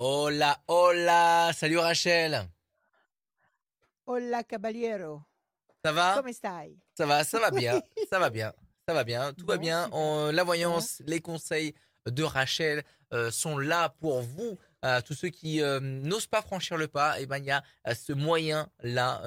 Hola, hola, salut Rachel. Hola caballero. Ça va? Come stai? Ça va, ça va bien, ça va bien, ça va bien, tout va bien. On- la voyance, les conseils de Rachel euh, sont là pour vous. Euh, tous ceux qui euh, n'osent pas franchir le pas, et ben il y a ce moyen là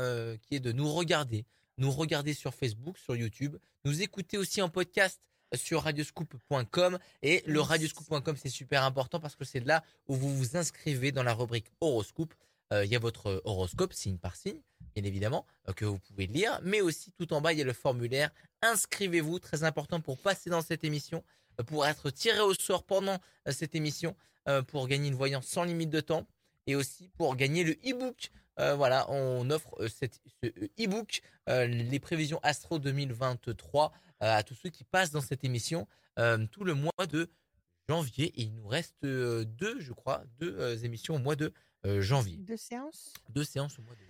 qui est de nous regarder, nous regarder sur Facebook, sur YouTube, nous écouter aussi en podcast sur radioscoop.com et le radioscoop.com c'est super important parce que c'est là où vous vous inscrivez dans la rubrique horoscope. Euh, Il y a votre horoscope signe par signe, bien évidemment, euh, que vous pouvez lire, mais aussi tout en bas il y a le formulaire. Inscrivez-vous, très important pour passer dans cette émission, euh, pour être tiré au sort pendant cette émission, euh, pour gagner une voyance sans limite de temps et aussi pour gagner le e-book. Euh, voilà, on offre euh, cette- ce euh, e-book, euh, les prévisions Astro 2023, euh, à tous ceux qui passent dans cette émission tout le mois de janvier. Et il nous reste deux, je crois, deux émissions au mois de janvier. Deux séances? Deux séances au mois de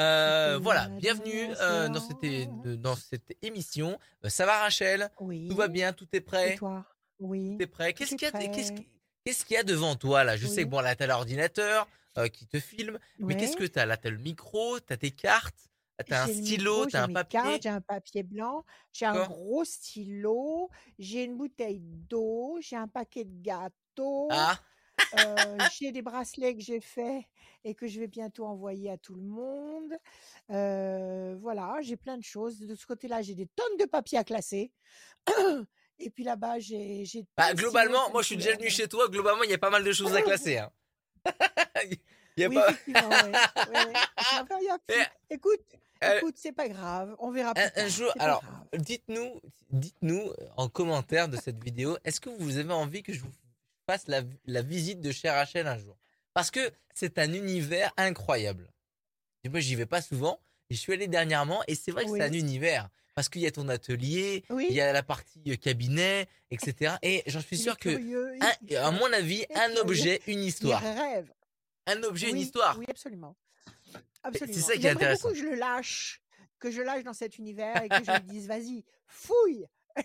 euh, C'était voilà, bienvenue euh, dans, cette, dans cette émission. Ça va Rachel? Oui. Tout va bien? Tout est Et prêt toi? Oui. Tout est prêt? Qu'est-ce est qu'il y, a- y devant toi là? Je sais que bon là t'as l'ordinateur euh, qui te filme, mais qu'est-ce que Ouais. t'as là? T'as le micro, t'as tes cartes, t'as un J'ai le stylo, t'as j'ai un papier? j'ai un papier blanc, j'ai un gros stylo, j'ai une bouteille d'eau, j'ai un paquet de gâteaux, Ah euh, j'ai des bracelets que j'ai faits et que je vais bientôt envoyer à tout le monde. Euh, voilà, j'ai plein de choses. De ce côté-là, j'ai des tonnes de papier à classer. Et puis là-bas, j'ai Bah, globalement, moi je suis déjà venu chez toi. Globalement, il y a pas mal de choses à classer. Hein. Il y a Oui, pas. effectivement, ouais, ouais, ouais. Enfin, il y a- Écoute, euh, écoute, c'est pas grave, on verra plus un, jour, alors, dites-nous, dites-nous en commentaire de cette vidéo, est-ce que vous avez envie que je vous fasse la, la visite de chez Rachel un jour? Parce que c'est un univers incroyable. Moi, j'y vais pas souvent. Je suis allé dernièrement et c'est vrai que c'est un univers. Parce qu'il y a ton atelier, il y a la partie euh, cabinet, etc. Et j'en suis sûr que, curieux, un- à mon avis, un objet, une Il histoire. rêve. Un objet, une histoire. oui, absolument. C'est Absolument. ça qui est intéressant. beaucoup que je le lâche, que je lâche dans cet univers et que je lui dise, vas-y, fouille.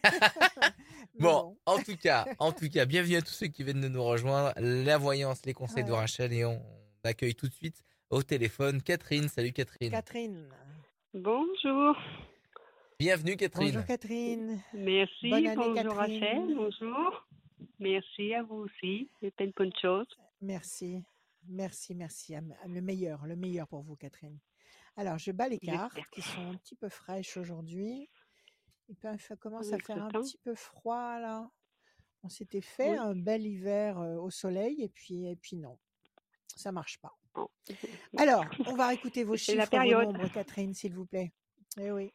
Bon, bon, en tout cas, en tout cas, bienvenue à tous ceux qui viennent de nous rejoindre. La voyance, les conseils de. Rachel et on accueille tout de suite au téléphone Catherine. Salut Catherine. Catherine. Bonjour, Bienvenue Bonjour Catherine. Catherine. merci, Bonne année bonjour Rachel, Catherine. bonjour. Merci à vous aussi, c'est plein de bonnes choses. Merci. Merci, merci. Le meilleur, le meilleur pour vous, Catherine. Alors, je bats les cartes qui sont un petit peu fraîches aujourd'hui. Et puis, ça commence à faire un petit peu froid, là. On s'était fait Oui. un bel hiver euh, au soleil, et puis, et puis non, ça marche pas. Bon. Alors, on va écouter vos C'est la chiffres, vos nombres, Catherine, s'il vous plaît. Eh oui,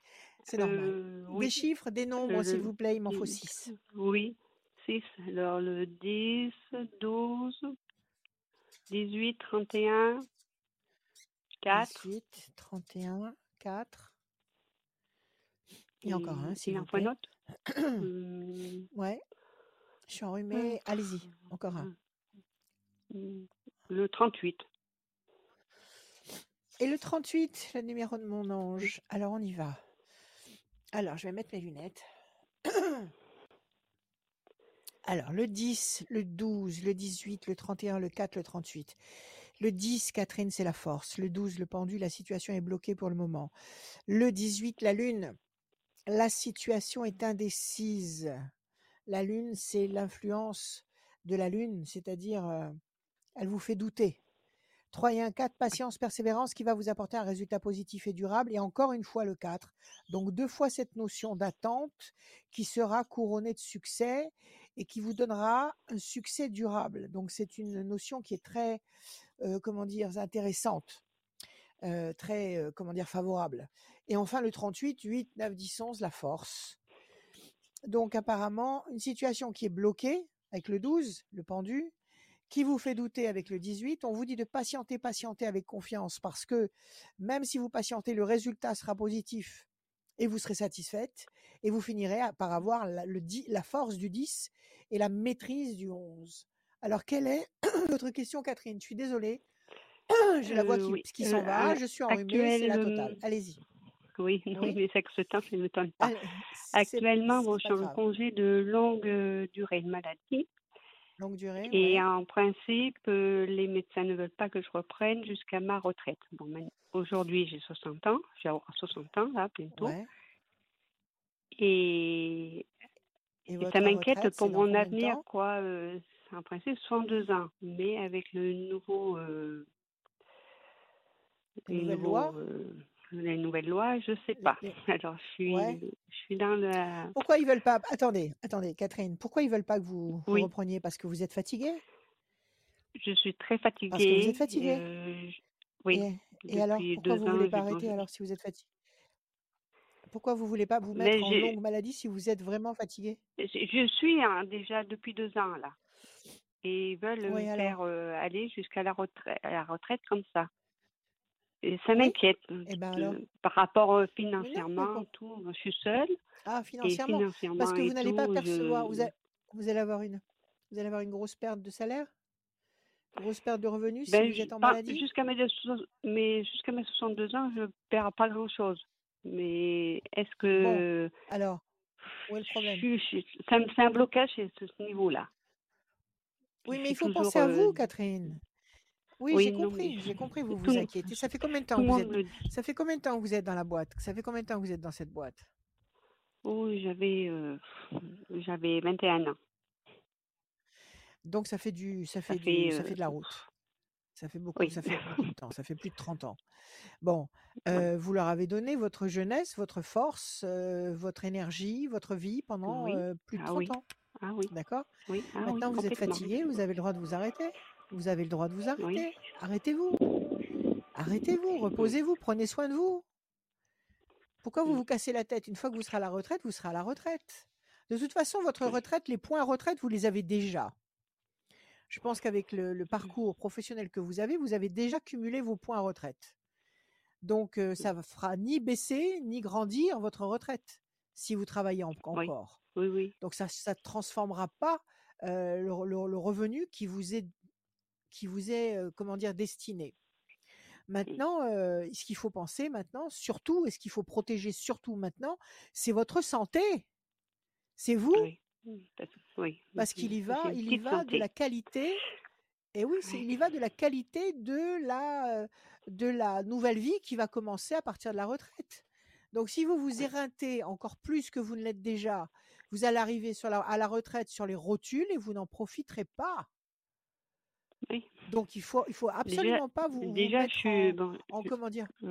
c'est normal. Euh, Des oui, chiffres, des nombres, s'il vous plaît, il m'en faut mm, 6. oui, 6. Alors le 10, 12, 18, 31, 4. 18, 31, 4. Et encore un, Il s'il vous plaît. autre? Hum, Ouais, je suis enrhumée. Allez-y, encore un. Le 38. Et le 38, le numéro de mon ange. Alors, on y va. Alors, je vais mettre mes lunettes. Alors, le 10, le 12, le 18, le 31, le 4, le 38. Le 10, Catherine, c'est la force. Le 12, le pendu, la situation est bloquée pour le moment. Le 18, la lune. La situation est indécise. La lune, c'est l'influence de la lune, c'est-à-dire, euh, elle vous fait douter. 3 et 1, 4, patience, persévérance qui va vous apporter un résultat positif et durable. Et encore une fois le 4. Donc deux fois cette notion d'attente qui sera couronnée de succès et qui vous donnera un succès durable. Donc c'est une notion qui est très, euh, comment dire, intéressante, euh, très, euh, comment dire, favorable. Et enfin le 38, 8, 9, 10, 11, la force. Donc apparemment, une situation qui est bloquée avec le 12, le pendu, qui vous fait douter avec le 18. On vous dit de patienter, patienter avec confiance parce que même si vous patientez, le résultat sera positif et vous serez satisfaite et vous finirez par avoir la, le dix- la force du 10 et la maîtrise du 11. Alors, quelle est votre question, Catherine? Je suis désolée. Je la vois Euh, qui, oui. qui Euh, s'en va, à- je suis enrhumée, c'est la totale. euh, Allez-y. Oui, non, Oui. mais c'est que ce temps, ça ne m'étonne pas. Allez, Actuellement, bon, je suis en congé de longue euh, durée de maladie. Longue durée, Et ouais. en principe, euh, les médecins ne veulent pas que je reprenne jusqu'à ma retraite. Bon, aujourd'hui, j'ai 60 ans, j'ai avoir 60 ans là bientôt. Ouais. Et, Et et votre ça m'inquiète pour mon avenir, quoi. euh, en principe, 62 ans. Mais avec le nouveau, euh, Les les nouvelles nouveaux, lois? Les nouvelles lois, je sais Les- pas. Alors, je suis, Ouais. je suis dans la. Pourquoi ils veulent pas Attendez, attendez, Catherine. Pourquoi ils veulent pas que vous, repreniez? Parce que vous êtes fatiguée? Je suis très Parce que vous êtes fatiguée? fatiguée. euh, je- oui, Et, et alors, pourquoi vous ans, voulez pas arrêter alors si vous êtes fatiguée Pourquoi vous voulez pas vous mettre en longue maladie si vous êtes vraiment fatiguée? Je suis hein, déjà depuis deux ans là. Et ils veulent Oui, me alors? faire euh, aller jusqu'à la retraite, à la retraite comme ça. Et ça m'inquiète Eh ben euh, alors par rapport euh, financièrement, tout. Je suis seule Ah, financièrement Parce que vous n'allez pas percevoir, vous, je. a- vous allez avoir une, vous allez avoir une grosse perte de salaire, grosse perte de revenus si Ben, vous êtes en pas- maladie. jusqu'à mes, mais jusqu'à mes 62 ans, je perds pas grand-chose. Mais est-ce Bon, que alors, où est le problème? je- ça me fait un blocage à ce niveau-là. Oui, mais il faut penser à euh, vous, Catherine. Oui, Oui, j'ai compris, j'ai compris, vous vous inquiétez. Ça fait combien de temps que vous êtes, ça fait combien de temps que vous êtes dans la boîte? Ça fait combien de temps que vous êtes dans cette boîte? Oh, j'avais euh, j'avais 21 ans. Donc ça fait du, ça Ça fait du, ça fait euh, de la route. Ça fait beaucoup, oui. ça fait beaucoup de temps. Ça fait plus de 30 ans. Bon, euh, vous leur avez donné votre jeunesse, votre force, euh, votre énergie, votre vie pendant Oui. euh, plus de Ah oui. 30 ans? Ah oui. D'accord? Oui. Ah Maintenant, vous êtes fatigué, vous avez le droit de vous arrêter? Vous avez le droit de vous Oui. arrêter. Arrêtez-vous. Arrêtez-vous, reposez-vous, prenez soin de vous. Pourquoi vous vous cassez la tête? Une fois que vous serez à la retraite, vous serez à la retraite. De toute façon, votre retraite, les points retraite, vous les avez déjà. Je pense qu'avec le, le parcours professionnel que vous avez, vous avez déjà cumulé vos points retraite. Donc, euh, ça ne fera ni baisser ni grandir votre retraite si vous travaillez en- Oui. encore. Oui, oui. Donc, ça ne transformera pas euh, le, le- le revenu qui vous est, qui vous est comment dire, destiné. Mm. Maintenant, euh, ce qu'il faut penser maintenant, surtout, et ce qu'il faut protéger surtout maintenant, c'est votre santé. C'est vous, Oui. Mm. Parce, oui. parce qu'il y va, il y va de la qualité. Et oui, c'est- Oui. il y va de la qualité de la, de la nouvelle vie qui va commencer à partir de la retraite. Donc, si vous vous éreintez encore plus que vous ne l'êtes déjà, vous allez arriver sur la, à la retraite sur les rotules et vous n'en profiterez pas. Oui. Donc, il faut, il faut Déjà, absolument pas vous, vous déjà, je suis en, bon. en Je, comment dire, je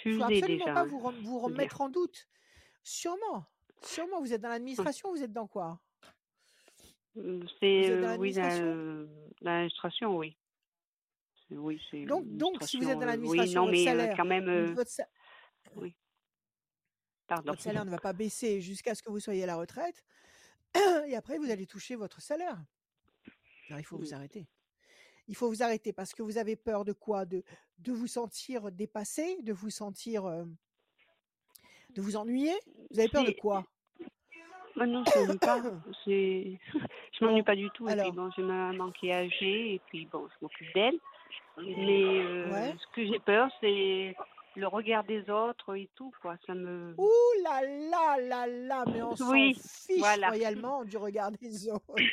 suis il faut absolument déjà, pas vous, rem- vous remettre en doute. Sûrement, sûrement, vous êtes dans Oui. l'administration, vous êtes dans quoi? Mm, Vous C'est euh, oui, la- l'administration? l'administration, oui. C'est- Oui, Donc, donc, si vous êtes dans euh, oui, l'administration, non, votre mais euh, salaire, quand même, euh, votre, sa- oui. Pardon. votre salaire ne va pas baisser jusqu'à ce que vous soyez à la retraite. Et après, vous allez toucher votre salaire. Alors, il faut vous Mm. arrêter. Il faut vous arrêter parce que vous avez peur de quoi? De, de vous sentir dépassé, de vous sentir, euh, de vous ennuyer? Vous avez peur de quoi? Bah non, je m'ennuie pas. Je m'ennuie pas du tout. Et puis alors, bon, j'ai ma maman qui est âgée et puis bon, je m'occupe d'elle. Mais euh, ouais. ce que j'ai peur, c'est le regard des autres et tout, quoi. Ça me. Ouh là là là là, mais on s'en Oui, fiche voilà. royalement du regard des autres.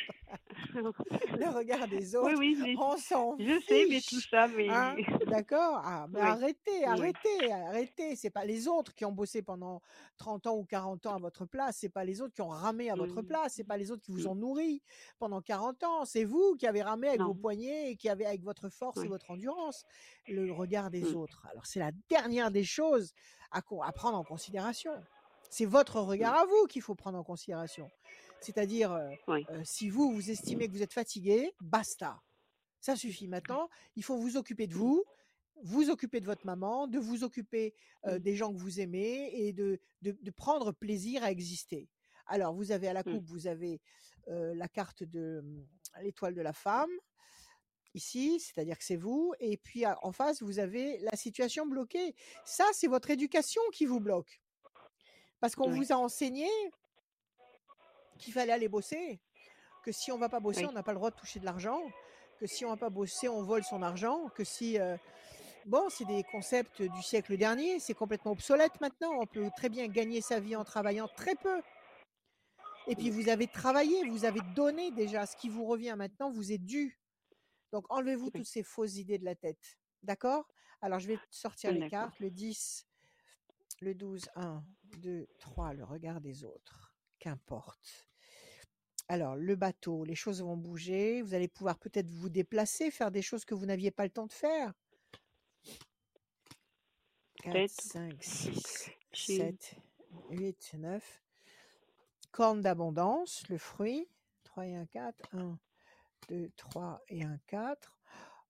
Le regard des Oui, autres, oui, mais on s'en je sais, mais tout fiche. ça, mais. Hein D'accord? Ah, mais Oui, arrêtez, oui. arrêtez, arrêtez. C'est pas les autres qui ont bossé pendant 30 ans ou 40 ans à votre place. C'est pas les autres qui ont ramé à votre Mm, place. C'est pas les autres qui vous ont nourri pendant 40 ans. C'est vous qui avez ramé avec vos poignets et qui avez avec votre force et Oui. votre endurance le regard des Mm, autres. Alors c'est la dernière des choses à, prendre en considération. C'est votre regard mm. à vous qu'il faut prendre en considération. C'est-à-dire, euh, Oui. euh, si vous, vous estimez que vous êtes fatigué, basta. Ça suffit maintenant. Il faut vous occuper de vous, vous occuper de votre maman, de vous occuper euh, mm, des gens que vous aimez et de, de, de prendre plaisir à exister. Alors, vous avez à la coupe, vous avez la carte de l'étoile de la femme, ici, c'est-à-dire que c'est vous. Et puis, à- en face, vous avez la situation bloquée. Ça, c'est votre éducation qui vous bloque. Parce qu'on Oui. vous a enseigné qu'il fallait aller bosser, que si on va pas bosser, Oui. on n'a pas le droit de toucher de l'argent, que si on va pas bosser, on vole son argent, que si... euh, Bon, c'est des concepts du siècle dernier, c'est complètement obsolète maintenant. On peut très bien gagner sa vie en travaillant très peu. Et puis vous avez travaillé, vous avez donné déjà. Ce qui vous revient maintenant vous est dû. Donc enlevez-vous Oui. toutes ces fausses idées de la tête. D'accord? Alors je vais sortir les cartes. Le 10, le 12, 1, 2, 3, le regard des autres. Qu'importe. Alors, le bateau, les choses vont bouger. Vous allez pouvoir peut-être vous déplacer, faire des choses que vous n'aviez pas le temps de faire. 4, Peut-être. 5, 6, J'ai- 7, 8, 9. Corne d'abondance, le fruit. 3 et un 4. 1, 2, 3 et un 4.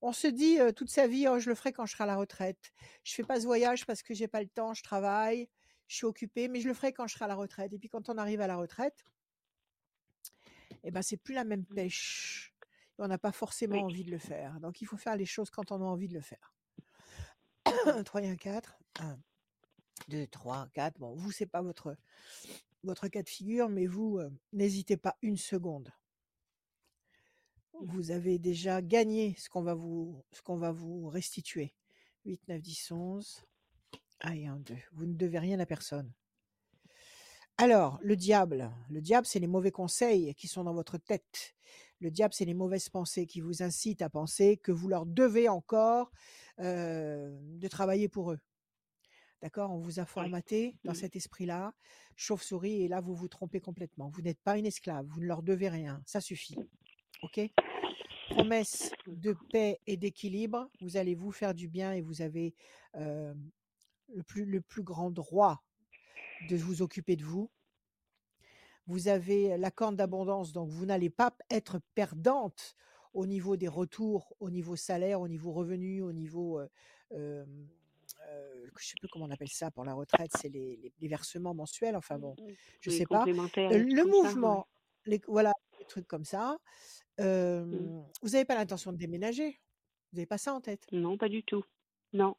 On se dit euh, toute sa vie, oh, je le ferai quand je serai à la retraite. Je fais pas ce voyage parce que j'ai pas le temps, je travaille, je suis occupée, mais je le ferai quand je serai à la retraite. Et puis quand on arrive à la retraite, eh ben c'est plus la même pêche. On n'a pas forcément Oui. envie de le faire. Donc il faut faire les choses quand on a envie de le faire. 3 et un 4. 1, 2, 3, 4. Bon, vous, c'est pas votre, votre cas de figure, mais vous, euh, n'hésitez pas une seconde. Vous avez déjà gagné ce qu'on va vous, ce qu'on va vous restituer. 8, 9, 10, 11. Ah, et un 2. Vous ne devez rien à personne. Alors, le diable. Le diable, c'est les mauvais conseils qui sont dans votre tête. Le diable, c'est les mauvaises pensées qui vous incitent à penser que vous leur devez encore euh, de travailler pour eux. D'accord? On vous a formaté dans Mhm. cet esprit-là, chauve-souris, et là, vous vous trompez complètement. Vous n'êtes pas une esclave, vous ne leur devez rien. Ça suffit. OK? Promesse de paix et d'équilibre. Vous allez vous faire du bien et vous avez euh, le, plus, le plus grand droit de vous occuper de vous. Vous avez la corne d'abondance, donc vous n'allez pas être perdante au niveau des retours, au niveau salaire, au niveau revenu, au niveau, euh, euh, euh, je sais plus comment on appelle ça pour la retraite, c'est les, les- les versements mensuels. Enfin bon, je Oui, sais pas. le comme ça, ouais. mouvement, les, voilà, des trucs comme ça. Euh, Vous n'avez pas l'intention de déménager? Vous n'avez pas ça en tête? Non, pas du tout. Non,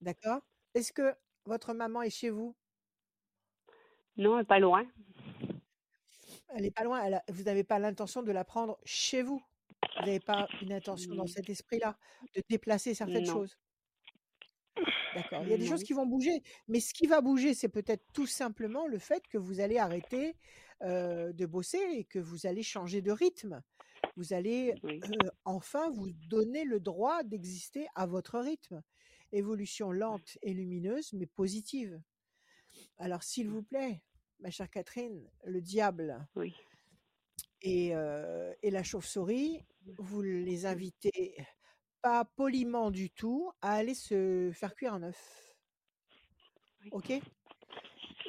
D'accord Est-ce que votre maman est chez vous? Non, elle est pas loin. Elle n'est pas loin. elle a- vous n'avez pas l'intention de la prendre chez vous? Vous n'avez pas une intention dans Mm. cet esprit-là de déplacer certaines Non. choses? D'accord. Il y a des choses qui vont bouger, mais ce qui va bouger, c'est peut-être tout simplement le fait que vous allez arrêter euh, de bosser et que vous allez changer de rythme. Vous allez Oui. euh, enfin vous donner le droit d'exister à votre rythme. Évolution lente et lumineuse, mais positive. Alors, s'il vous plaît, ma chère Catherine, le diable Oui. et, euh, et la chauve-souris, vous les invitez pas poliment du tout à aller se faire cuire un œuf. OK?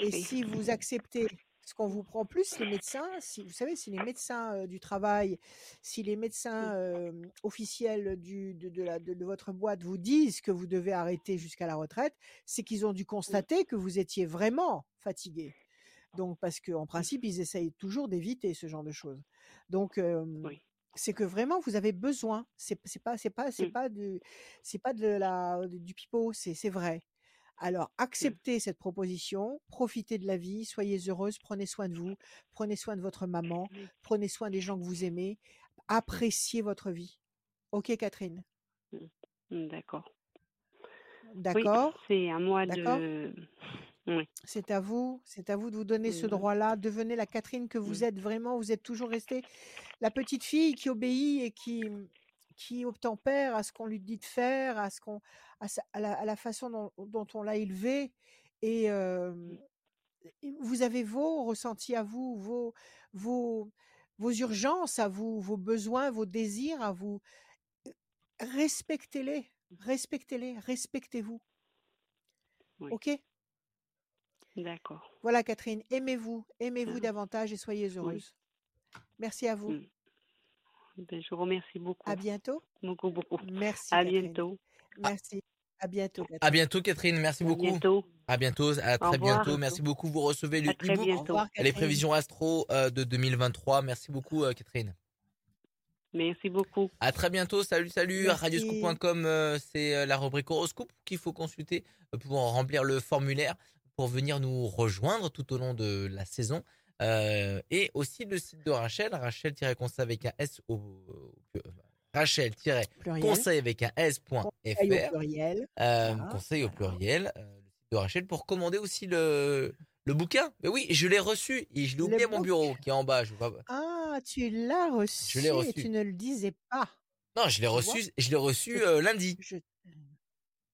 Et si vous acceptez ce qu'on vous prend plus, les médecins, si vous savez, si les médecins euh, du travail, si les médecins euh, officiels du, de, de la, de, de votre boîte vous disent que vous devez arrêter jusqu'à la retraite, c'est qu'ils ont dû constater que vous étiez vraiment fatigué. Donc, parce qu'en principe, ils essayent toujours d'éviter ce genre de choses. Donc, euh, Oui. c'est que vraiment vous avez besoin. C'est pas c'est pas c'est Mm. pas du c'est pas de la du pipeau, c'est c'est vrai. Alors acceptez cette proposition, profitez de la vie, soyez heureuse, prenez soin de vous, prenez soin de votre maman, prenez soin des gens que vous aimez, appréciez votre vie. OK Catherine? Mm, D'accord. Oui, D'accord? c'est à moi de. Oui. C'est à vous, c'est à vous de vous donner ce droit-là. Devenez la Catherine que vous êtes vraiment. Vous êtes toujours restée la petite fille qui obéit et qui, qui obtempère à ce qu'on lui dit de faire, à, ce qu'on, à, la, à la façon dont, dont on l'a élevée. Et, euh, et vous avez vos ressentis à vous, vos, vos, vos urgences à vous, vos besoins, vos désirs à vous. Respectez-les, respectez-les, respectez-vous. Oui. OK? D'accord. Voilà, Catherine, aimez-vous, aimez-vous Mhm. davantage et soyez heureuse. Merci à vous. Mm. Ben, je vous remercie beaucoup. À bientôt. Beaucoup, beaucoup. Merci, À Catherine. bientôt. Merci. À bientôt, À Catherine. bientôt, Catherine. Merci À beaucoup. bientôt. À bientôt. À très revoir. bientôt. Merci beaucoup. Vous recevez le À e-book les prévisions astro euh, de 2023. Merci beaucoup, euh, Catherine. Merci beaucoup. À très bientôt. Salut, salut. Radioscoop.com, euh, c'est la rubrique horoscope qu'il faut consulter pour remplir le formulaire pour venir nous rejoindre tout au long de la saison. Euh, et aussi le site de Rachel, Rachel-conseil avec un S au, euh, Rachel-conseil avec un S.fr. Conseil au pluriel. Euh, conseil au pluriel, euh, le site de Rachel, pour commander aussi le, Le bouquin Mais oui, je l'ai reçu et je l'ai oublié à mon bureau qui est en bas. Je vois. Ah, tu l'as reçu et reçu. tu ne le disais pas. Non, je l'ai reçu, je l'ai reçu lundi. Je-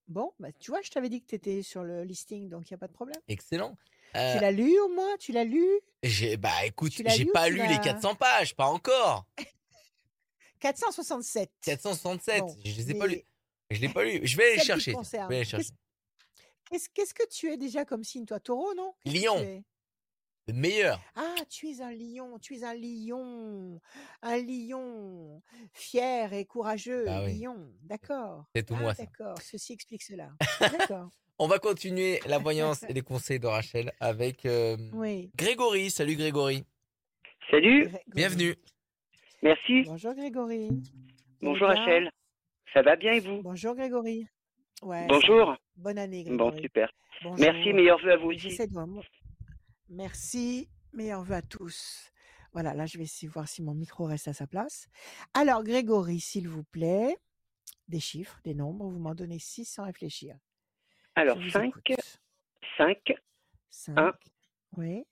Bon, bah, tu vois, je t'avais dit que tu étais sur le listing, donc il n'y a pas de problème. Excellent. Tu Euh, l'as lu au moins? Tu l'as lu? j'ai bah écoute, Tu j'ai lu pas tu lu les l'as- 400 pages, pas encore. 467. 467, Bon, je les ai pas lus. Je l'ai pas lu. Je vais aller chercher. Je concernent. vais aller les Qu'est-ce chercher. qu'est-ce- que tu es déjà comme signe, toi? Taureau, non? Tu Lion. Le meilleur. Ah, tu es un lion, tu es un lion, un lion fier et courageux, Ah oui. lion, d'accord. C'est tout ah, moi, ça. D'accord, ceci explique cela. D'accord, On va continuer la voyance et les conseils de Rachel avec euh, oui. Grégory. Salut Grégory. Salut, Grégory. Bienvenue. merci. Bonjour Grégory. Bonjour Rachel. Ça va bien et vous? Bonjour Grégory. Ouais, Bonjour. Bonne année Bon, Grégory. super. Bonjour. Merci, meilleurs vœux à vous aussi. Merci, meilleurs vœux à tous. Voilà, là je vais essayer de voir si mon micro reste à sa place. Alors Grégory, s'il vous plaît, des chiffres, des nombres, vous m'en donnez six sans réfléchir. Alors, Je vous 5, écoute. 5, 5, oui,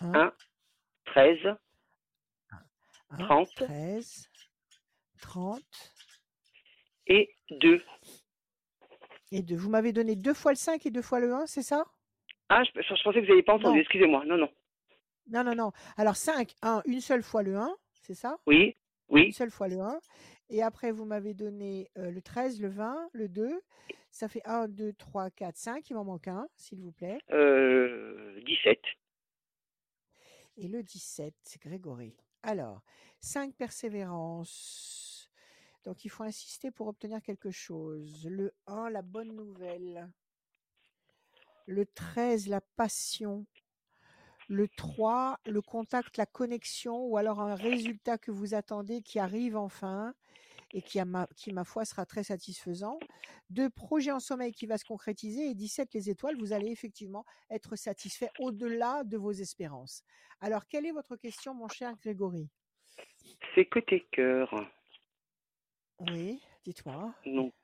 1, Un. 13, 30. 13, 30 et 2. et 2. Vous m'avez donné deux fois le 5 et deux fois le 1, c'est ça? Ah, je, je pensais que vous n'avez pas entendu, excusez-moi. Non, non. Non, non, non. Alors 5, 1, une seule fois le 1, c'est ça? Oui, Une oui, seule fois le 1. Et après, vous m'avez donné euh, le 13, le 20, le 2. Ça fait 1, 2, 3, 4, 5. Il m'en manque un, s'il vous plaît. euh, 17. Et le 17, c'est Grégory. Alors, 5 persévérance. Donc, il faut insister pour obtenir quelque chose. Le 1, la bonne nouvelle. Le 13, la passion. Le 3, le contact, la connexion, ou alors un résultat que vous attendez qui arrive enfin et qui, ma, qui, ma foi, sera très satisfaisant. Deux, projet en sommeil qui va se concrétiser. Et 17, les étoiles, vous allez effectivement être satisfait au-delà de vos espérances. Alors, quelle est votre question, mon cher Grégory? C'est côté cœur. Oui, dites-moi. Donc,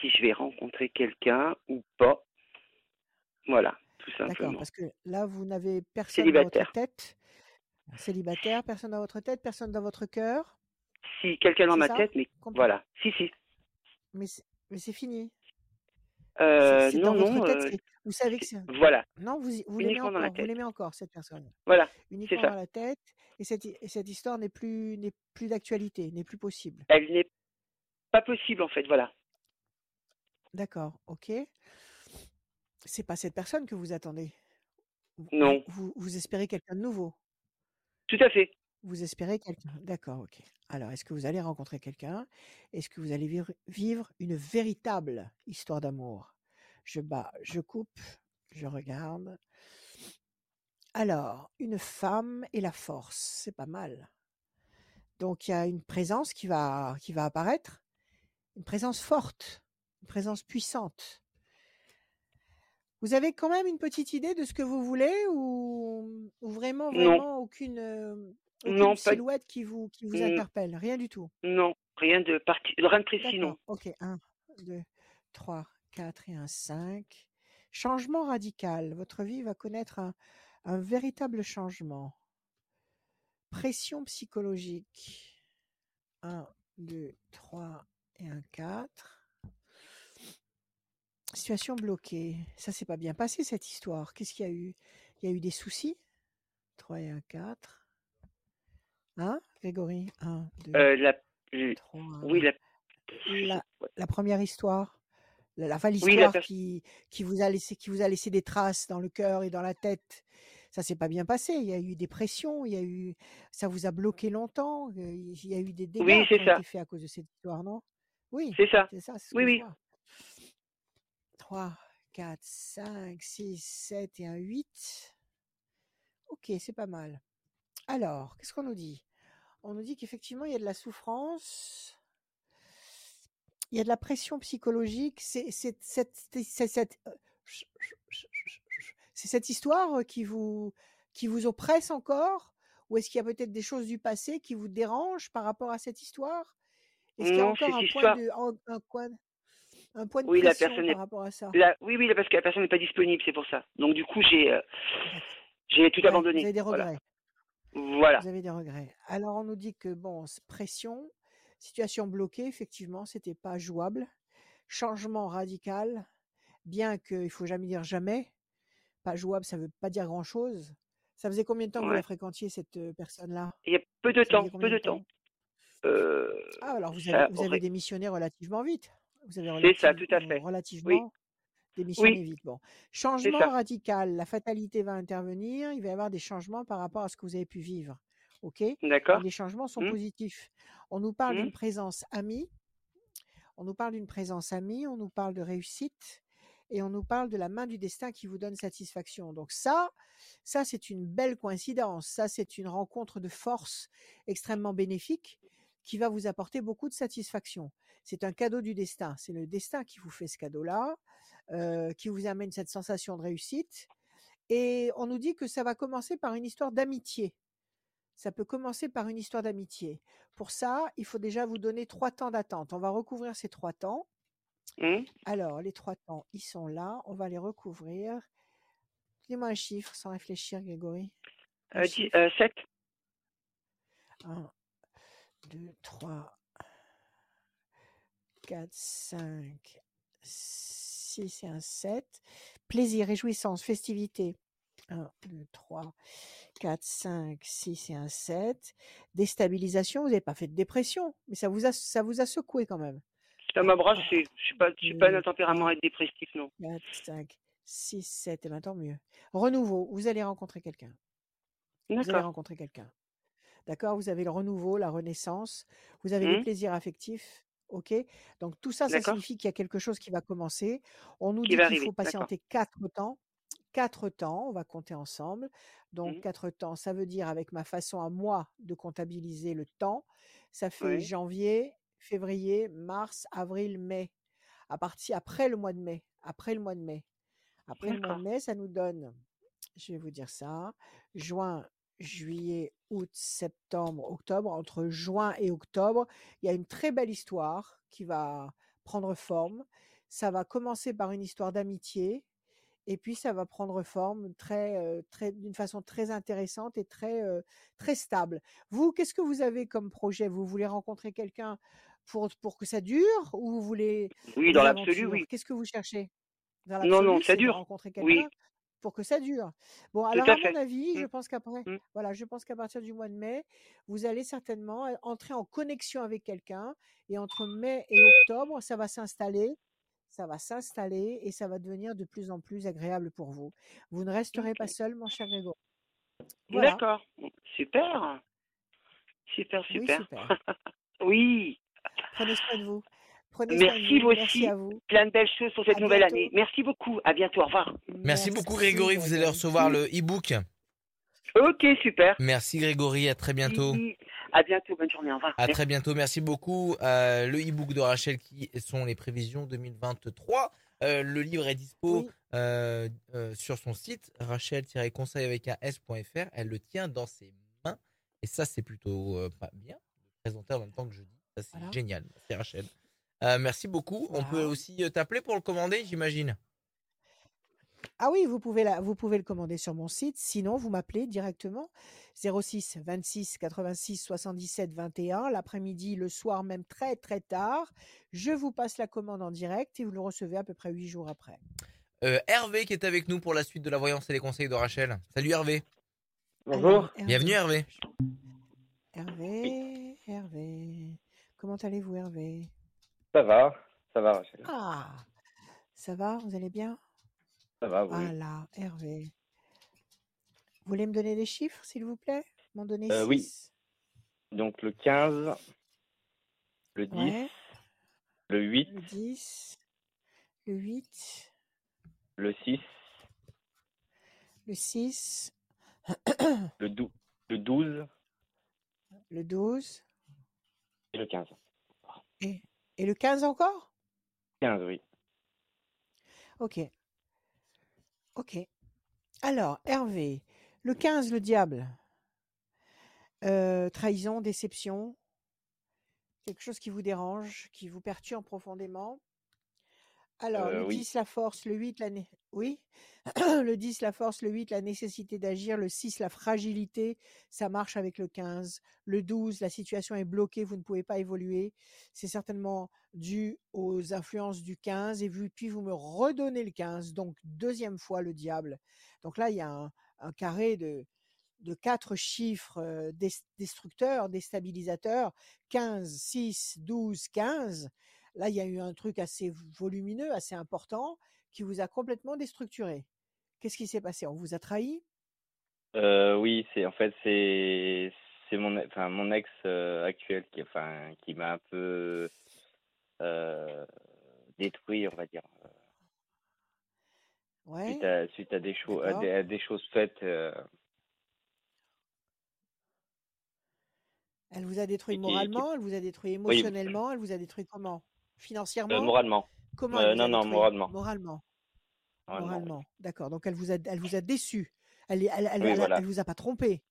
si je vais rencontrer quelqu'un ou pas. Voilà, tout D'accord, simplement. parce que là, vous n'avez personne dans votre tête. Célibataire, personne dans votre tête, personne dans votre cœur. Si quelqu'un dans ma tête, mais voilà. Si, si. Mais c'est fini. Euh, non, dans votre non. tête. euh, c'est- Vous savez que c'est- voilà, Non, vous, vous l'aimez la encore. Vous tête. l'aimez encore, cette personne. Voilà, Uniquement ça. dans la tête. Et cette, hi- et cette histoire n'est plus, n'est plus d'actualité, n'est plus possible. elle n'est pas possible en fait, voilà. D'accord, ok. C'est pas cette personne que vous attendez. Non. vous, vous espérez quelqu'un de nouveau. Tout à fait. Vous espérez quelqu'un. D'accord, ok. Alors, est-ce que vous allez rencontrer quelqu'un? Est-ce que vous allez vivre, vivre une véritable histoire d'amour? Je bats, je coupe, je regarde. Alors, une femme et la force, c'est pas mal. Donc, il y a une présence qui va, qui va apparaître, une présence forte, une présence puissante. Vous avez quand même une petite idée de ce que vous voulez ou, ou vraiment, Non. vraiment aucune, euh, aucune Non, pas- silhouette qui vous, qui vous interpelle Rien du tout? Non, rien de parti, rien de précis, non. Ok. 1, 2, 3, 4 et un 5. Changement radical. Votre vie va connaître un, un véritable changement. Pression psychologique. 1, 2, 3 et un 4. Situation bloquée. Ça s'est pas bien passé cette histoire. Qu'est-ce qu'il y a eu? Il y a eu des soucis? 3 et un 4. Hein, Grégory? 1, 2, Euh, la, euh, 3. oui, la, La, la première histoire, la, la Oui, la qui, qui, vous a laissé, qui vous a laissé des traces dans le cœur et dans la tête, ça s'est pas bien passé. Il y a eu des pressions, il y a eu, ça vous a bloqué longtemps. euh, Il y a eu des dégâts Oui, qui c'est ont été faits à cause de cette histoire, non? Oui, c'est ça. ça, Oui, oui. Vois. 3, 4, 5, 6, 7 et un 8. Ok, c'est pas mal. Alors, qu'est-ce qu'on nous dit? On nous dit qu'effectivement, il y a de la souffrance, il y a de la pression psychologique. C'est cette, histoire euh, qui vous, qui vous oppresse encore? Ou est-ce qu'il y a peut-être des choses du passé qui vous dérangent par rapport à cette histoire? Est-ce qu'il y a encore un point de... un- un coin- Un point de Oui, la personne par rapport à ça. La- oui, oui, parce que la personne n'est pas disponible, c'est pour ça. Donc du coup, j'ai euh, j'ai tout Ouais, abandonné. Vous avez des regrets. Voilà. Vous avez des regrets. Alors, on nous dit que, bon, pression, situation bloquée, effectivement, c'était pas jouable. Changement radical, bien qu'il faut jamais dire jamais. Pas jouable, ça veut pas dire grand-chose. Ça faisait combien de temps que vous la fréquentiez, cette euh, personne-là? Il y a peu de Ça temps, peu de temps. Euh, Ah, alors vous avez, vous avez aurait- démissionné relativement vite. Vous avez C'est ça, relative- tout à fait. relativement démissionné vite. Bon. Changement radical, la fatalité va intervenir, il va y avoir des changements par rapport à ce que vous avez pu vivre. OK? D'accord. les changements sont Mmh. positifs. On nous parle Mmh. d'une présence amie, on nous parle d'une présence amie, on nous parle de réussite et on nous parle de la main du destin qui vous donne satisfaction. Donc ça, ça c'est une belle coïncidence, ça c'est une rencontre de force extrêmement bénéfique qui va vous apporter beaucoup de satisfaction. C'est un cadeau du destin, c'est le destin qui vous fait ce cadeau-là, euh, qui vous amène cette sensation de réussite. Et on nous dit que ça va commencer par une histoire d'amitié. Ça peut commencer par une histoire d'amitié. Pour ça, il faut déjà vous donner trois temps d'attente. On va recouvrir ces trois temps. Mmh. Alors, les trois temps, ils sont là. On va les recouvrir. Donnez-moi un chiffre sans réfléchir, Grégory. Un Euh, dix- chiffre. euh, sept. 1, 2, 3, 4, 5, 6 et un 7. Plaisir, réjouissance, festivité. 1, 2, 3, 4, 5, 6 et un 7. Déstabilisation, vous n'avez pas fait de dépression, mais ça vous a, ça vous a secoué quand même. Ça m'a brassé. Je suis pas, je suis pas Deux, d'un tempérament à être dépressif, non. 4, 5, 6, 7, et bien tant mieux. Renouveau, vous allez rencontrer quelqu'un. Vous allez rencontrer quelqu'un. D'accord? Vous avez le renouveau, la renaissance, vous avez le Mmh. plaisir affectif. OK? Donc tout ça, ça signifie qu'il y a quelque chose qui va commencer. On nous Qui dit qu'il arriver. faut patienter quatre temps. Quatre temps, on va compter ensemble. Donc Mmh. quatre temps, ça veut dire avec ma façon à moi de comptabiliser le temps, ça fait Oui. janvier, février, mars, avril, mai. À partir après le mois de mai, après le mois de mai. Après le mois de mai, ça nous donne, je vais vous dire ça, juin, juillet, août, septembre, octobre. Entre juin et octobre, il y a une très belle histoire qui va prendre forme. Ça va commencer par une histoire d'amitié et puis ça va prendre forme très, euh, très, d'une façon très intéressante et très, euh, très stable. Vous, qu'est-ce que vous avez comme projet? Vous voulez rencontrer quelqu'un pour, pour que ça dure ou vous voulez Oui, dans l'absolu, oui. Qu'est-ce que vous cherchez? Dans Non, non, ça dure. rencontrer Oui, pour que ça dure. Bon, alors à à mon avis, je Mmh. pense qu'après, Mmh. voilà, je pense qu'à partir du mois de mai, vous allez certainement entrer en connexion avec quelqu'un et entre mai et octobre, ça va s'installer, ça va s'installer et ça va devenir de plus en plus agréable pour vous. Vous ne resterez pas seul, mon cher Grégory. Voilà. D'accord. Super. Super, Oui, super. super. oui. Prenez soin de vous. Prenez Merci, vous. Merci aussi. à vous. Plein de belles choses pour cette À nouvelle bientôt. année. Merci beaucoup. À bientôt. Au revoir. Merci beaucoup Merci, Grégory, vous allez recevoir le e-book. Ok, super. Merci Grégory, à très bientôt. Oui. À bientôt. Bonne journée. Au revoir. À Merci. très bientôt, merci beaucoup. Euh, le e-book de Rachel qui sont les prévisions 2023. Euh, le livre est dispo Oui. euh, euh, sur son site rachel-conseil avec un s.fr. Elle le tient dans ses mains et ça c'est plutôt euh, pas bien de présenter en même temps que je dis. Ça c'est Voilà. génial. Merci Rachel. Euh, merci beaucoup. On peut aussi euh, t'appeler pour le commander, j'imagine. Ah oui, vous pouvez, la, vous pouvez le commander sur mon site. Sinon, vous m'appelez directement 06 26 86 77 21 l'après-midi, le soir même très très tard. Je vous passe la commande en direct et vous le recevez à peu près huit jours après. Euh, Hervé qui est avec nous pour la suite de la voyance et les conseils de Rachel. Salut Hervé. Alors, Bienvenue Hervé. Hervé, Hervé. Comment allez-vous, Hervé? Ça va, ça va, Rachel. Ah, ça va Vous allez bien? Ça va, oui. Voilà, Hervé. Vous voulez me donner des chiffres, s'il vous plaît? M'en donner Euh, oui. six? Donc le 15, le 10, Ouais, le 8, le 10, le 8, le 6, le 6, le, dou- le 12 le 12 et le 15. et, et le 15 encore? 15, oui. Ok. Ok. Alors, Hervé, le 15, le diable. Euh, trahison, déception, quelque chose qui vous dérange, qui vous perturbe profondément. Alors, Euh, le oui. 10, la force, le 8, la... Oui. Le 10, la force, le 8, la nécessité d'agir, le 6, la fragilité, ça marche avec le 15. Le 12, la situation est bloquée, vous ne pouvez pas évoluer. C'est certainement dû aux influences du 15. Et puis, vous me redonnez le 15, donc deuxième fois le diable. Donc là, il y a un, un carré de, de quatre chiffres euh, des- destructeurs, déstabilisateurs, 15, 6, 12, 15. Là, il y a eu un truc assez volumineux, assez important, qui vous a complètement déstructuré. Qu'est-ce qui s'est passé? On vous a trahi? Euh, oui, c'est en fait c'est c'est mon enfin mon ex euh, actuel qui enfin qui m'a un peu euh, détruit, on va dire, Ouais, suite à suite à des choses à des, à des choses faites Elle vous a détruit moralement, elle vous a détruit émotionnellement, elle vous a détruit comment? Euh, Financièrement moralement. Comment Euh, non non moralement Moralement. moralement oui. D'accord. Donc elle vous a, elle vous a déçu. Elle, elle, elle, Oui elle, voilà. elle vous a pas trompé.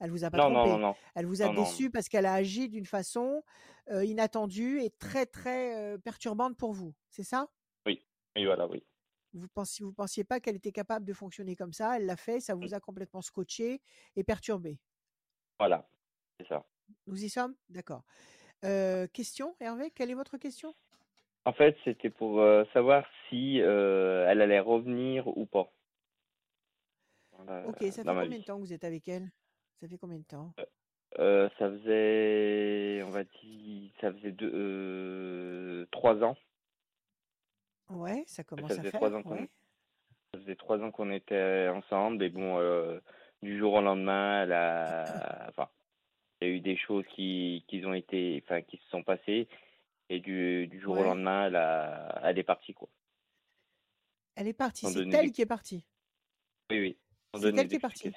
Elle vous a pas Non non non trompé. non Elle vous a déçu parce qu'elle a agi d'une façon euh, inattendue et très très euh, perturbante pour vous. C'est ça? Oui oui voilà oui Vous pensiez, vous pensiez pas qu'elle était capable de fonctionner comme ça? Elle l'a fait. Ça vous a complètement scotché et perturbé. voilà c'est ça. Nous y sommes? D'accord. Euh, question, Hervé? Quelle est votre question? En fait c'était pour euh, savoir si euh, elle allait revenir ou pas Ok, ça fait combien de temps que vous êtes avec elle? Ça fait combien de temps? Euh, ça faisait, on va dire, ça faisait deux, trois ans. Ouais, ça Ça commence à faisait faire. trois ans qu'on, Ouais. ça faisait trois ans qu'on était ensemble. Et bon, du jour au lendemain, elle a, enfin, il y a eu des choses qui, qui ont été, enfin, qui se sont passées. Et du, du jour au lendemain, elle a, elle est partie, quoi. Elle est partie. C'est elle qui est partie. oui, oui, C'est elle qui est partie.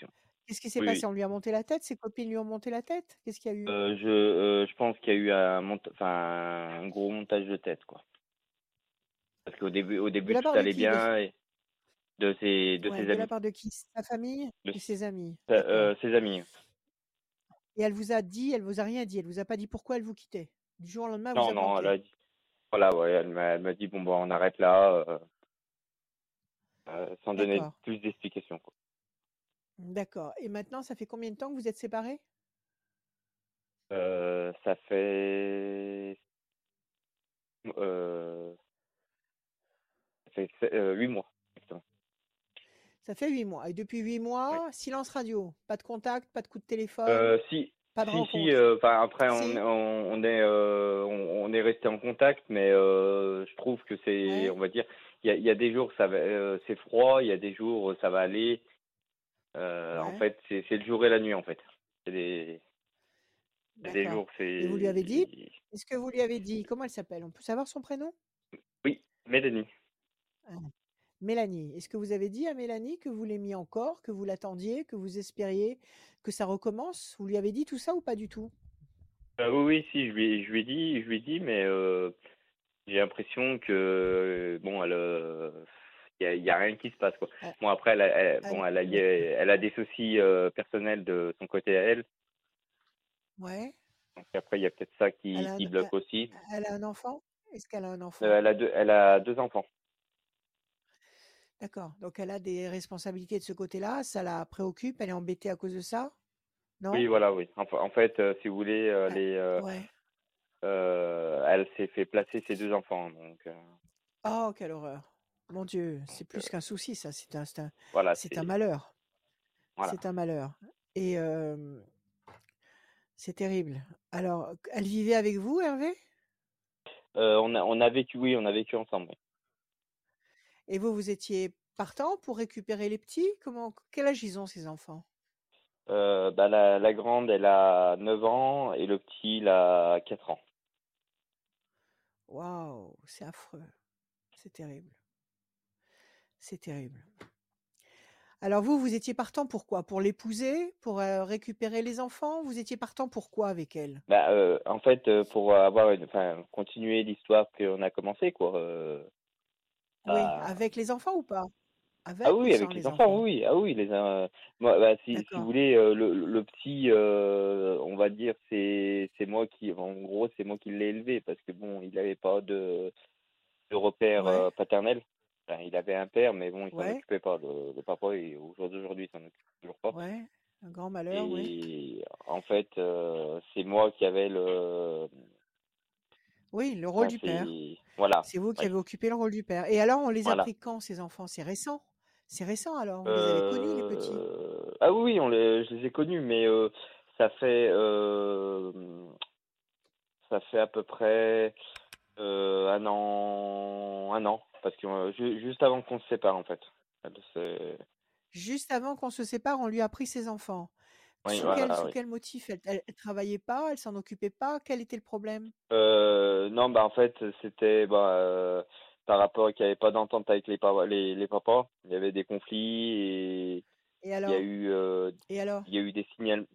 Qu'est-ce qui s'est Oui, passé? oui. On lui a monté la tête? Ses copines lui ont monté la tête? Qu'est-ce qu'il y a eu? Euh, je, euh, je pense qu'il y a eu un, mont- enfin, un gros montage de tête, quoi. Parce qu'au début, au début, tout allait bien. Et de ses, de Ouais, ses de la amis. part de qui? Sa famille De et ses amis? euh, ses amis. Et elle vous a dit, elle vous a rien dit, elle vous a pas dit pourquoi elle vous quittait? Du jour au lendemain, elle vous Non, non, elle a dit. Voilà, ouais, elle m'a, dit, bon, bah, on arrête là, euh, euh, sans donner D'accord. plus d'explications. D'accord. Et maintenant, ça fait combien de temps que vous êtes séparés? Euh, ça fait, euh, ça fait sept- euh, huit mois, exactement. Ça fait huit mois. Et depuis huit Oui. mois, silence radio. Pas de contact, pas de coup de téléphone, si, pas de si, si, euh, après, on, Si on, on est, euh, on, on est resté en contact, mais euh, je trouve que c'est, Ouais. on va dire, il y a, y a des jours, ça va, euh, c'est froid, il y a des jours, ça va aller. Euh, en Ouais. fait, c'est, c'est le jour et la nuit, en fait. C'est des, des jours, Et vous lui avez dit c'est, Est-ce que vous lui avez dit Comment elle s'appelle? On peut savoir son prénom? Oui, Mélanie. Ah, Mélanie. Est-ce que vous avez dit à Mélanie que vous l'aimiez encore, que vous l'attendiez, que vous espériez que ça recommence? Vous lui avez dit tout ça ou pas du tout? Euh, oui, oui, si, je lui, ai- je lui ai dit, je lui ai dit, mais euh, j'ai l'impression que, bon, elle, euh, il y a, rien qui se passe, quoi. Ah, Bon, après, elle a, elle- ah, bon, elle a, elle des soucis euh, personnels de son côté à elle. Ouais. Donc après, il y a peut-être ça qui, bloque aussi. elle- a un enfant? Est-ce qu'elle a un Euh, enfant elle a deux, elle a deux enfants. D'accord. Donc elle a des responsabilités de ce côté-là. Ça la préoccupe. Elle est embêtée à cause de ça? Oui, Non voilà, oui. En, fa- en fait, euh, si vous voulez, euh, Ah, les, euh, Ouais. euh, elle s'est fait placer ses deux enfants. Donc euh, Oh, quelle horreur. Mon Dieu, c'est donc, euh, plus qu'un souci, ça. C'est un, c'est un, voilà, c'est un malheur. voilà. C'est un malheur. Et euh, c'est terrible. Alors, elle vivait avec vous, Hervé? Euh, on a, on a vécu, oui, on a vécu ensemble. oui. Et vous, vous étiez partant pour récupérer les petits? Comment, quel âge ils ont, ces enfants? Euh, bah, la, la grande, elle a 9 ans et le petit, il a 4 ans. Waouh, c'est affreux. C'est terrible. C'est terrible. Alors vous, vous étiez partant pour quoi? Pour l'épouser? Pour euh, récupérer les enfants? Vous étiez partant pour quoi avec elle? Bah, euh, en fait, pour avoir, une- continuer l'histoire qu'on a commencé, quoi. Oui, bah, avec les enfants ou pas? Ah Avec oui, avec les les enfants, enfants? oui, ah oui, les, euh, moi, bah, si, si vous voulez, euh, le, le petit, euh, on va dire, c'est, c'est moi qui, en gros, c'est moi qui l'ai élevé parce que bon, il n'avait pas de, de repère Ouais. euh, paternel. Enfin, il avait un père, mais bon, il s'en Ouais. occupait pas. Le, le papa, et au jour d'aujourd'hui, il s'en occupe toujours pas. Ouais. Un grand malheur, oui. Et en fait, c'est moi qui avais le. Oui, le rôle du père. c'est- Voilà. C'est vous qui avez occupé le rôle du père. Et alors, on les a pris quand, ces enfants? C'est récent? C'est récent alors? Vous les avez connus, les petits? Euh, Ah oui, on les, je les ai connus, mais euh, ça fait euh, ça fait à peu près un an, un an, parce que ju- juste avant qu'on se sépare en fait. Juste avant qu'on se sépare, on lui a pris ses enfants. Oui, Sous quel, voilà, sous oui. quel motif? Elle, elle travaillait pas? Elle s'en occupait pas? Quel était le problème? Euh, non, bah en fait, c'était bah, euh, par rapport qu'il n'y avait pas d'entente avec les, les, les papas. Il y avait des conflits et Et il y a eu euh, Et alors? il y a eu des signal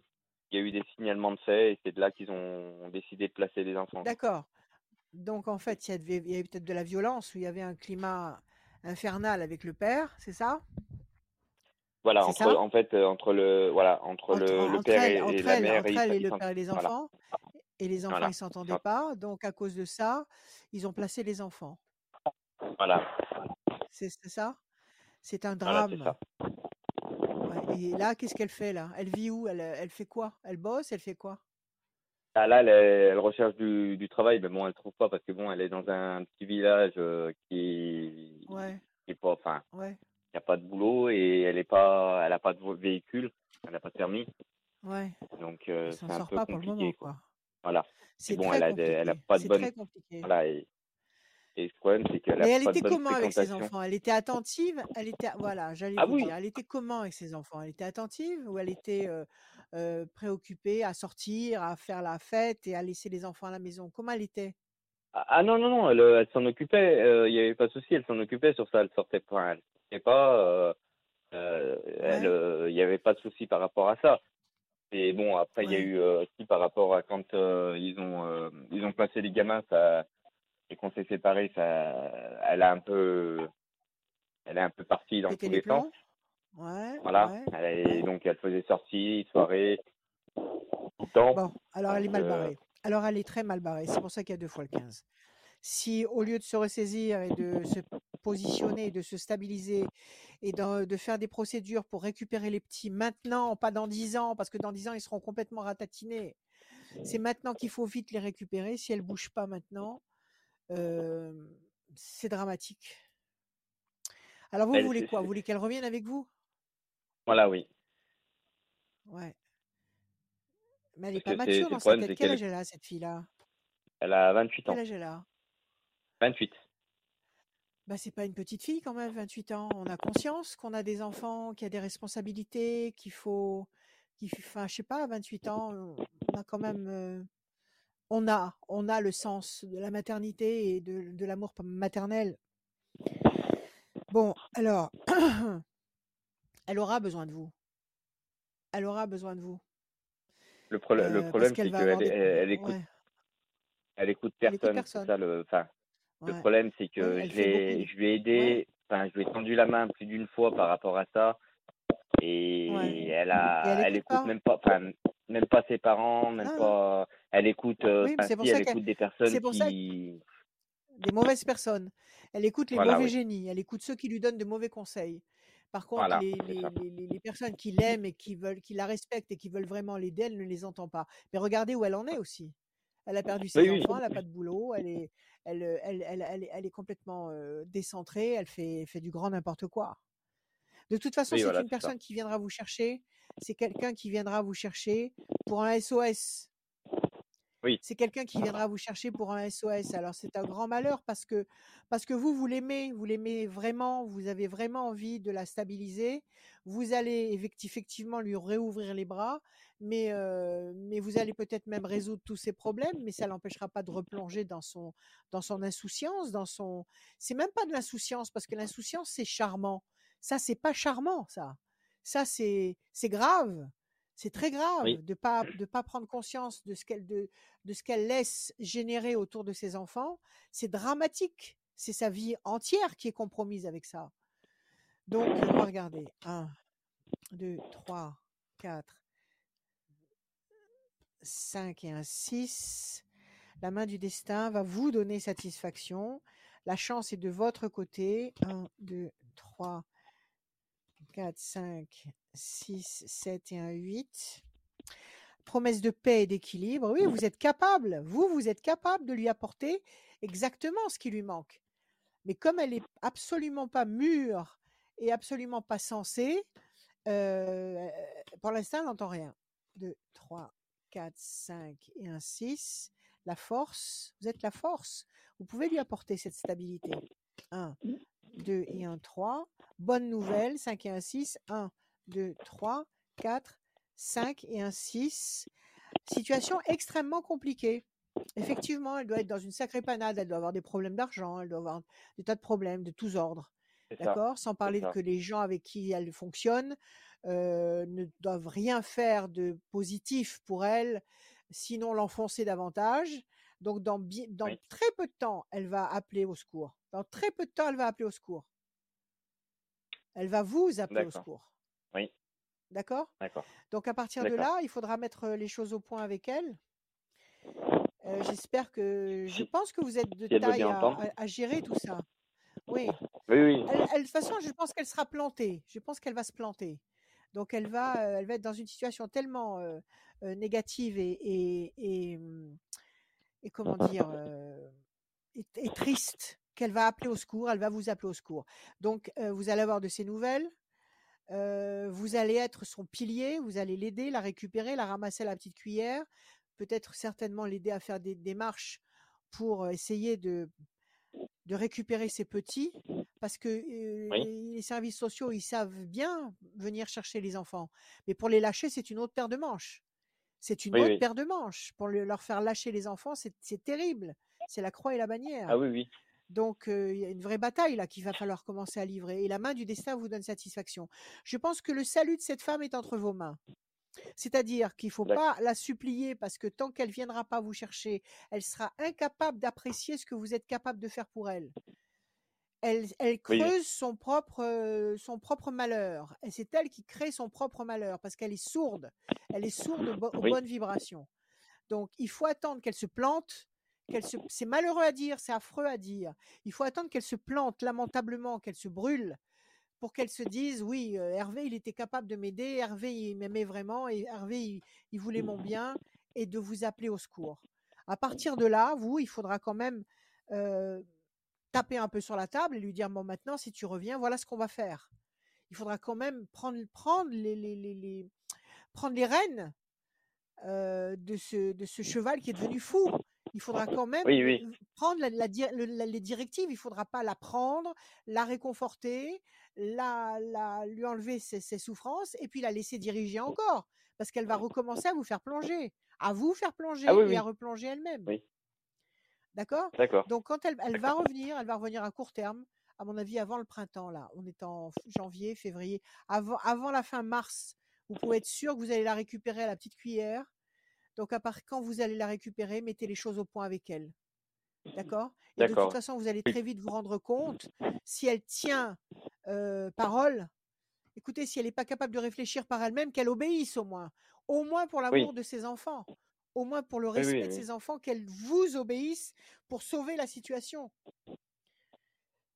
il y a eu des signalements de fait et c'est de là qu'ils ont décidé de placer les enfants. D'accord. Donc, en fait, il y avait, avait peut-être de la violence ou il y avait un climat infernal avec le père, c'est ça? Voilà, entre en fait euh, entre le voilà entre Entre, le, père et, et la mère entre ils elle et ils le s'ent- père et les voilà enfants. Et les enfants, voilà ils s'entendaient pas. Donc, à cause de ça, ils ont placé les enfants. voilà C'est ça? C'est un voilà drame. ça. Ouais. Et là, qu'est-ce qu'elle fait là? Elle vit où? Elle, elle fait quoi? Elle bosse? Elle fait quoi? Ah, là elle, recherche du, du travail mais bon elle trouve pas parce que bon elle est dans un petit village euh, qui Ouais, qui est pas enfin ouais, il n'y a pas de boulot et elle est pas elle a pas de véhicule elle a pas de permis ouais. donc euh, c'est un sort peu pas pour le moment, compliqué quoi. Voilà. C'est bon elle a des- elle a compliqué. pas de C'est bonne très compliqué. voilà et, et le problème c'est qu'elle a Mais elle pas de était bonne comment avec ses enfants? Elle était attentive? Elle était, voilà, j'allais Ah vous oui dire, elle était comment avec ses enfants? Elle était attentive ou elle était euh, euh, préoccupée à sortir, à faire la fête et à laisser les enfants à la maison? Comment elle était? Ah ah non, non, non, elle, euh, elle s'en occupait, euh, il n'y avait pas de souci, elle s'en occupait sur ça, elle sortait pas, elle pas, euh, euh, Ouais, euh, il n'y avait pas de souci par rapport à ça. Et bon, après, il y a eu aussi par rapport à quand ils ont ils ont placé les gamins, ça, et qu'on s'est séparés, ça, elle a un peu, elle est un peu partie dans tous les les sens. Ouais, Voilà, ouais, ouais. donc elle faisait sorties, soirées, tout le temps. Bon, alors elle est mal barrée. Alors elle est très mal barrée. C'est pour ça qu'il y a deux fois le 15. Si au lieu de se ressaisir et de se positionner, de se stabiliser et de, de faire des procédures pour récupérer les petits maintenant, pas dans 10 ans, parce que dans 10 ans, ils seront complètement ratatinés. C'est maintenant qu'il faut vite les récupérer. Si elles ne bougent pas maintenant, euh, c'est dramatique. Alors vous elle- voulez quoi? Vous voulez qu'elle revienne avec vous? Voilà, oui. Ouais. Mais elle n'est pas mature dans sa problème, tête. Quel âge elle a, cette fille-là? elle a 28 Quel ans. âge elle a? 28. Bah, c'est pas une petite fille quand même, 28 ans. On a conscience qu'on a des enfants, qu'il y a des responsabilités, qu'il faut, qu'il, enfin, je sais pas, à 28 ans, on a quand même, euh, on a, on a le sens de la maternité et de, de l'amour maternel. Bon, alors, elle aura besoin de vous. Elle aura besoin de vous. Le, problème le Euh, problème, c'est qu'elle avoir elle, écoute, ouais, elle écoute personne. C'est ça le, enfin, le problème, c'est que je l'ai, lui ai aidé, enfin, je lui ai tendu la main plus d'une fois par rapport à ça, et elle Et a, elle elle écoute pas? même pas, enfin, même pas ses parents, même non. pas, elle écoute, euh, Oui, c'est pour si, ça elle écoute des personnes pour ça des mauvaises personnes. Elle écoute les voilà, mauvais oui, génies, elle écoute ceux qui lui donnent de mauvais conseils. Par contre, voilà, les, personnes qui l'aiment et qui veulent, qui la respectent et qui veulent vraiment l'aider, elle ne les entend pas. Mais regardez où elle en est aussi. Elle a perdu ses oui, enfants, elle n'a pas de boulot, elle est, elle, euh, elle, elle, elle, est elle est complètement euh, décentrée, elle fait, fait du grand n'importe quoi. De toute façon, oui, c'est voilà, une ça. personne qui viendra vous chercher, c'est quelqu'un qui viendra vous chercher pour un SOS. Oui, C'est quelqu'un qui viendra vous chercher pour un SOS. Alors c'est un grand malheur parce que parce que vous vous l'aimez, vous l'aimez vraiment, vous avez vraiment envie de la stabiliser. Vous allez effecti- effectivement lui réouvrir les bras, mais euh, mais vous allez peut-être même résoudre tous ses problèmes, mais ça l'empêchera pas de replonger dans son dans son insouciance, dans son. C'est même pas de l'insouciance parce que l'insouciance c'est charmant. Ça c'est pas charmant ça. Ça c'est c'est grave. C'est très grave oui, de pas de pas prendre conscience de ce qu'elle de de ce qu'elle laisse générer autour de ses enfants. C'est dramatique. C'est sa vie entière qui est compromise avec ça. Donc, on va regarder. 1, 2, 3, 4, 5 et un 6. La main du destin va vous donner satisfaction. La chance est de votre côté. 1, 2, 3, 4, 5, 6, 7 et un 8. Promesse de paix et d'équilibre. Oui, vous êtes capable. Vous, vous êtes capable de lui apporter exactement ce qui lui manque. Mais comme elle est absolument pas mûre et absolument pas sensée, euh, pour l'instant, elle n'entend rien. 2, 3, 4, 5 et un 6. La force, vous êtes la force. Vous pouvez lui apporter cette stabilité. 1, 2 et un 3. Bonne nouvelle, 5 et un 6. 1, 2, 3, 4, 5 et un 6. Situation extrêmement compliquée. Effectivement, elle doit être dans une sacrée panade, elle doit avoir des problèmes d'argent, elle doit avoir des tas de problèmes de tous ordres. D'accord? Sans parler que les gens avec qui elle fonctionne euh, ne doivent rien faire de positif pour elle, sinon l'enfoncer davantage. Donc, dans, bi- dans Oui. très peu de temps, elle va appeler au secours. Dans très peu de temps, elle va appeler au secours. Elle va vous appeler au secours. Oui. D'accord? D'accord. Donc, à partir de là, il faudra mettre les choses au point avec elle. Euh, J'espère que. Je pense que vous êtes de si taille à, entendre. à- à gérer tout ça. Oui. Oui, oui. Elle, elle- de toute façon, je pense qu'elle sera plantée. Je pense qu'elle va se planter. Donc, elle va, euh, elle va être dans une situation tellement euh, euh, négative hum, et comment dire, et, triste qu'elle va appeler au secours. Elle va vous appeler au secours. Donc, vous allez avoir de ses nouvelles. Vous allez être son pilier. Vous allez l'aider, la récupérer, la ramasser à la petite cuillère. Peut-être certainement l'aider à faire des démarches pour essayer de de récupérer ses petits parce que euh, Oui. les services sociaux ils savent bien venir chercher les enfants. Mais pour les lâcher c'est une autre paire de manches. C'est une Oui, autre oui. paire de manches. Pour le- leur faire lâcher les enfants c'est terrible. C'est la croix et la bannière. Ah oui, oui. donc euh, il y a une vraie bataille là qu'il va falloir commencer à livrer. Et la main du destin vous donne satisfaction. Je pense que le salut de cette femme est entre vos mains c'est-à-dire qu'il faut D'accord. pas la supplier parce que tant qu'elle viendra pas vous chercher, elle sera incapable d'apprécier ce que vous êtes capable de faire pour elle. Elle, elle Oui, oui. creuse son propre, son propre malheur. Et c'est elle qui crée son propre malheur parce qu'elle est sourde. Elle est sourde aux, bo- aux Oui. bonnes vibrations. Donc, il faut attendre qu'elle se plante. C'est malheureux à dire, c'est affreux à dire. Il faut attendre qu'elle se plante lamentablement, qu'elle se brûle pour qu'elle se dise oui, euh, Hervé, il était capable de m'aider, Hervé, il m'aimait vraiment, et Hervé, il, il voulait mon bien, et de vous appeler au secours. À partir de là, vous, il faudra quand même euh, taper un peu sur la table et lui dire bon, maintenant, si tu reviens, voilà ce qu'on va faire. Il faudra quand même prendre, prendre, les, les, les, les- prendre les rênes euh, de, ce, de ce cheval qui est devenu fou. Il faudra quand même Oui, oui. prendre la- la di- le- la- les directives. Il faudra pas la prendre, la réconforter, la, lui enlever ses, ses souffrances et puis la laisser diriger encore. Parce qu'elle va recommencer à vous faire plonger, à vous faire plonger Ah oui, et à replonger elle-même. D'accord? D'accord. Donc quand elle, elle va revenir, elle va revenir à court terme, à mon avis avant le printemps là. On est en janvier, février, avant, avant la fin mars. Vous pouvez être sûr que vous allez la récupérer à la petite cuillère. Donc à part quand vous allez la récupérer, mettez les choses au point avec elle. D'accord? Et de toute façon, vous allez très vite vous rendre compte si elle tient euh, parole. Écoutez, si elle n'est pas capable de réfléchir par elle-même, qu'elle obéisse au moins. Au moins pour l'amour Oui. de ses enfants. Au moins pour le respect oui, de ses enfants, qu'elle vous obéisse pour sauver la situation.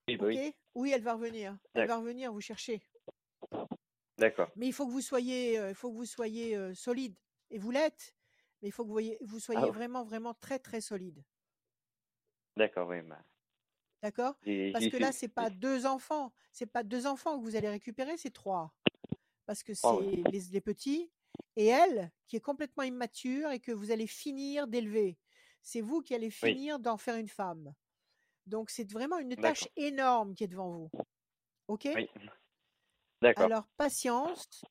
Oui, bah Ok? oui. Oui, elle va revenir. Elle va revenir vous chercher. D'accord. Mais il faut que vous soyez, il faut que vous soyez euh, solide. Et vous l'êtes. Mais il faut que vous, voyez- vous soyez Ah ouais. vraiment, vraiment très, très solide. D'accord, oui. bah, D'accord? Parce que là, c'est pas deux enfants. C'est pas deux enfants que vous allez récupérer, c'est trois. Parce que oui. c'est les, les petits et elle qui est complètement immature et que vous allez finir d'élever. C'est vous qui allez Oui. finir d'en faire une femme. Donc c'est vraiment une tâche énorme qui est devant vous. Ok? Oui. D'accord. Alors patience,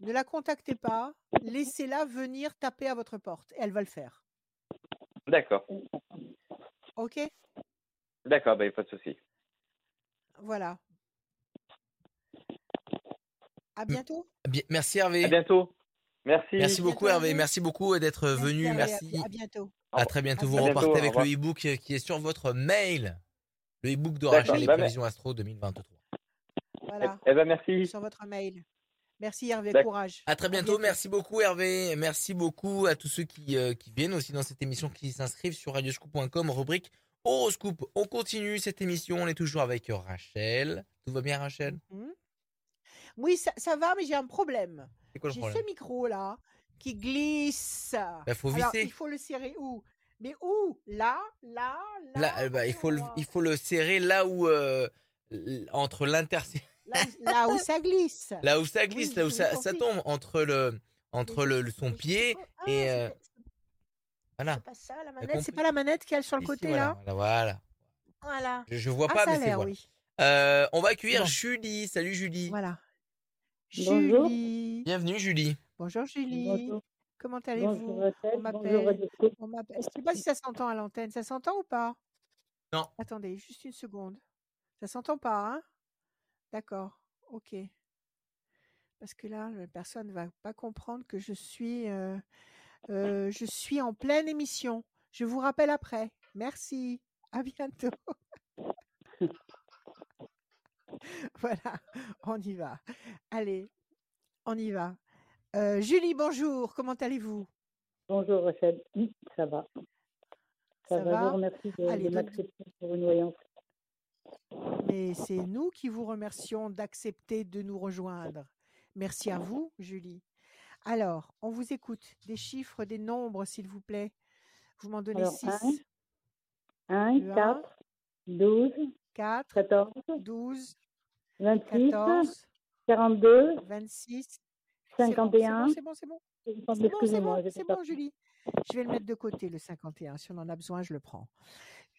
ne la contactez pas, laissez-la venir taper à votre porte. Et elle va le faire. D'accord. Ok? D'accord, bah, a pas de souci. Voilà. À Mm. bientôt. Bien- merci À Hervé. bientôt. Merci. Merci À beaucoup bientôt, Hervé. Merci beaucoup d'être venu. Hervé. Merci. À bientôt. À très bientôt. À Vous repartez avec le e-book euh, qui est sur votre mail. Le e-book de Rachel, les bah, prévisions astro 2023. Voilà. Eh ben merci. Sur votre mail. Merci Hervé, courage. À très À bientôt. bientôt. Merci beaucoup Hervé. Merci beaucoup à tous ceux qui, euh, qui viennent aussi dans cette émission, qui s'inscrivent sur radioscoop.com, rubrique Horoscope, on continue cette émission, on est toujours avec Rachel. Tout va bien Rachel? Mhm. Oui, ça, ça va, mais j'ai un problème. C'est quoi le J'ai ce micro là qui glisse. Bah, faut Alors, visser. il faut le serrer où? Mais où? Là, là, là. Là, euh, bah, il, faut le, endroit il faut le serrer là où... euh, entre l'intersection... là, où- là où ça glisse. Là où ça glisse, Oui, là où ça, tombe, entre le, entre le, le- son pied Ah, et... euh, voilà. c'est pas ça la manette. C'est pas la manette qu'il y a sur le Ici, côté voilà, là? voilà, voilà. Je, je vois Ah, pas, ça mais a c'est l'air, voilà. oui. Euh, on va accueillir Bon. Julie. Salut Julie. Voilà. Bonjour. Julie. Bienvenue Julie. Bonjour Julie. Bonjour. Comment Bonjour allez-vous On bonjour m'appelle. Radisco. On m'appelle. Je sais pas si ça s'entend à l'antenne. Ça s'entend ou pas? Non. Attendez, juste une seconde. Ça s'entend pas, hein? D'accord. Ok. Parce que là, la personne ne va pas comprendre que je suis, euh, euh, je suis en pleine émission. Je vous rappelle après. Merci. À bientôt. voilà, on y va. Allez, on y va. Euh, Julie, bonjour. Comment allez-vous? Bonjour Rachel, ça va. Ça, Ça va, je vous remercie de, m'accepter pour une voyance. Mais c'est nous qui vous remercions d'accepter de nous rejoindre. Merci à vous, Julie. Alors, on vous écoute. Des chiffres, des nombres, s'il vous plaît. Vous m'en donnez Alors, 6, 1, Le 4, 12, 4, 14, 12, 26, 14, 42, 26. C'est bon, 51. C'est bon, c'est bon, c'est bon. C'est bon, c'est bon, Julie. Je vais le mettre de côté, le 51. Si on en a besoin, je le prends.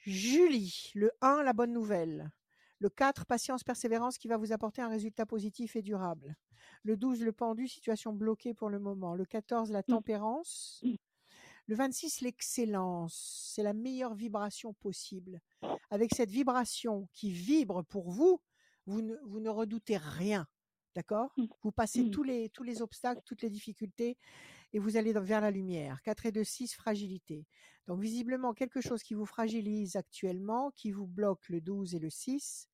Julie, le 1, la bonne nouvelle. Le 4, patience, persévérance qui va vous apporter un résultat positif et durable. Le 12, le pendu, situation bloquée pour le moment. Le 14, la tempérance. Le 26, l'excellence. C'est la meilleure vibration possible. Avec cette vibration qui vibre pour vous, vous ne, vous ne redoutez rien. D'accord? Mm. Vous passez tous les, tous les obstacles, toutes les difficultés et vous allez vers la lumière. 4 et 2, 6, fragilité. Donc visiblement, quelque chose qui vous fragilise actuellement, qui vous bloque le 12 et le 6.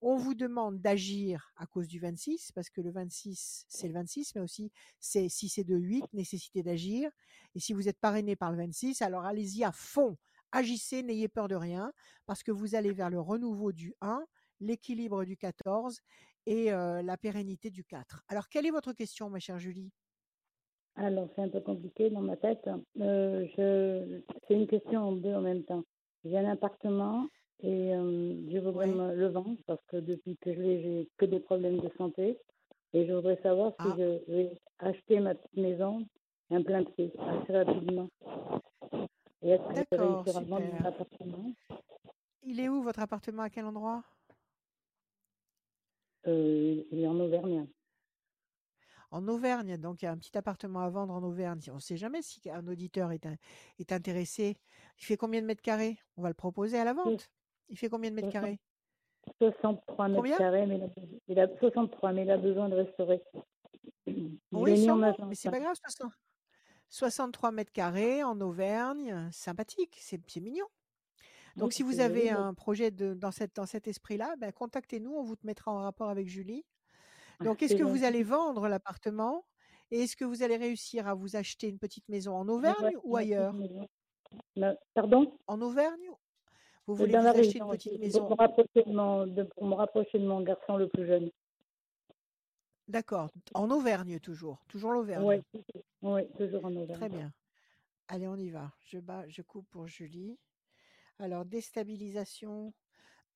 On vous demande d'agir à cause du 26, parce que le 26, c'est le 26, mais aussi c'est 6 et 2, 8, nécessité d'agir. Et si vous êtes parrainé par le 26, alors allez-y à fond. Agissez, n'ayez peur de rien, parce que vous allez vers le renouveau du 1, l'équilibre du 14 et euh, la pérennité du 4. Alors, quelle est votre question, ma chère Julie? Alors, c'est un peu compliqué dans ma tête. Euh, je... C'est une question en deux en même temps. J'ai un appartement et euh, je voudrais Ouais. me le vendre parce que depuis que je l'ai, j'ai que des problèmes de santé. Et je voudrais savoir si Ah. je vais acheter ma petite maison un plein pied assez rapidement. Et est-ce que je réussir à vendre mon appartement? Il est où votre appartement? À quel endroit? Euh, Il est en Auvergne. En Auvergne, donc il y a un petit appartement à vendre en Auvergne. On ne sait jamais si un auditeur est, un- est intéressé. Il fait combien de mètres carrés? On va le proposer à la vente. Il fait combien de mètres carrés? 63 mètres Combien? carrés, mais il a, il a 63, mais il a besoin de restaurer. Oui, en sûrement, agence. mais c'est pas grave. 60 63 mètres carrés en Auvergne, sympathique, c'est mignon. Donc, Oui, si vous avez un projet de, dans, cette, dans cet esprit-là, ben, contactez-nous, on vous mettra en rapport avec Julie. Donc, est-ce que vous allez vendre l'appartement et est-ce que vous allez réussir à vous acheter une petite maison en Auvergne ou ailleurs? Pardon? En Auvergne? Vous Euh, voulez vous acheter une petite maison? pour me, rapprocher de mon, de- pour me rapprocher de mon garçon le plus jeune. D'accord. En Auvergne toujours. Toujours l'Auvergne. Oui, ouais, toujours en Auvergne. Très bien. Allez, on y va. Je bats, je coupe pour Julie. Alors, déstabilisation.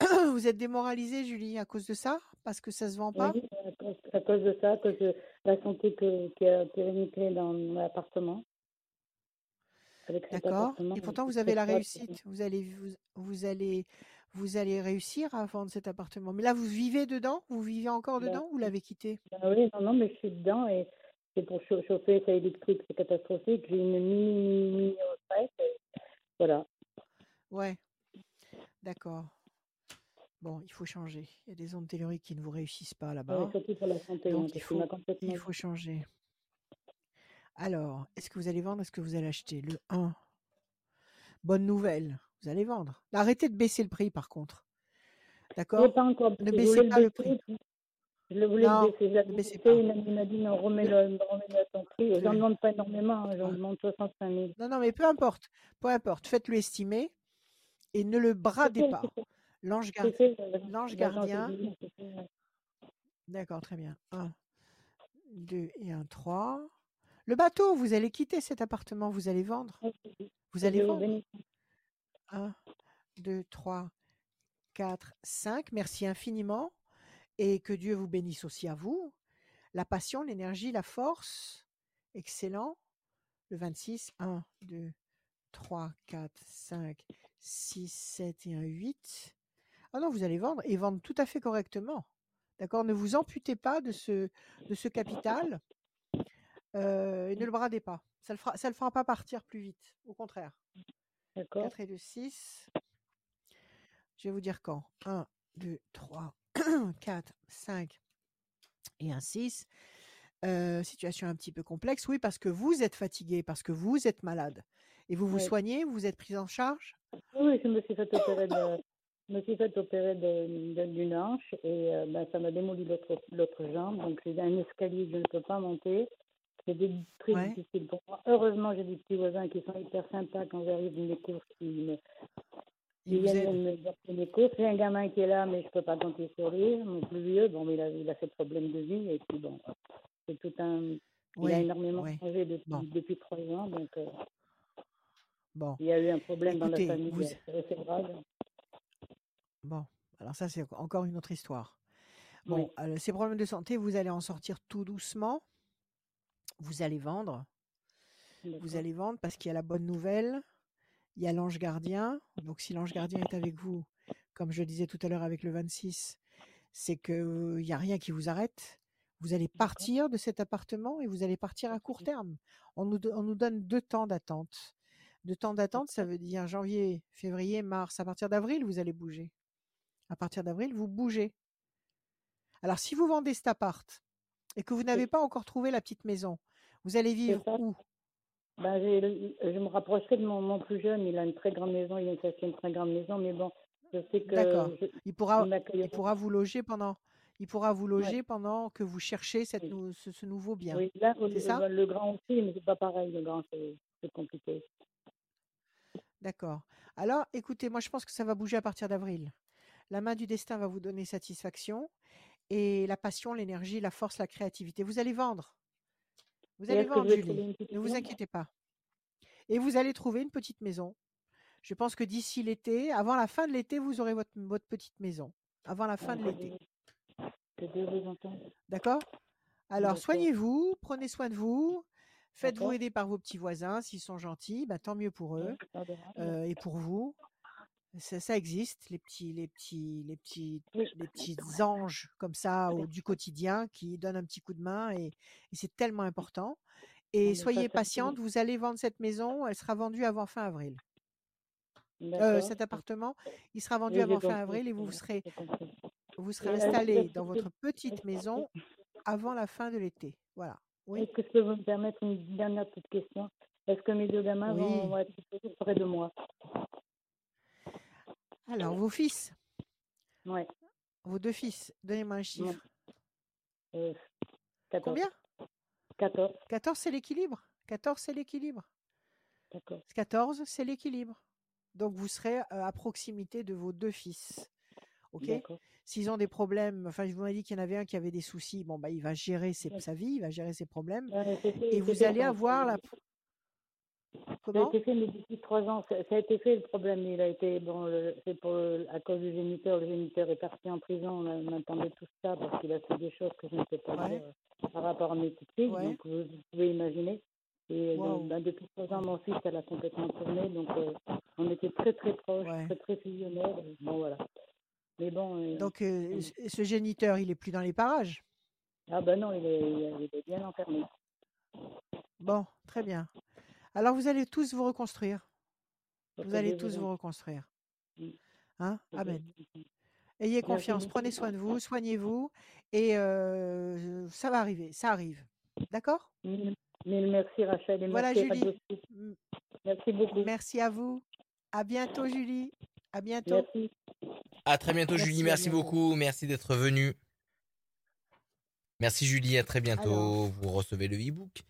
Vous êtes démoralisée, Julie, à cause de ça? Parce que ça se vend pas? Oui, à cause, à cause de ça, à cause de la santé que, qui a été réunifiée dans l'appartement. Avec cet D'accord. appartement, Et pourtant, vous avez la réussite. Vous allez, vous, vous allez, vous allez réussir à vendre cet appartement. Mais là, vous vivez dedans? Vous vivez encore Ben, dedans ou vous l'avez quitté? Ben oui, non, non, mais je suis dedans et c'est pour chau- chauffer, ça électrique, c'est catastrophique. J'ai une mini, mini, mini retraite. et Voilà. Ouais. D'accord. Bon, il faut changer. Il y a des ondes telluriques qui ne vous réussissent pas Ouais, là-bas. surtout pour la santé, hein, il faut, complètement. il faut changer. Alors, est-ce que vous allez vendre? Est-ce que vous allez acheter Le 1. Bonne nouvelle. Vous allez vendre. Arrêtez de baisser le prix, par contre. D'accord? Pas encore Ne baissez pas le le prix. baisser. Je le voulais Non, baisser. Je l'avais baissé. pas. Il m'a dit non, remets-le remets à ton prix. J'en demande pas énormément. hein, J'en Ah. demande 65 000. Non, non, mais peu importe. Peu importe. Faites-le estimer. Et ne le bradez pas. L'ange gar- euh, gardien. D'accord, très bien. 1, 2 et un 3. Le bateau, vous allez quitter cet appartement, vous allez vendre? Vous allez vendre? bénisse. 1, 2, 3, 4, 5. Merci infiniment. Et que Dieu vous bénisse aussi à vous. La passion, l'énergie, la force. Excellent. Le 26. 1, 2, 3, 4, 5, 6, 7 et un 8. Ah non, vous allez vendre et vendre tout à fait correctement. D'accord Ne vous amputez pas de ce, de ce capital euh, et ne le bradez pas. Ça ne le, fera, ça le fera pas partir plus vite. Au contraire. D'accord. 4 et 2, 6. Je vais vous dire quand. 1, 2, 3, 4, 5 et un 6. Euh, situation un petit peu complexe. Oui, parce que vous êtes fatigué, parce que vous êtes malade. Et vous vous Ouais. soignez, vous êtes pris en charge? Oui, je me suis fait opérer de, je me suis fait opérer de, de- d'une hanche et euh, ben, ça m'a démoli l'autre, jambe. Donc c'est un escalier que je ne peux pas monter. C'est très Ouais. difficile pour moi. Heureusement, j'ai des petits voisins qui sont hyper sympas quand j'arrive dans les courses, qui, me, qui Il vous viennent me courses. J'ai un gamin qui est là, mais je peux pas compter sur lui. Mon plus vieux, bon, il a, il a ses problèmes de vie et puis bon, c'est tout un. Il a énormément oui. changé depuis, Bon. depuis trois ans, donc euh, Bon, il y a eu un problème Écoutez, dans la famille vous- euh, cérébrale. Bon. Alors ça, c'est encore une autre histoire. Bon, Oui. ces problèmes de santé, vous allez en sortir tout doucement. Vous allez vendre. Vous allez vendre parce qu'il y a la bonne nouvelle. Il y a l'ange gardien. Donc, si l'ange gardien est avec vous, comme je disais tout à l'heure avec le 26, c'est qu'il n'y a rien qui vous arrête. Vous allez partir de cet appartement et vous allez partir à court terme. On nous, do- on nous donne deux temps d'attente. Deux temps d'attente, ça veut dire janvier, février, mars. À partir d'avril, vous allez bouger. À partir d'avril, vous bougez. Alors, si vous vendez cet appart et que vous n'avez pas encore trouvé la petite maison, vous allez vivre où? Ben, je me rapprocherai de mon, mon plus jeune. Il a une très grande maison, il a une, très grande maison, mais bon, je sais que D'accord. Il pourra, il pourra vous loger pendant, il pourra vous Ouais. loger pendant que vous cherchez cette Oui. ce, ce nouveau bien. Oui, là, C'est le, ça? le grand aussi, mais c'est pas pareil. Le grand, c'est compliqué. D'accord. Alors, écoutez, moi je pense que ça va bouger à partir d'avril. La main du destin va vous donner satisfaction et la passion, l'énergie, la force, la créativité. Vous allez vendre. Vous allez vendre, Julie. Ne vous inquiétez pas. Et vous allez trouver une petite maison. Je pense que d'ici l'été, avant la fin de l'été, vous aurez votre, votre petite maison. Avant la fin de Que l'été. D'accord? Alors, soignez-vous, prenez soin de vous, faites-vous aider par vos petits voisins s'ils sont gentils, bah, tant mieux pour eux euh, et pour vous. Ça, ça existe, les petits, les petits, les petits, Oui. les petits anges comme ça au- du quotidien qui donnent un petit coup de main et, et c'est tellement important. Et soyez patiente, vous allez vendre cette maison, elle sera vendue avant fin avril. Euh, cet appartement, il sera vendu Oui, avant fin avril et vous serez, vous serez installé dans votre petite maison avant la fin de l'été. Voilà. Oui. Est-ce que je peux vous me permettre une dernière petite question? Est-ce que mes deux gamins Oui. vont, vont être près de moi? Alors, vos fils, Ouais. vos deux fils, donnez-moi un chiffre. Euh, 14. Combien? 14. 14, c'est l'équilibre? 14, c'est l'équilibre? D'accord. 14, c'est l'équilibre. Donc, vous serez euh, à proximité de vos deux fils. OK? D'accord. S'ils ont des problèmes, enfin, je vous m'avez dit qu'il y en avait un qui avait des soucis, bon, bah, il va gérer ses- sa vie, il va gérer ses problèmes. Ouais, Et vous allez avoir la. Ça a été fait, mais depuis trois ans, ça, ça a été fait le problème. Il a été, bon, c'est pour, à cause du géniteur. Le géniteur est parti en prison. On, a- on entendait tout ça parce qu'il a fait des choses que je ne peux pas Ouais. dire euh, par rapport à mes petites filles. Ouais. Donc, vous, vous pouvez imaginer. Et Wow. donc, ben, depuis trois ans, mon fils, elle a complètement tourné. Donc, euh, on était très, très proches, Ouais. très, très fusionnels. Bon, voilà. Mais bon. Donc, euh, ce ce géniteur, il est plus dans les parages? ah ben non, il est- il est bien enfermé. Bon, très bien. Alors, vous allez tous vous reconstruire. Vous allez tous vous reconstruire. Mm. Hein? Amen. en- Ayez confiance, prenez soin de vous, soignez-vous et euh, ça va arriver, ça arrive. D'accord? Merci Rachel et Voilà, merci Julie. Merci beaucoup. Merci à vous. À bientôt, Julie. À bientôt. Merci. À très bientôt, Merci, Julie. Merci beaucoup. Merci d'être venue. Merci, Julie. À très bientôt. Alors. Vous recevez le e-book.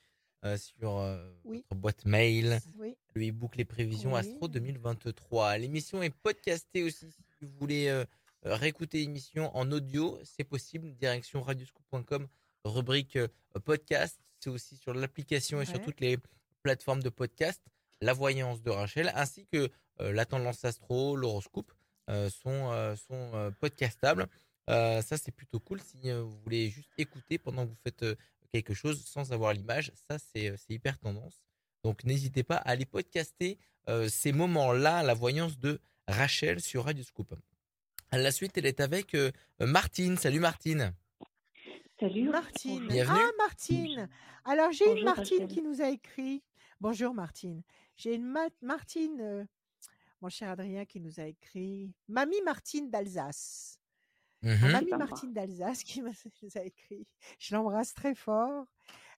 Euh, sur euh, Oui. votre boîte mail Oui. le e-book Les prévisions Oui. Astro 2023. L'émission est podcastée aussi. Si vous voulez euh, réécouter l'émission en audio, c'est possible. Direction radioscoop.com, rubrique podcast. C'est aussi sur l'application et sur toutes les plateformes de podcast. La voyance de Rachel, ainsi que la tendance astro, l'horoscope, sont, sont podcastables. Euh, ça, c'est plutôt cool si euh, vous voulez juste écouter pendant que vous faites euh, quelque chose sans avoir l'image. Ça, c'est euh, c'est hyper tendance. Donc, n'hésitez pas à aller podcaster euh, ces moments-là, la voyance de Rachel sur Radio Scoop. À la suite, elle est avec euh, Martine. Salut Martine. Salut. Martine. Bienvenue. Ah, Martine. Alors, j'ai une Martine Rachel. qui nous a écrit. Bonjour, Martine. J'ai une Ma- Martine, euh, mon cher Adrien, qui nous a écrit. Mamie Martine d'Alsace. Mamie sympa. Martine d'Alsace qui m'a- nous a écrit. Je l'embrasse très fort.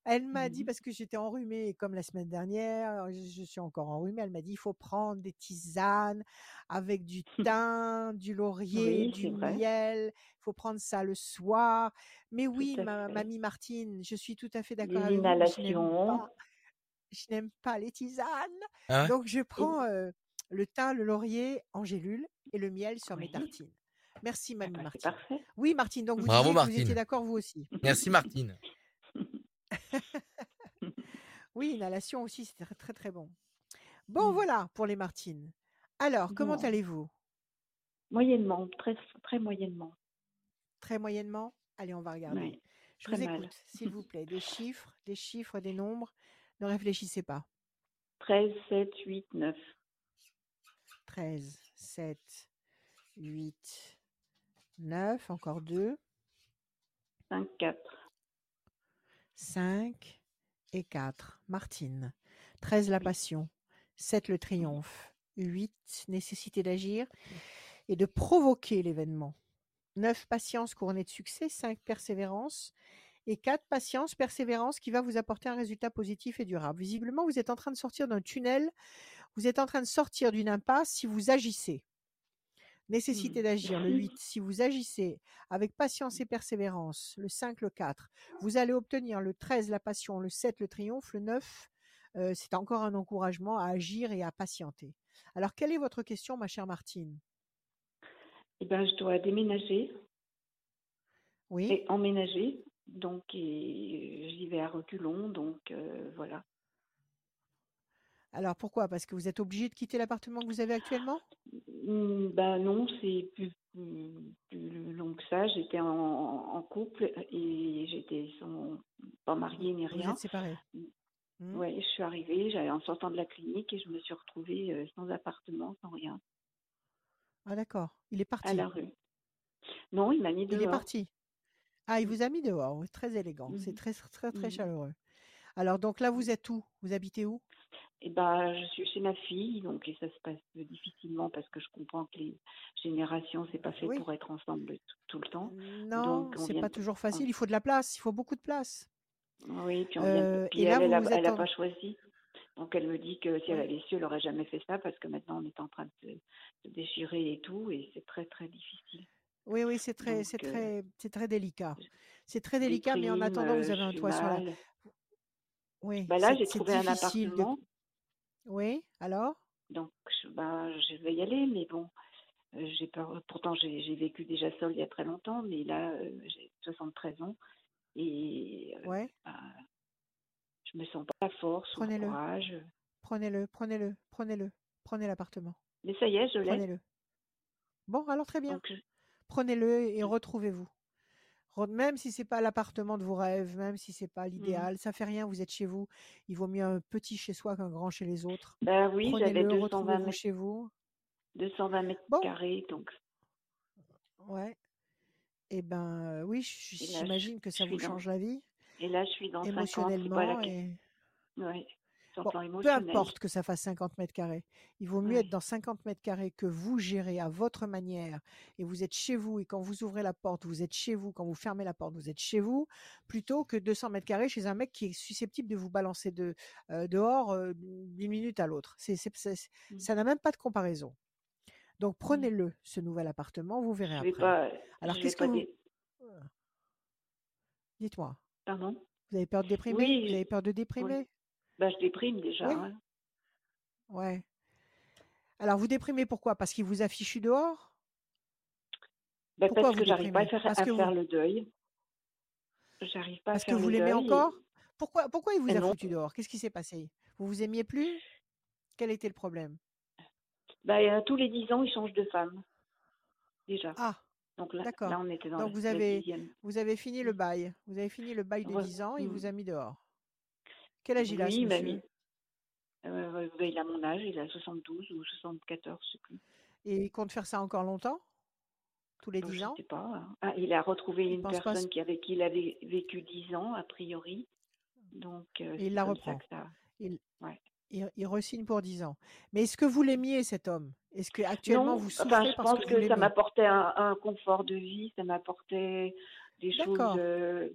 Elle m'a dit, Mhm. parce que j'étais enrhumée comme la semaine dernière, je, je suis encore enrhumée, elle m'a dit, il faut prendre des tisanes avec du thym, du laurier, Oui, du miel. Il faut prendre ça le soir. Mais oui, ma, mamie Martine, je suis tout à fait d'accord avec vous. Je n'aime pas, les tisanes. Ah ouais? Donc, je prends euh, le thym, le laurier en gélule et le miel sur mes tartines. Merci, Ah mamie bah, Martine. parfait. Oui, Martine, donc vous Bravo, que vous Martine. étiez d'accord vous aussi. Merci Martine. Oui, inhalation aussi, c'était très très, très bon. Bon, voilà pour les Martines. Alors, comment Bon. allez-vous? Moyennement, très, très moyennement. Très moyennement? Allez, on va regarder. Oui, Je vous écoute, s'il vous plaît. Des chiffres, des chiffres, des nombres. Ne réfléchissez pas. 13, 7, 8, 9. 13, 7, 8, 9, encore 2, 5, 4. 5 et 4. Martine. 13, la passion. 7, le triomphe. 8, nécessité d'agir et de provoquer l'événement. 9, patience couronnée de succès. 5, persévérance. Et 4, patience, persévérance qui va vous apporter un résultat positif et durable. Visiblement, vous êtes en train de sortir d'un tunnel. Vous êtes en train de sortir d'une impasse si vous agissez. Nécessité Mm. d'agir, le 8. Si vous agissez avec patience et persévérance, le 5, le 4, vous allez obtenir le 13, la passion, le 7, le triomphe, le 9, euh, c'est encore un encouragement à agir et à patienter. Alors, quelle est votre question, ma chère Martine? Eh ben, je dois déménager Oui et emménager. Donc, j'y vais à reculons. Donc, euh, voilà. Alors, pourquoi? Parce que vous êtes obligé de quitter l'appartement que vous avez actuellement? Ben non, c'est plus, long que ça. J'étais en, en couple et j'étais sans- pas mariée ni Vous rien. êtes séparés Hmm Ouais, je suis arrivée, j'allais en sortant de la clinique et je me suis retrouvée euh, sans appartement, sans rien, Ah, d'accord. Il est à parti. la rue. Non, il m'a mis Il est dehors. parti. Ah, il vous a mis dehors. oui, Très élégant. C'est Mhm. très, très, très Mhm. chaleureux. Alors, donc là, vous êtes où? Vous habitez où? Et ben, je suis chez ma fille, donc et ça se passe difficilement parce que je comprends que les générations, c'est pas fait Oui. pour être ensemble tout, le temps. Non, c'est vient pas de- toujours facile. Il faut de la place. Il faut beaucoup de place. Oui, puis on vient Euh, de... puis et là, elle, elle, vous a, vous elle a êtes en- pas choisi. Donc elle me dit que si elle avait su, elle aurait jamais fait ça parce que maintenant on est en train de se, déchirer et tout, et c'est très très difficile. Oui, oui, c'est très, c'est euh, très, c'est très délicat. C'est très délicat, mais en attendant, vous euh, avez un toit sur la. Oui, Bah là, j'ai trouvé un difficile de. appartement, Oui, alors? Donc je, bah, je vais y aller, mais bon, euh, j'ai peur. Pourtant, j'ai j'ai vécu déjà seule il y a très longtemps, mais là, euh, j'ai 73 ans et euh, Ouais, bah, je me sens pas la force ou le prenez-le, courage. prenez-le, prenez-le, prenez-le, prenez l'appartement, Mais ça y est, je l'ai. prenez-le. Bon, alors très bien, je- prenez-le et retrouvez-vous. Même si c'est pas l'appartement de vos rêves, même si c'est pas Mhm. l'idéal, ça fait rien, vous êtes chez vous. Il vaut mieux un petit chez soi qu'un grand chez les autres. bah oui, j'avais Prenez-le, 220 retrouvez-vous mètres, chez vous. 220 mètres Bon, carrés, donc ouais. Eh ben euh, oui, j'imagine que ça vous dans, change la vie et là, je suis dans 50, c'est pas la émotionnellement et Ouais, sur le peu importe que ça fasse 50 mètres carrés. Il vaut mieux être dans 50 mètres carrés que vous gérez à votre manière et vous êtes chez vous et quand vous ouvrez la porte, vous êtes chez vous, quand vous fermez la porte, vous êtes chez vous, plutôt que 200 mètres carrés chez un mec qui est susceptible de vous balancer de, euh, dehors euh, d'une minute à l'autre. C'est, c'est- c'est- Mm. ça n'a même pas de comparaison. Donc Mm. prenez-le, ce nouvel appartement, vous verrez Je après. pas, Alors qu'est-ce que vous... dé- Dites-moi. Pardon? Vous avez peur de déprimer Oui, Vous avez peur de oui. Bah, je déprime déjà. Oui. hein. Ouais. Alors, vous déprimez pourquoi? Parce qu'il vous a fichu dehors? Bah, Pourquoi parce vous que j'arrive pas à faire, à faire vous, le deuil. J'arrive pas à parce que vous l'aimez et- encore? Pourquoi, pourquoi il vous et a non. foutu dehors? Qu'est-ce qui s'est passé? Vous vous aimiez plus? Quel était le problème? Euh, tous les dix ans, il change de femme. Déjà. Ah, Donc là, là on était dans Donc vous avez, dixième. vous avez fini le bail. Vous avez fini le bail de Ouais. 10 ans, il vous Mm. a mis dehors. Quel âge il a, ce Oui, il m'a monsieur mis. euh, il a mon âge, il a 72 ou 74, je sais plus. Et il compte faire ça encore longtemps? Tous les Euh, 10 Je ans? sais pas. hein. Ah, il a retrouvé Il une personne qui avec qui il avait vécu 10 ans, a priori. Donc, euh, il la ça reprend. ça. Il, Ouais. il, il re-signe pour 10 ans. Mais est-ce que vous l'aimiez, cet homme? Est-ce que actuellement Non, vous enfin, souffrez je parce pense que vous ça m'apportait un, un confort de vie, ça m'apportait des choses. D'accord, euh.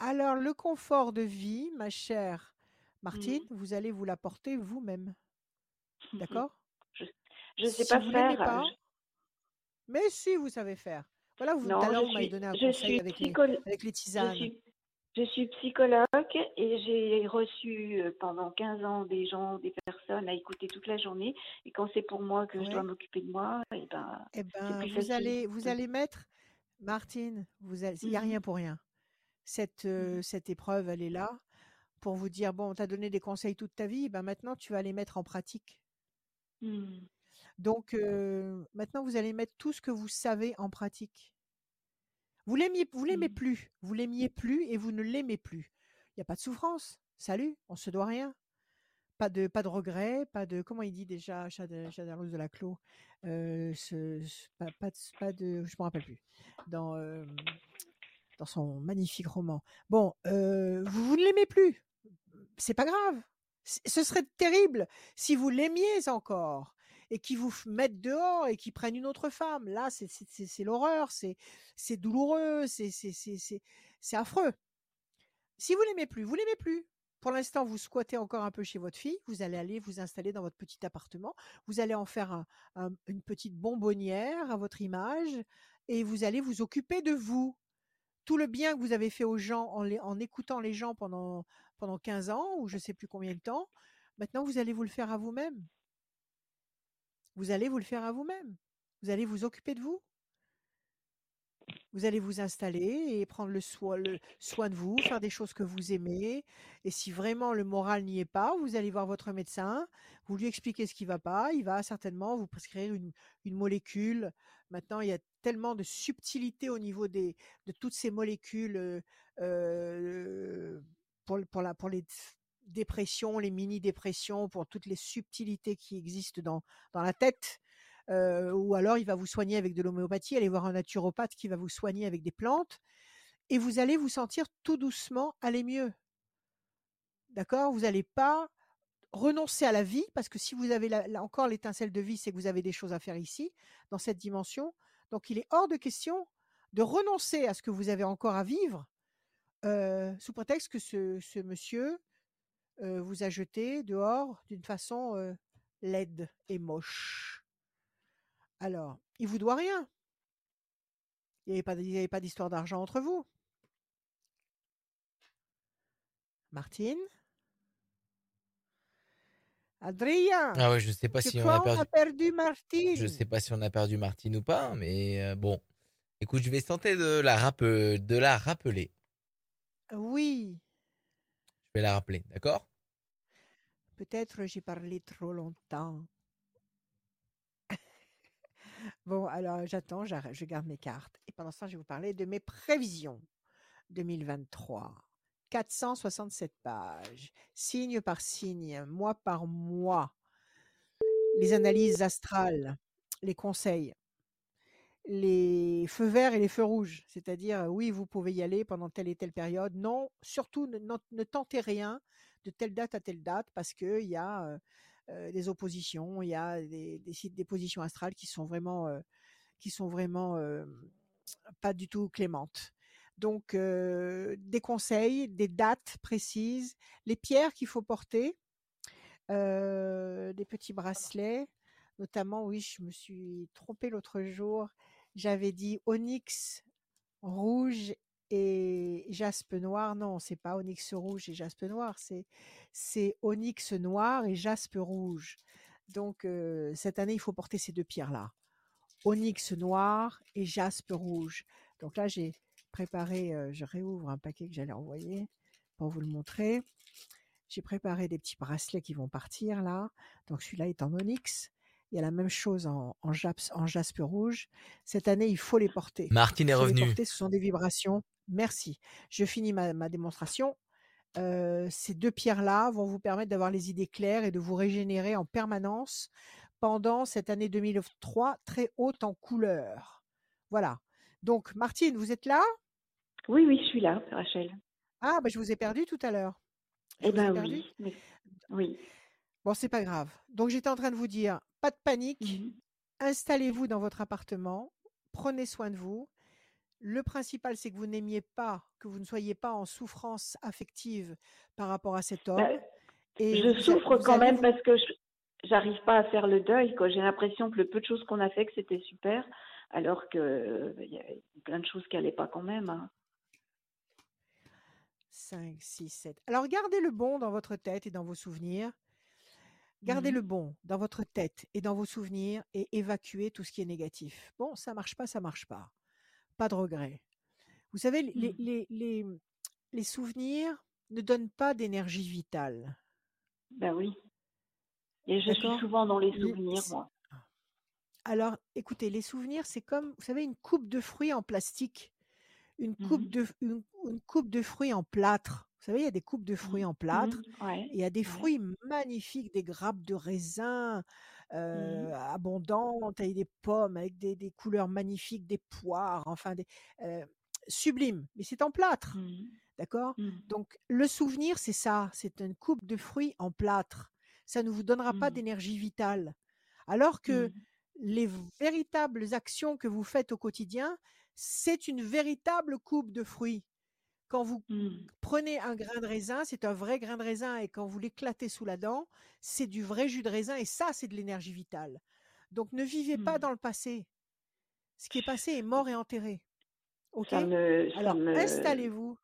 Alors, le confort de vie, ma chère Martine, Mhm. vous allez vous l'apporter vous-même. D'accord? Je ne sais Si pas vous faire. pas, je- mais si vous savez faire. Voilà, vous, m'avez donné un conseil avec les, psychologue. avec les Je tisanes. suis, je suis psychologue et j'ai reçu pendant 15 ans des gens, des personnes à écouter toute la journée. Et quand c'est pour moi que je dois m'occuper de moi, et ben, Eh ben, vous facile. allez, vous Mm. allez mettre, Martine, vous allez, il n'y a rien pour rien. Cette, euh, Mhm. cette épreuve, elle est là pour vous dire, bon, on t'a donné des conseils toute ta vie, ben maintenant, tu vas les mettre en pratique. Mhm. Donc, euh, maintenant, vous allez mettre tout ce que vous savez en pratique. Vous l'aimiez, vous l'aimez Mhm. plus, vous l'aimiez plus et vous ne l'aimez plus. Il n'y a pas de souffrance. Salut, on se doit rien. Pas de, pas de regret, pas de, comment il dit déjà, Chad- Chadaros de la Clos, euh, ce- ce- pas, pas de, pas de- je me rappelle plus, dans, euh, dans son magnifique roman. Bon, vous, ne l'aimez plus. C'est pas grave. Ce serait terrible si vous l'aimiez encore et qui vous mettent dehors et qui prennent une autre femme. Là, c'est l'horreur, c'est douloureux, c'est affreux. Si vous l'aimez plus, vous l'aimez plus. Pour l'instant, vous squattez encore un peu chez votre fille. Vous allez aller vous installer dans votre petit appartement. Vous allez en faire un- un- une petite bonbonnière à votre image et vous allez vous occuper de vous. Tout le bien que vous avez fait aux gens en, écoutant les gens pendant, pendant 15 ans ou je sais plus combien de temps, maintenant vous allez vous le faire à vous-même. Vous allez vous le faire à vous-même. Vous allez vous occuper de vous. Vous allez vous installer et prendre le soin de vous, faire des choses que vous aimez. Et si vraiment le moral n'y est pas, vous allez voir votre médecin, vous lui expliquez ce qui ne va pas. Il va certainement vous prescrire une, une molécule. Maintenant, il y a tellement de subtilité au niveau des, de toutes ces molécules euh, euh, pour, pour, la, pour les dépressions, les mini-dépressions, pour toutes les subtilités qui existent dans, dans la tête. Euh, ou alors il va vous soigner avec de l'homéopathie, allez voir un naturopathe qui va vous soigner avec des plantes, et vous allez vous sentir tout doucement aller mieux. D'accord? Vous n'allez pas renoncer à la vie, parce que si vous avez encore l'étincelle de vie, c'est que vous avez des choses à faire ici, dans cette dimension. Donc il est hors de question de renoncer à ce que vous avez encore à vivre, euh, sous prétexte que ce, monsieur euh, vous a jeté dehors d'une façon euh, laide et moche. Alors, il vous doit rien. Il n'y avait pas d'histoire d'argent entre vous. Martine? Adrien Ah ouais, je sais pas si on a on perdu. a perdu Martine? Je sais pas si on a perdu Martine ou pas, mais euh, bon. Écoute, je vais tenter de la, rappe- de la rappeler. Oui, Je vais la rappeler, d'accord? Peut-être j'ai parlé trop longtemps. bon, alors j'attends, je garde mes cartes. Et pendant ce temps, je vais vous parler de mes prévisions 2023. 467 pages, signe par signe, mois par mois. Les analyses astrales, les conseils, les feux verts et les feux rouges. C'est-à-dire, euh, oui, vous pouvez y aller pendant telle et telle période. Non, surtout, ne, tentez rien de telle date à telle date parce qu'il y a euh, euh, des oppositions, il y a des, des, positions astrales qui sont vraiment, qui sont vraiment pas du tout clémentes. Donc, des conseils, des dates précises, les pierres qu'il faut porter, des petits bracelets, notamment, oui, je me suis trompée l'autre jour, j'avais dit onyx rouge et jaspe noir. Non, c'est pas onyx rouge et jaspe noir, c'est onyx noir et jaspe rouge. Donc cette année, il faut porter ces deux pierres-là. Onyx noir et jaspe rouge. Donc là, j'ai préparé, euh, je réouvre un paquet que j'allais envoyer pour vous le montrer. J'ai préparé des petits bracelets qui vont partir là. Donc celui-là est en onyx. Il y a la même chose en, en, japs- en jaspe rouge. Cette année, il faut les porter. Martine est revenue. porter, ce sont des vibrations. Merci. Je finis ma, ma démonstration. Euh, ces deux pierres-là vont vous permettre d'avoir les idées claires et de vous régénérer en permanence pendant cette année 2003 très haute en couleur. Voilà. Donc, Martine, vous êtes là? Oui, oui, je suis là, Rachel. Ah, bah, je vous ai perdu tout à l'heure. Eh perdu oui. mais- Oui. Bon, c'est pas grave. Donc, j'étais en train de vous dire, pas de panique. Mhm. installez-vous dans votre appartement, prenez soin de vous. Le principal, c'est que vous n'aimiez pas, que vous ne soyez pas en souffrance affective par rapport à cet homme. Bah, et je souffre quand même vous- parce que je j'arrive pas à faire le deuil. J'ai l'impression que le peu de choses qu'on a fait, que c'était super, alors que euh, il y a plein de choses qui allaient pas quand même. hein. 5, 6, 7. Alors, gardez le bon dans votre tête et dans vos souvenirs. Gardez Mhm. le bon dans votre tête et dans vos souvenirs et évacuez tout ce qui est négatif. Bon, ça marche pas, ça marche pas. Pas de regret. Vous savez, les, Mhm. les, les, les souvenirs ne donnent pas d'énergie vitale. Ben oui. Et je suis souvent dans les Les- souvenirs, moi. Alors, écoutez, les souvenirs, c'est comme, vous savez, une coupe de fruits en plastique, une coupe, Mhm. de, une, une coupe de fruits en plâtre. Vous savez, il y a des coupes de fruits en plâtre. Ouais. Il y a des Ouais. fruits magnifiques, des grappes de raisin euh, Mhm. abondantes, et des pommes avec des, des couleurs magnifiques, des poires, enfin, des, euh, sublime. Mais c'est en plâtre, d'accord? Donc, le souvenir, c'est ça, c'est une coupe de fruits en plâtre. Ça ne vous donnera pas d'énergie vitale. Alors que les véritables actions que vous faites au quotidien, c'est une véritable coupe de fruits. Quand vous Mhm. prenez un grain de raisin, c'est un vrai grain de raisin, et quand vous l'éclatez sous la dent, c'est du vrai jus de raisin, et ça, c'est de l'énergie vitale. Donc, ne vivez pas Mhm. dans le passé. Ce qui est passé est mort et enterré. OK? Me, Alors, me... installez-vous.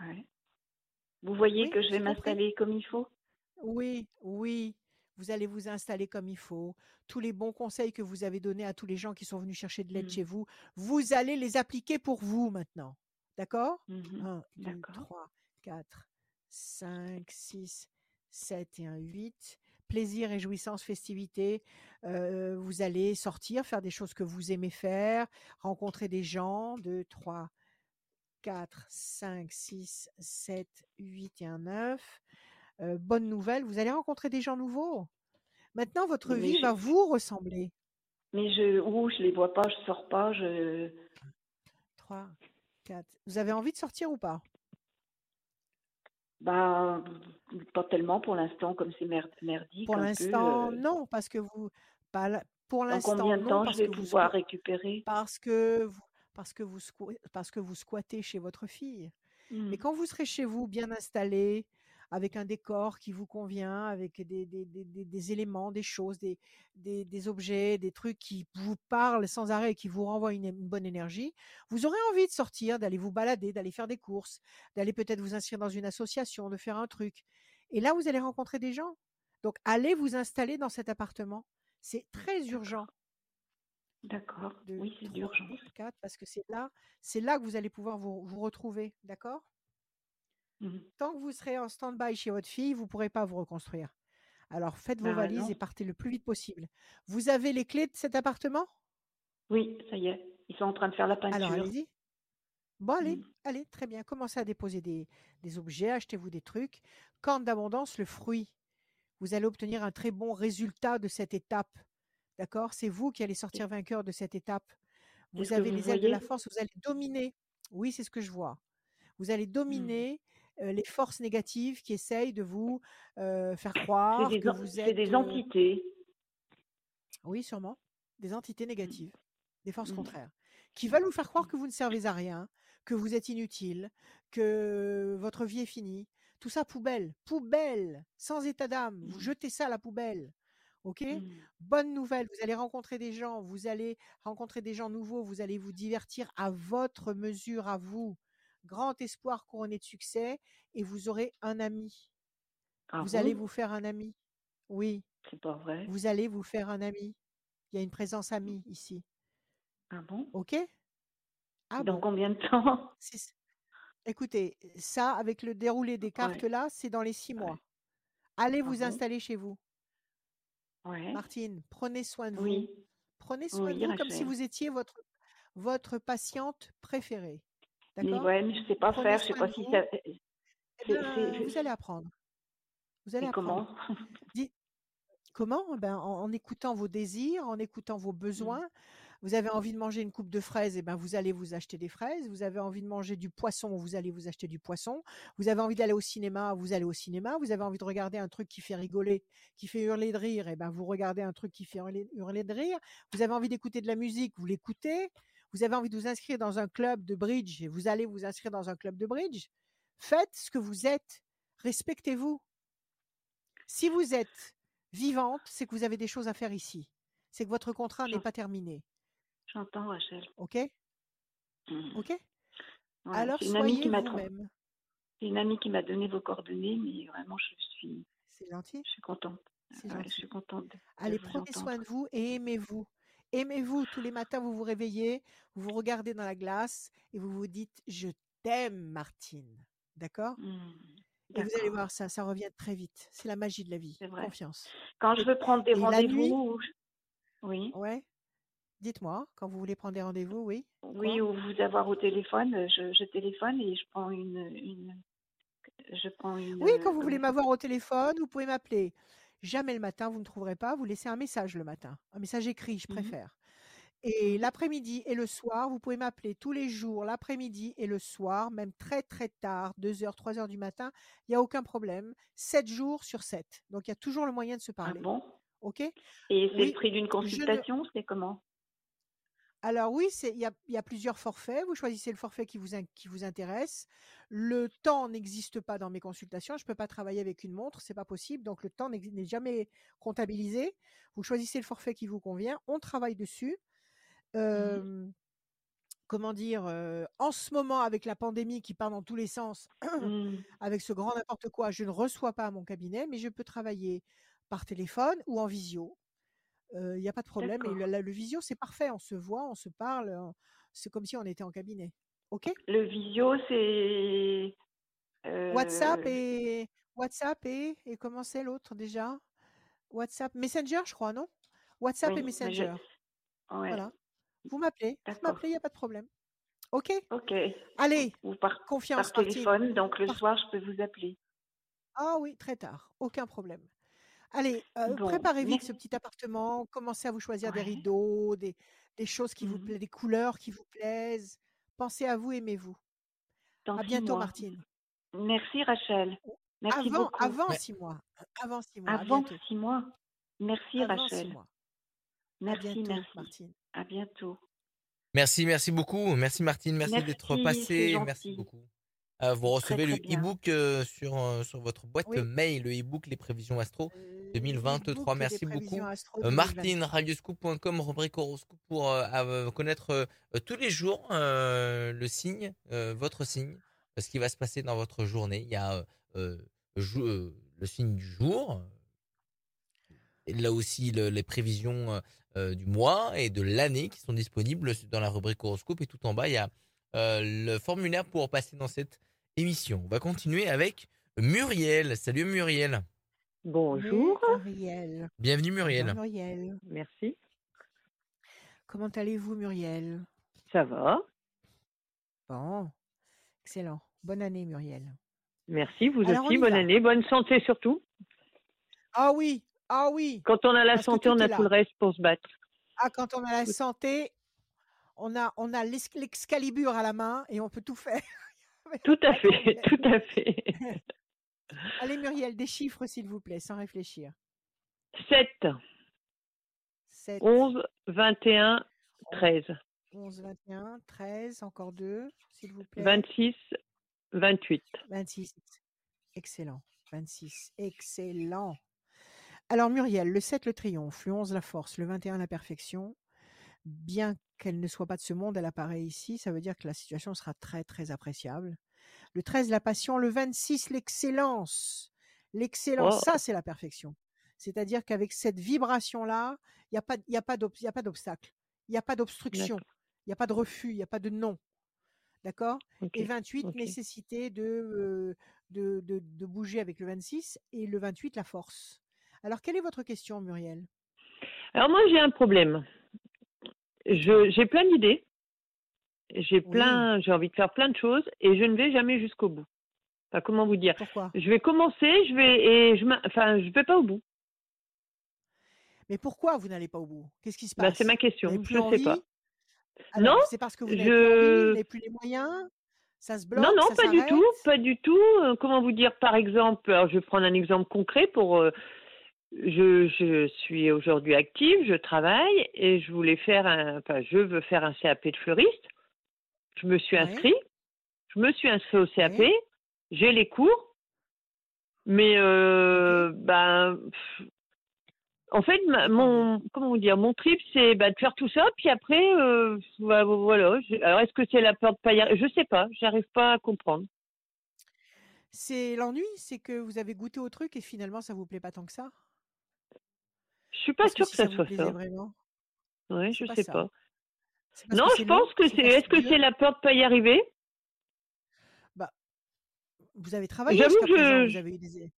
Ouais. Vous voyez Oui, que je vais m'installer comme il faut? Oui, oui. Vous allez vous installer comme il faut. Tous les bons conseils que vous avez donnés à tous les gens qui sont venus chercher de l'aide Mhm. chez vous, vous allez les appliquer pour vous maintenant. D'accord? Mhm. 1, 2, D'accord. 3, 4, 5, 6, 7 et un 8. Plaisir, réjouissance, festivité. Euh, vous allez sortir, faire des choses que vous aimez faire, rencontrer des gens. 2, 3, 4, 5, 6, 7, 8 et un 9. Euh, bonne nouvelle, vous allez rencontrer des gens nouveaux. Maintenant, votre Mais vie je- va vous ressembler. Mais je, où je les vois pas, je sors pas, je. 3, 4. Vous avez envie de sortir ou pas? Bah, pas tellement pour l'instant, comme c'est mer- merdique. Pour l'instant, euh, non, parce que vous. Pas la- pour l'instant, combien de temps je vais vous pouvoir récupérer? parce que vous, parce que vous parce que vous squattez chez votre fille. Mais Hmm. quand vous serez chez vous, bien installé, avec un décor qui vous convient, avec des, des, des, des- des éléments, des choses, des, objets, des trucs qui vous parlent sans arrêt et qui vous renvoient une, une bonne énergie, vous aurez envie de sortir, d'aller vous balader, d'aller faire des courses, d'aller peut-être vous inscrire dans une association, de faire un truc. Et là, vous allez rencontrer des gens. Donc, allez vous installer dans cet appartement. C'est très urgent. D'accord. Oui, c'est d'urgence. parce que c'est là, c'est là que vous allez pouvoir vous, vous retrouver. D'accord? Mhm. Tant que vous serez en stand-by chez votre fille, vous ne pourrez pas vous reconstruire. Alors faites vos Bah, valises non. et partez le plus vite possible. Vous avez les clés de cet appartement? Oui, ça y est. Ils sont en train de faire la Alors peinture. allez-y. Bon, allez, Mhm. allez, très bien. Commencez à déposer des, des objets, achetez-vous des trucs. Corne d'abondance, le fruit. Vous allez obtenir un très bon résultat de cette étape. D'accord? C'est vous qui allez sortir vainqueur de cette étape. Vous avez vous les ailes de la force, vous allez dominer. Oui, c'est ce que je vois. Vous allez Hmm. dominer euh, les forces négatives qui essayent de vous euh, faire croire des, que vous c'est êtes. des euh, entités. oui, sûrement. Des entités négatives, des forces Mhm. contraires, qui veulent vous faire croire que vous ne servez à rien, que vous êtes inutile, que votre vie est finie. Tout ça, poubelle, poubelle, sans état d'âme. Vous Mhm. jetez ça à la poubelle. Ok? Mmh. Bonne nouvelle, vous allez rencontrer des gens, vous allez rencontrer des gens nouveaux, vous allez vous divertir à votre mesure, à vous. Grand espoir couronné de succès et vous aurez un ami. Ah vous allez vous faire un ami. Oui, C'est pas vrai. vous allez vous faire un ami. Il y a une présence amie ici. Ah bon? Ok? Ah Dans bon combien de temps? Écoutez, ça, avec le déroulé des cartes Ouais, là, c'est dans les six ouais. mois. Allez Ah vous bon? installer chez vous. Ouais. Martine, prenez soin de vous. Oui. Prenez soin de vous comme si vous étiez votre, votre patiente préférée. Mais ouais, mais je sais pas Prenez faire. Je sais soin pas si vous. ça. Eh c'est, vous allez apprendre. Vous allez comment apprendre. Dis- comment? Ben, en, en écoutant vos désirs, en écoutant vos Mm. besoins. Vous avez envie de manger une coupe de fraises, et ben vous allez vous acheter des fraises. Vous avez envie de manger du poisson, vous allez vous acheter du poisson. Vous avez envie d'aller au cinéma, vous allez au cinéma. Vous avez envie de regarder un truc qui fait rigoler, qui fait hurler de rire, et ben vous regardez un truc qui fait hurler, hurler de rire. Vous avez envie d'écouter de la musique, vous l'écoutez. Vous avez envie de vous inscrire dans un club de bridge, et vous allez vous inscrire dans un club de bridge. Faites ce que vous êtes. Respectez-vous. Si vous êtes vivante, c'est que vous avez des choses à faire ici. C'est que votre contrat n'est pas terminé. J'entends, Rachel. OK? Mm. OK? Ouais, Alors c'est une amie soyez qui m'a trompé. vous-même. C'est une amie qui m'a donné vos coordonnées, mais vraiment, je suis, C'est gentil. je suis contente. Ouais, je suis contente Allez, prenez soin de vous et aimez-vous. Aimez-vous. Tous les matins, vous vous réveillez, vous vous regardez dans la glace et vous vous dites Je t'aime, Martine. D'accord? Mm. Et vous allez voir, ça, ça revient très vite. C'est la magie de la vie. Vrai. Confiance. Quand je veux prendre des rendez-vous, je- oui, ouais, dites-moi, quand vous voulez prendre des rendez-vous, oui. oui, ou vous avoir au téléphone, euh, je, je téléphone et je prends une, une, je prends une, Oui, quand euh, vous voulez comment ça m'avoir au téléphone, vous pouvez m'appeler. Jamais le matin, vous ne trouverez pas. Vous laissez un message le matin. Un message écrit, je Mhm. préfère. Et l'après-midi et le soir, vous pouvez m'appeler tous les jours, l'après-midi et le soir, même très très tard, 2 heures, 3 heures du matin. Il n'y a aucun problème. 7 jours sur 7. Donc il y a toujours le moyen de se Ah parler. bon? OK? Et c'est le prix d'une ne. consultation, c'est comment? Alors oui, il y a, il y a plusieurs forfaits. Vous choisissez le forfait qui vous, in- qui vous intéresse. Le temps n'existe pas dans mes consultations. Je ne peux pas travailler avec une montre, c'est pas possible. Donc le temps n'est jamais comptabilisé. Vous choisissez le forfait qui vous convient. On travaille dessus. Euh, comment dire euh, En ce moment, avec la pandémie qui part dans tous les sens, Mm. avec ce grand n'importe quoi, je ne reçois pas à mon cabinet, mais je peux travailler par téléphone ou en visio. Il n'y a pas de problème. Et le, visio, c'est parfait. On se voit, on se parle. C'est comme si on était en cabinet. OK? Le visio, c'est WhatsApp et WhatsApp et, et comment c'est l'autre déjà? WhatsApp Messenger, je crois, non? WhatsApp et je, Messenger. ouais, Voilà. Vous m'appelez. Vous m'appelez, il n'y a pas de problème. OK? Ok. Allez, Ou par, par confiance, Martine. téléphone, donc le Par- soir, je peux vous appeler. Ah oui, très tard. Aucun problème. Allez, euh, Bon, préparez vite ce petit appartement. Commencez à vous choisir des rideaux, des, des choses qui vous Mhm. plaisent, des couleurs qui vous plaisent. Pensez à vous, aimez-vous. À bientôt, mois. Martine. Merci, Rachel. Merci Avant, beaucoup. avant six mois. Avant six mois. Avant six mois. Merci, Avant six Rachel. À Merci, bientôt, merci. Martine. À bientôt. Merci, merci beaucoup. Merci Martine, merci d'être Merci, c'est passée. Merci beaucoup. Euh, vous recevez très le e-book euh, sur, euh, sur votre boîte Oui. mail, le e-book Les prévisions astro Euh, 2023. l'e-book des Merci beaucoup. Euh, Martine, 2023. radioscoop.com, rubrique horoscope pour connaître tous les jours le signe, votre signe, ce qui va se passer dans votre journée. Il y a le signe du jour, là aussi le- les prévisions du mois et de l'année qui sont disponibles dans la rubrique horoscope. Et tout en bas, il y a le formulaire pour passer dans cette émission. On va continuer avec Muriel. Salut Muriel. Bonjour, Muriel. Bienvenue Bonjour, Muriel. Merci. Comment allez-vous, Muriel? Ça va Bon, excellent. Bonne année, Muriel. Merci, vous Alors, aussi. Bonne va. année, bonne santé surtout. Ah oui, ah oui. Quand on a la Parce santé, on a tout le reste pour se battre. Ah, quand on a la santé, on a, on a l'ex- l'excalibur à la main et on peut tout faire. Tout à fait, tout à fait. Allez, Muriel, des chiffres, s'il vous plaît, sans réfléchir. 7, 7, 11, 21, 13, 11, 21, 13, encore deux, s'il vous plaît. 26, 28. 26. Excellent. 26. Excellent. Alors Muriel, le 7 le triomphe, le 11 la force, le 21 la perfection. Bien qu'elle ne soit pas de ce monde, elle apparaît ici, ça veut dire que la situation sera très très appréciable. Le 13 la passion, le 26 l'excellence. L'excellence, Oh. ça c'est la perfection. C'est-à-dire qu'avec cette vibration-là, il n'y a pas, y a pas d'ob- il y a pas d'obstacle, il n'y a pas d'obstruction, il n'y a pas de refus, il n'y a pas de non. D'accord? Et 28, ok. nécessité de, euh, de, de, de bouger avec le 26 et le 28, la force. Alors, quelle est votre question, Muriel? Alors moi j'ai un problème. Je j'ai plein d'idées. J'ai Oui. plein, j'ai envie de faire plein de choses et je ne vais jamais jusqu'au bout. Enfin, comment vous dire? Pourquoi? Je vais commencer, je vais et je enfin je vais pas au bout. Mais pourquoi vous n'allez pas au bout? Qu'est-ce qui se Bah, passe? c'est ma question, je sais envie? Pas. Alors, Non, c'est parce que vous n'avez plus je les moyens? Ça se bloque non non ça pas du tout, pas du tout. Euh, comment vous dire? Par exemple Alors je vais prendre un exemple concret pour euh, je, je suis aujourd'hui active, je travaille et je voulais faire un enfin je veux faire un CAP de fleuriste. Je me suis Ouais. inscrit, je me suis inscrit au CAP, Ouais. j'ai les cours, mais euh, ben pff, en fait ma- mon comment vous dire mon trip c'est bah, de faire tout ça puis après euh, bah, voilà. je- Alors est-ce que c'est la peur de pas y arriver Je sais pas, j'arrive pas à comprendre. C'est l'ennui, c'est que vous avez goûté au truc et finalement, ça vous plaît pas tant que ça? Je suis pas que sûre si que ça soit ça. vraiment, c'est je pas sais ça. pas. Non, je pense que c'est. Est-ce que c'est la peur de pas y arriver? Bah, vous avez travaillé jusqu'à présent, vous avez eu des...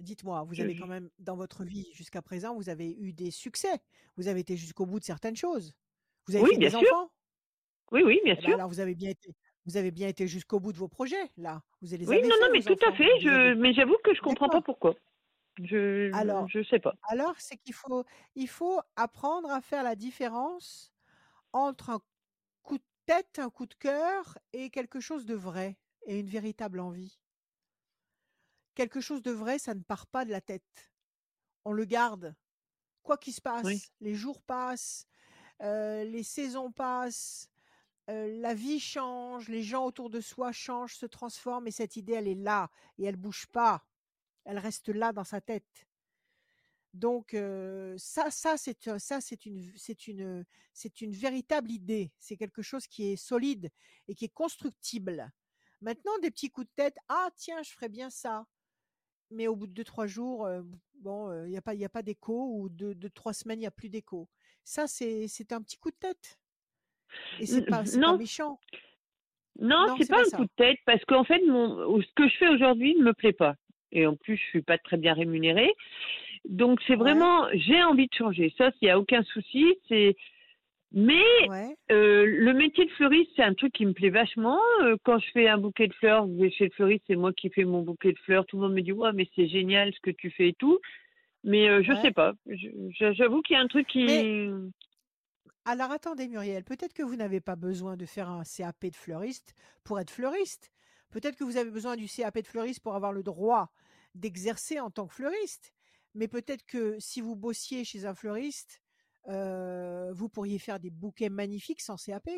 Dites-moi, vous avez quand même, dans votre vie jusqu'à présent, vous avez eu des succès. Vous avez été jusqu'au bout de certaines choses. Vous avez Oui, fait bien des sûr. enfants? Oui, oui, bien Eh ben sûr. alors, vous avez bien été, vous avez bien été jusqu'au bout de vos projets, là. Vous les Oui, avez non, non, mais tout à fait. Je, mais j'avoue que je comprends pas pourquoi. Je, Alors, je sais pas. alors, c'est qu'il faut, il faut apprendre à faire la différence entre un coup de tête, un coup de cœur et quelque chose de vrai et une véritable envie. Quelque chose de vrai, ça ne part pas de la tête. On le garde. Quoi qu'il se Oui. passe, les jours passent, euh, les saisons passent, euh, la vie change, les gens autour de soi changent, se transforment et cette idée, elle est là et elle bouge pas. Elle reste là dans sa tête. Donc euh, ça, ça c'est un- ça c'est une c'est une c'est une véritable idée. C'est quelque chose qui est solide et qui est constructible. Maintenant, des petits coups de tête. Ah tiens, je ferais bien ça. Mais au bout de deux trois jours, euh, bon, il n'y a pas il y a pas d'écho ou de, de trois semaines, il n'y a plus d'écho. Ça c'est c'est un petit coup de tête et c'est pas c'est pas méchant. non, Non, c'est c'est pas pas un ça. coup de tête parce qu'en fait, mon, ce que je fais aujourd'hui ne me plaît pas. Et en plus, je suis pas très bien rémunérée. Donc, c'est Ouais, vraiment, j'ai envie de changer. Ça, il n'y a aucun souci. C'est, mais ouais, Euh, le métier de fleuriste, c'est un truc qui me plaît vachement. Euh, quand je fais un bouquet de fleurs, je vais chez le fleuriste, c'est moi qui fais mon bouquet de fleurs. Tout le monde me dit ouais, mais c'est génial ce que tu fais et tout. Mais euh, je sais ouais. pas. J'avoue qu'il y a un truc Mais qui. alors attendez Muriel, peut-être que vous n'avez pas besoin de faire un CAP de fleuriste pour être fleuriste. Peut-être que vous avez besoin du CAP de fleuriste pour avoir le droit d'exercer en tant que fleuriste. Mais peut-être que si vous bossiez chez un fleuriste, euh, vous pourriez faire des bouquets magnifiques sans CAP.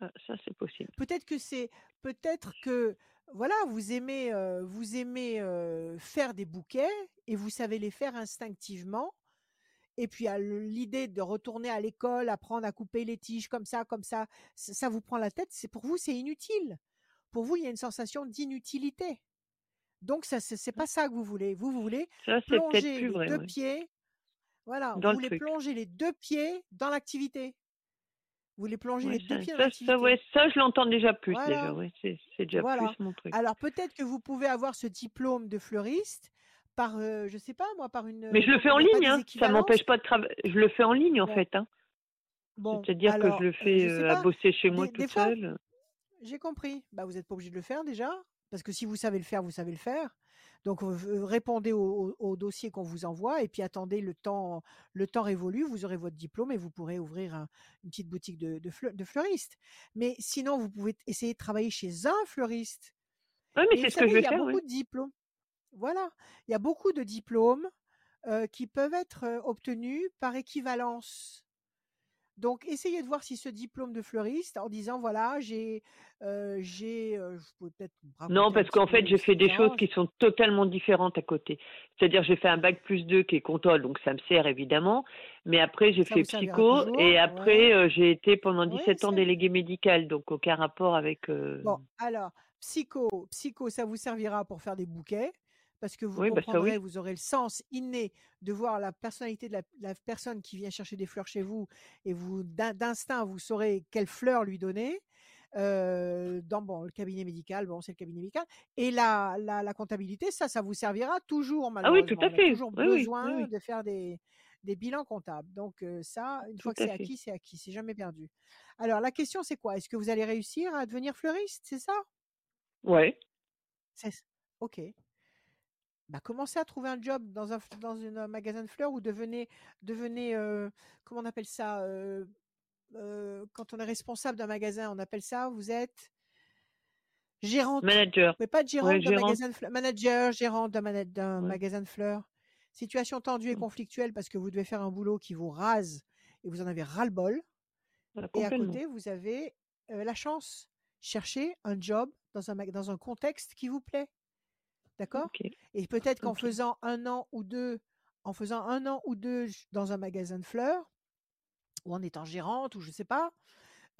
Ah, ça, c'est possible. Peut-être que c'est, peut-être que voilà, vous aimez, euh, vous aimez euh, faire des bouquets et vous savez les faire instinctivement. Et puis l'idée de retourner à l'école, apprendre à couper les tiges comme ça, comme ça, ça, ça vous prend la tête. C'est pour vous, c'est inutile. Pour vous, il y a une sensation d'inutilité. Donc ça, c'est c'est pas ça que vous voulez. Vous, voulez Ça, plonger plus les vrai. deux ouais. pieds. Voilà, Dans vous le voulez truc. plonger les deux pieds dans l'activité. Vous voulez plonger Ouais, les deux pieds dans ça, l'activité. ouais, ça, je l'entends déjà plus. Voilà. C'est déjà Voilà. plus mon truc. Alors peut-être que vous pouvez avoir ce diplôme de fleuriste par, euh, je sais pas moi, par une. Mais je le comment- fais en ligne, hein. Ça m'empêche pas de travailler. Je le fais en ligne en fait. Hein. bon. C'est-à-dire que je le euh, fais je euh, à bosser chez moi Des, des toute fois, seule. j'ai compris. Bah vous n'êtes pas obligé de le faire déjà, parce que si vous savez le faire, vous savez le faire. Donc euh, répondez au, au- au dossier qu'on vous envoie et puis attendez le temps, le temps révolu, vous aurez votre diplôme et vous pourrez ouvrir un- une petite boutique de, de, fleur- de fleuriste. Mais sinon, vous pouvez essayer de travailler chez un fleuriste. Oui, mais c'est ce que je vais il y a faire, beaucoup oui. de diplômes. Voilà, il y a beaucoup de diplômes euh, qui peuvent être euh, obtenus par équivalence. Donc, essayez de voir si ce diplôme de fleuriste, en disant voilà, j'ai, euh, j'ai, euh, je peux peut-être Non, parce qu'en fait, j'ai fait des choses qui sont totalement différentes à côté. C'est-à-dire, j'ai fait un bac plus 2 qui est contrôle, donc ça me sert évidemment. Mais après, j'ai fait psycho toujours, et ouais. après, euh, j'ai été pendant Ouais, 17 ans ça. délégué médical, donc aucun rapport avec. Bon, alors, psycho, psycho, ça vous servira pour faire des bouquets, parce que vous Oui, bah ça comprendrez, oui. vous aurez le sens inné de voir la personnalité de la, la personne qui vient chercher des fleurs chez vous, et vous, d'in- d'instinct, vous saurez quelle fleur lui donner. euh, dans bon, le cabinet médical, bon, c'est le cabinet médical. Et la, la, la comptabilité, ça, ça vous servira toujours, Ah oui, tout malheureusement. à On a fait. toujours Oui, besoin oui. de faire des, des bilans comptables. Donc, euh, ça, une Tout fois que c'est fait. acquis, c'est acquis. C'est jamais perdu. Alors, la question, c'est quoi? Est-ce que vous allez réussir à devenir fleuriste C'est ça? Ouais. c'est OK. Bah, commencez à trouver un job dans un, dans une- un magasin de fleurs ou devenez, devenez euh, comment on appelle ça euh, euh, quand on est responsable d'un magasin, on appelle ça, vous êtes gérante, Manager. mais pas de gérante Ouais, d'un gérant. magasin de fleurs, manager, gérante d'un mana- d'un Ouais. magasin de fleurs. Situation tendue et Mm. conflictuelle parce que vous devez faire un boulot qui vous rase et vous en avez ras-le-bol. Voilà, Et à côté, vous avez la chance. Cherchez un job dans un, dans un contexte qui vous plaît. D'accord? Et peut-être qu'en faisant un an ou deux, en faisant un an ou deux dans un magasin de fleurs, ou en étant gérante, ou je sais pas,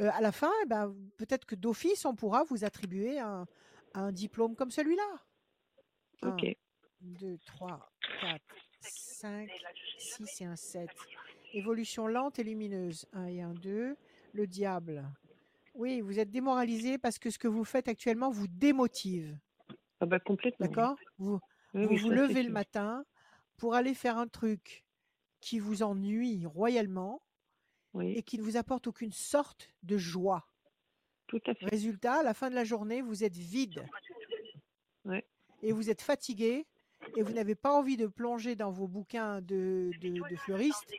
euh, à la fin, eh ben, peut-être que d'office, on pourra vous attribuer un, un diplôme comme celui-là. Ok. 2, 3, 4, 5, 6 et un 7. Évolution lente et lumineuse. 1 et un 2. Le diable. Oui, vous êtes démoralisé parce que ce que vous faites actuellement vous démotive. Ah bah complètement. D'accord? Vous, Oui, vous oui, levez le sûr. matin pour aller faire un truc qui vous ennuie royalement Oui, et qui ne vous apporte aucune sorte de joie. tout à fait. Résultat, à la fin de la journée, vous êtes vide Ouais. et vous êtes fatigué et vous n'avez pas envie de plonger dans vos bouquins de, de, de fleuristes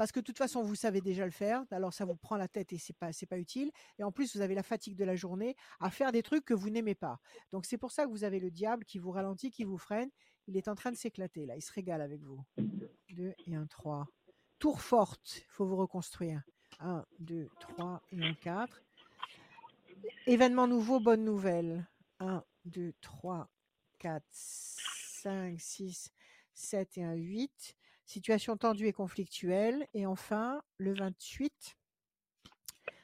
parce que de toute façon, vous savez déjà le faire. Alors, ça vous prend la tête et c'est pas, c'est pas utile. Et en plus, vous avez la fatigue de la journée à faire des trucs que vous n'aimez pas. Donc, c'est pour ça que vous avez le diable qui vous ralentit, qui vous freine. Il est en train de s'éclater là. Il se régale avec vous. 2 et un 3. Tour forte, il faut vous reconstruire. 1, 2, 3 et un 4. Événement nouveau, bonne nouvelle. 1, 2, 3, 4, 5, 6, 7 et un 8. Situation tendue et conflictuelle. Et enfin, le 28.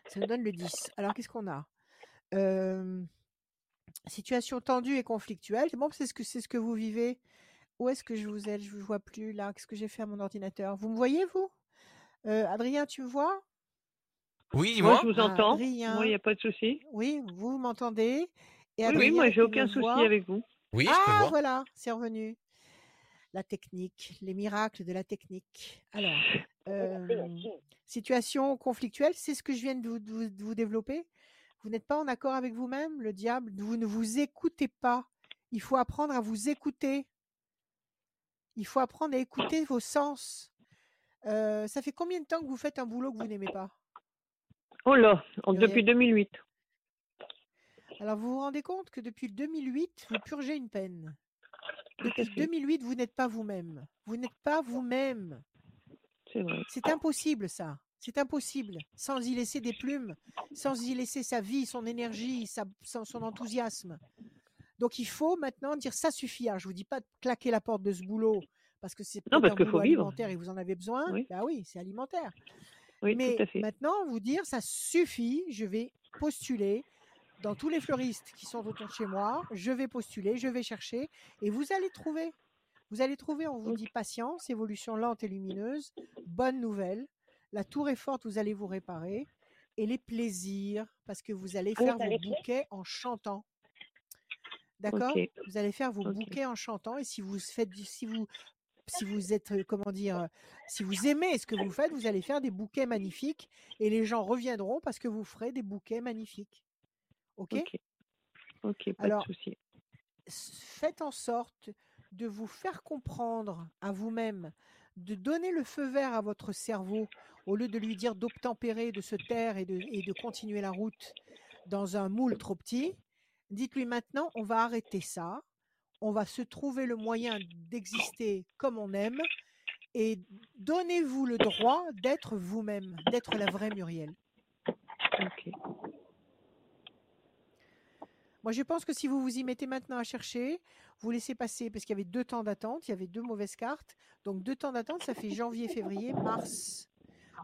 Ça nous donne le 10. Alors, qu'est-ce qu'on a? Euh, Situation tendue et conflictuelle. C'est bon, c'est ce que c'est ce que vous vivez? Où est-ce que je vous ai Je ne vous vois plus là? Qu'est-ce que j'ai fait à mon ordinateur? Vous me voyez, vous? Euh, Adrien, tu me vois? Oui, Moi, je vous entends. Adrien. Moi, il n'y a pas de souci. Oui, vous m'entendez? Et Oui, moi, j'ai aucun souci avec vous. Oui, je peux Ah, voir. voilà, c'est revenu. La technique, les miracles de la technique. Alors, euh, situation conflictuelle, c'est ce que je viens de vous, de vous- de vous développer. Vous n'êtes pas en accord avec vous-même, le diable. Vous ne vous écoutez pas. Il faut apprendre à vous écouter. Il faut apprendre à écouter vos sens. Euh, ça fait combien de temps que vous faites un boulot que vous n'aimez pas? Oh là, depuis 2008. Alors, vous vous rendez compte que depuis le 2008, vous purgez une peine. Depuis fait. 2008, vous n'êtes pas vous-même. Vous n'êtes pas vous-même. C'est impossible, ça. C'est impossible. Sans y laisser des plumes, sans y laisser sa vie, son énergie, sa- son, enthousiasme. Donc, il faut maintenant dire ça suffit. Alors, je vous dis pas de claquer la porte de ce boulot parce que c'est Non, peut-être parce un qu'il boulot faut vivre. alimentaire et vous en avez besoin. Oui. Bah oui, c'est alimentaire. Oui, Mais tout à fait. maintenant, vous dire ça suffit. Je vais postuler dans tous les fleuristes qui sont autour de chez moi. Je vais postuler, je vais chercher et vous allez trouver. Vous allez trouver, on vous dit patience, évolution lente et lumineuse, bonne nouvelle. La tour est forte, vous allez vous réparer. Et les plaisirs, parce que vous allez faire vos bouquets en chantant. D'accord? Vous allez faire vos bouquets en chantant et si vous faites du- si vous si vous êtes euh, comment dire euh, si vous aimez ce que vous faites, vous allez faire des bouquets magnifiques et les gens reviendront parce que vous ferez des bouquets magnifiques. OK, Ok. Ok, pas Alors, de souci. Faites en sorte de vous faire comprendre à vous-même, de donner le feu vert à votre cerveau au lieu de lui dire d'obtempérer, de se taire et de, et de continuer la route dans un moule trop petit. Dites-lui maintenant, on va arrêter ça, on va se trouver le moyen d'exister comme on aime et donnez-vous le droit d'être vous-même, d'être la vraie Muriel. Ok. Moi, je pense que si vous vous y mettez maintenant à chercher, vous laissez passer, parce qu'il y avait deux temps d'attente, il y avait deux mauvaises cartes. Donc, deux temps d'attente, ça fait janvier, février, mars.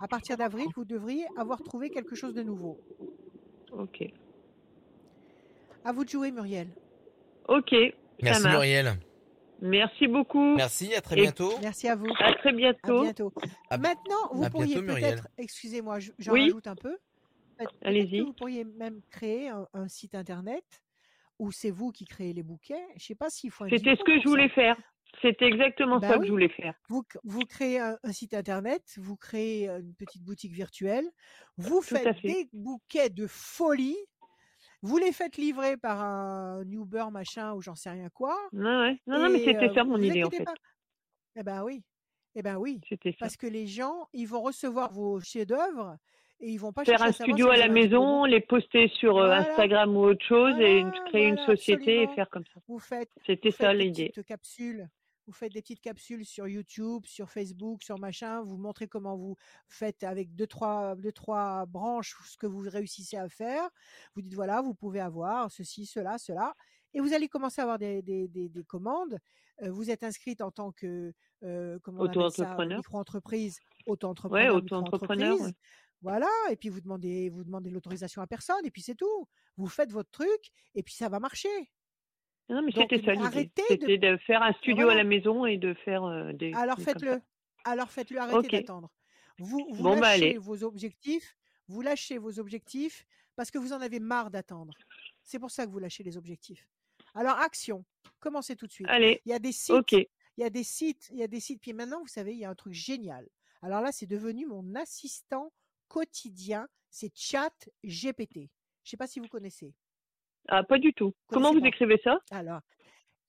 À partir d'avril, vous devriez avoir trouvé quelque chose de nouveau. Ok. À vous de jouer, Muriel. Ok. Merci. Muriel. Merci beaucoup. Merci, à très Et- bientôt. Merci à vous. À très À bientôt. À- Maintenant, vous à pourriez peut-être, excusez-moi, je- j'en Oui. rajoute un peu. Allez-y. Vous pourriez même créer un, un site internet où c'est vous qui créez les bouquets. Je ne sais pas s'il faut un C'était ce que je voulais ça. faire. C'était exactement Bah ça que je voulais faire. Vous, créez un, un site internet, vous créez une petite boutique virtuelle, vous Tout faites fait. des bouquets de folie, vous les faites livrer par un Uber machin ou j'en sais rien quoi. Non, ouais. non, non, mais c'était euh, ça mon idée en fait. pas. Eh ben oui, eh ben oui, C'était ça. parce que les gens, ils vont recevoir vos chefs-d'œuvre et ils vont pas Faire un studio à la maison, les poster sur euh, Voilà. Instagram ou autre chose et Voilà, créer une société et faire comme ça. Vous faites, C'était ça l'idée. petites capsules. Vous faites des petites capsules sur YouTube, sur Facebook, sur machin. Vous montrez comment vous faites avec deux trois, deux, trois branches ce que vous réussissez à faire. Vous dites voilà, vous pouvez avoir ceci, cela, cela. Et vous allez commencer à avoir des, des, des, des commandes. Euh, vous êtes inscrite en tant que, euh, Auto-entrepreneur. micro-entreprise, auto-entrepreneur, ouais. Voilà, et puis vous demandez, vous demandez l'autorisation à personne, et puis c'est tout. Vous faites votre truc, et puis ça va marcher. Non, mais c'était ça l'idée. arrêtez de- C'était de... faire un studio Voilà. à la maison et de faire euh, des. Alors faites-le. Alors faites-le, arrêtez d'attendre. Vous, vous Bon, bah, lâchez vos objectifs, vous lâchez vos objectifs parce que vous en avez marre d'attendre. C'est pour ça que vous lâchez les objectifs. Alors action, commencez tout de suite. Allez, Il y a des sites, il y a des sites, il y a des sites. Puis maintenant, vous savez, il y a un truc génial. Alors là, c'est devenu mon assistant quotidien, c'est Chat GPT. Je sais pas si vous connaissez. Ah, pas du tout. Comment vous pas. écrivez ça? Alors,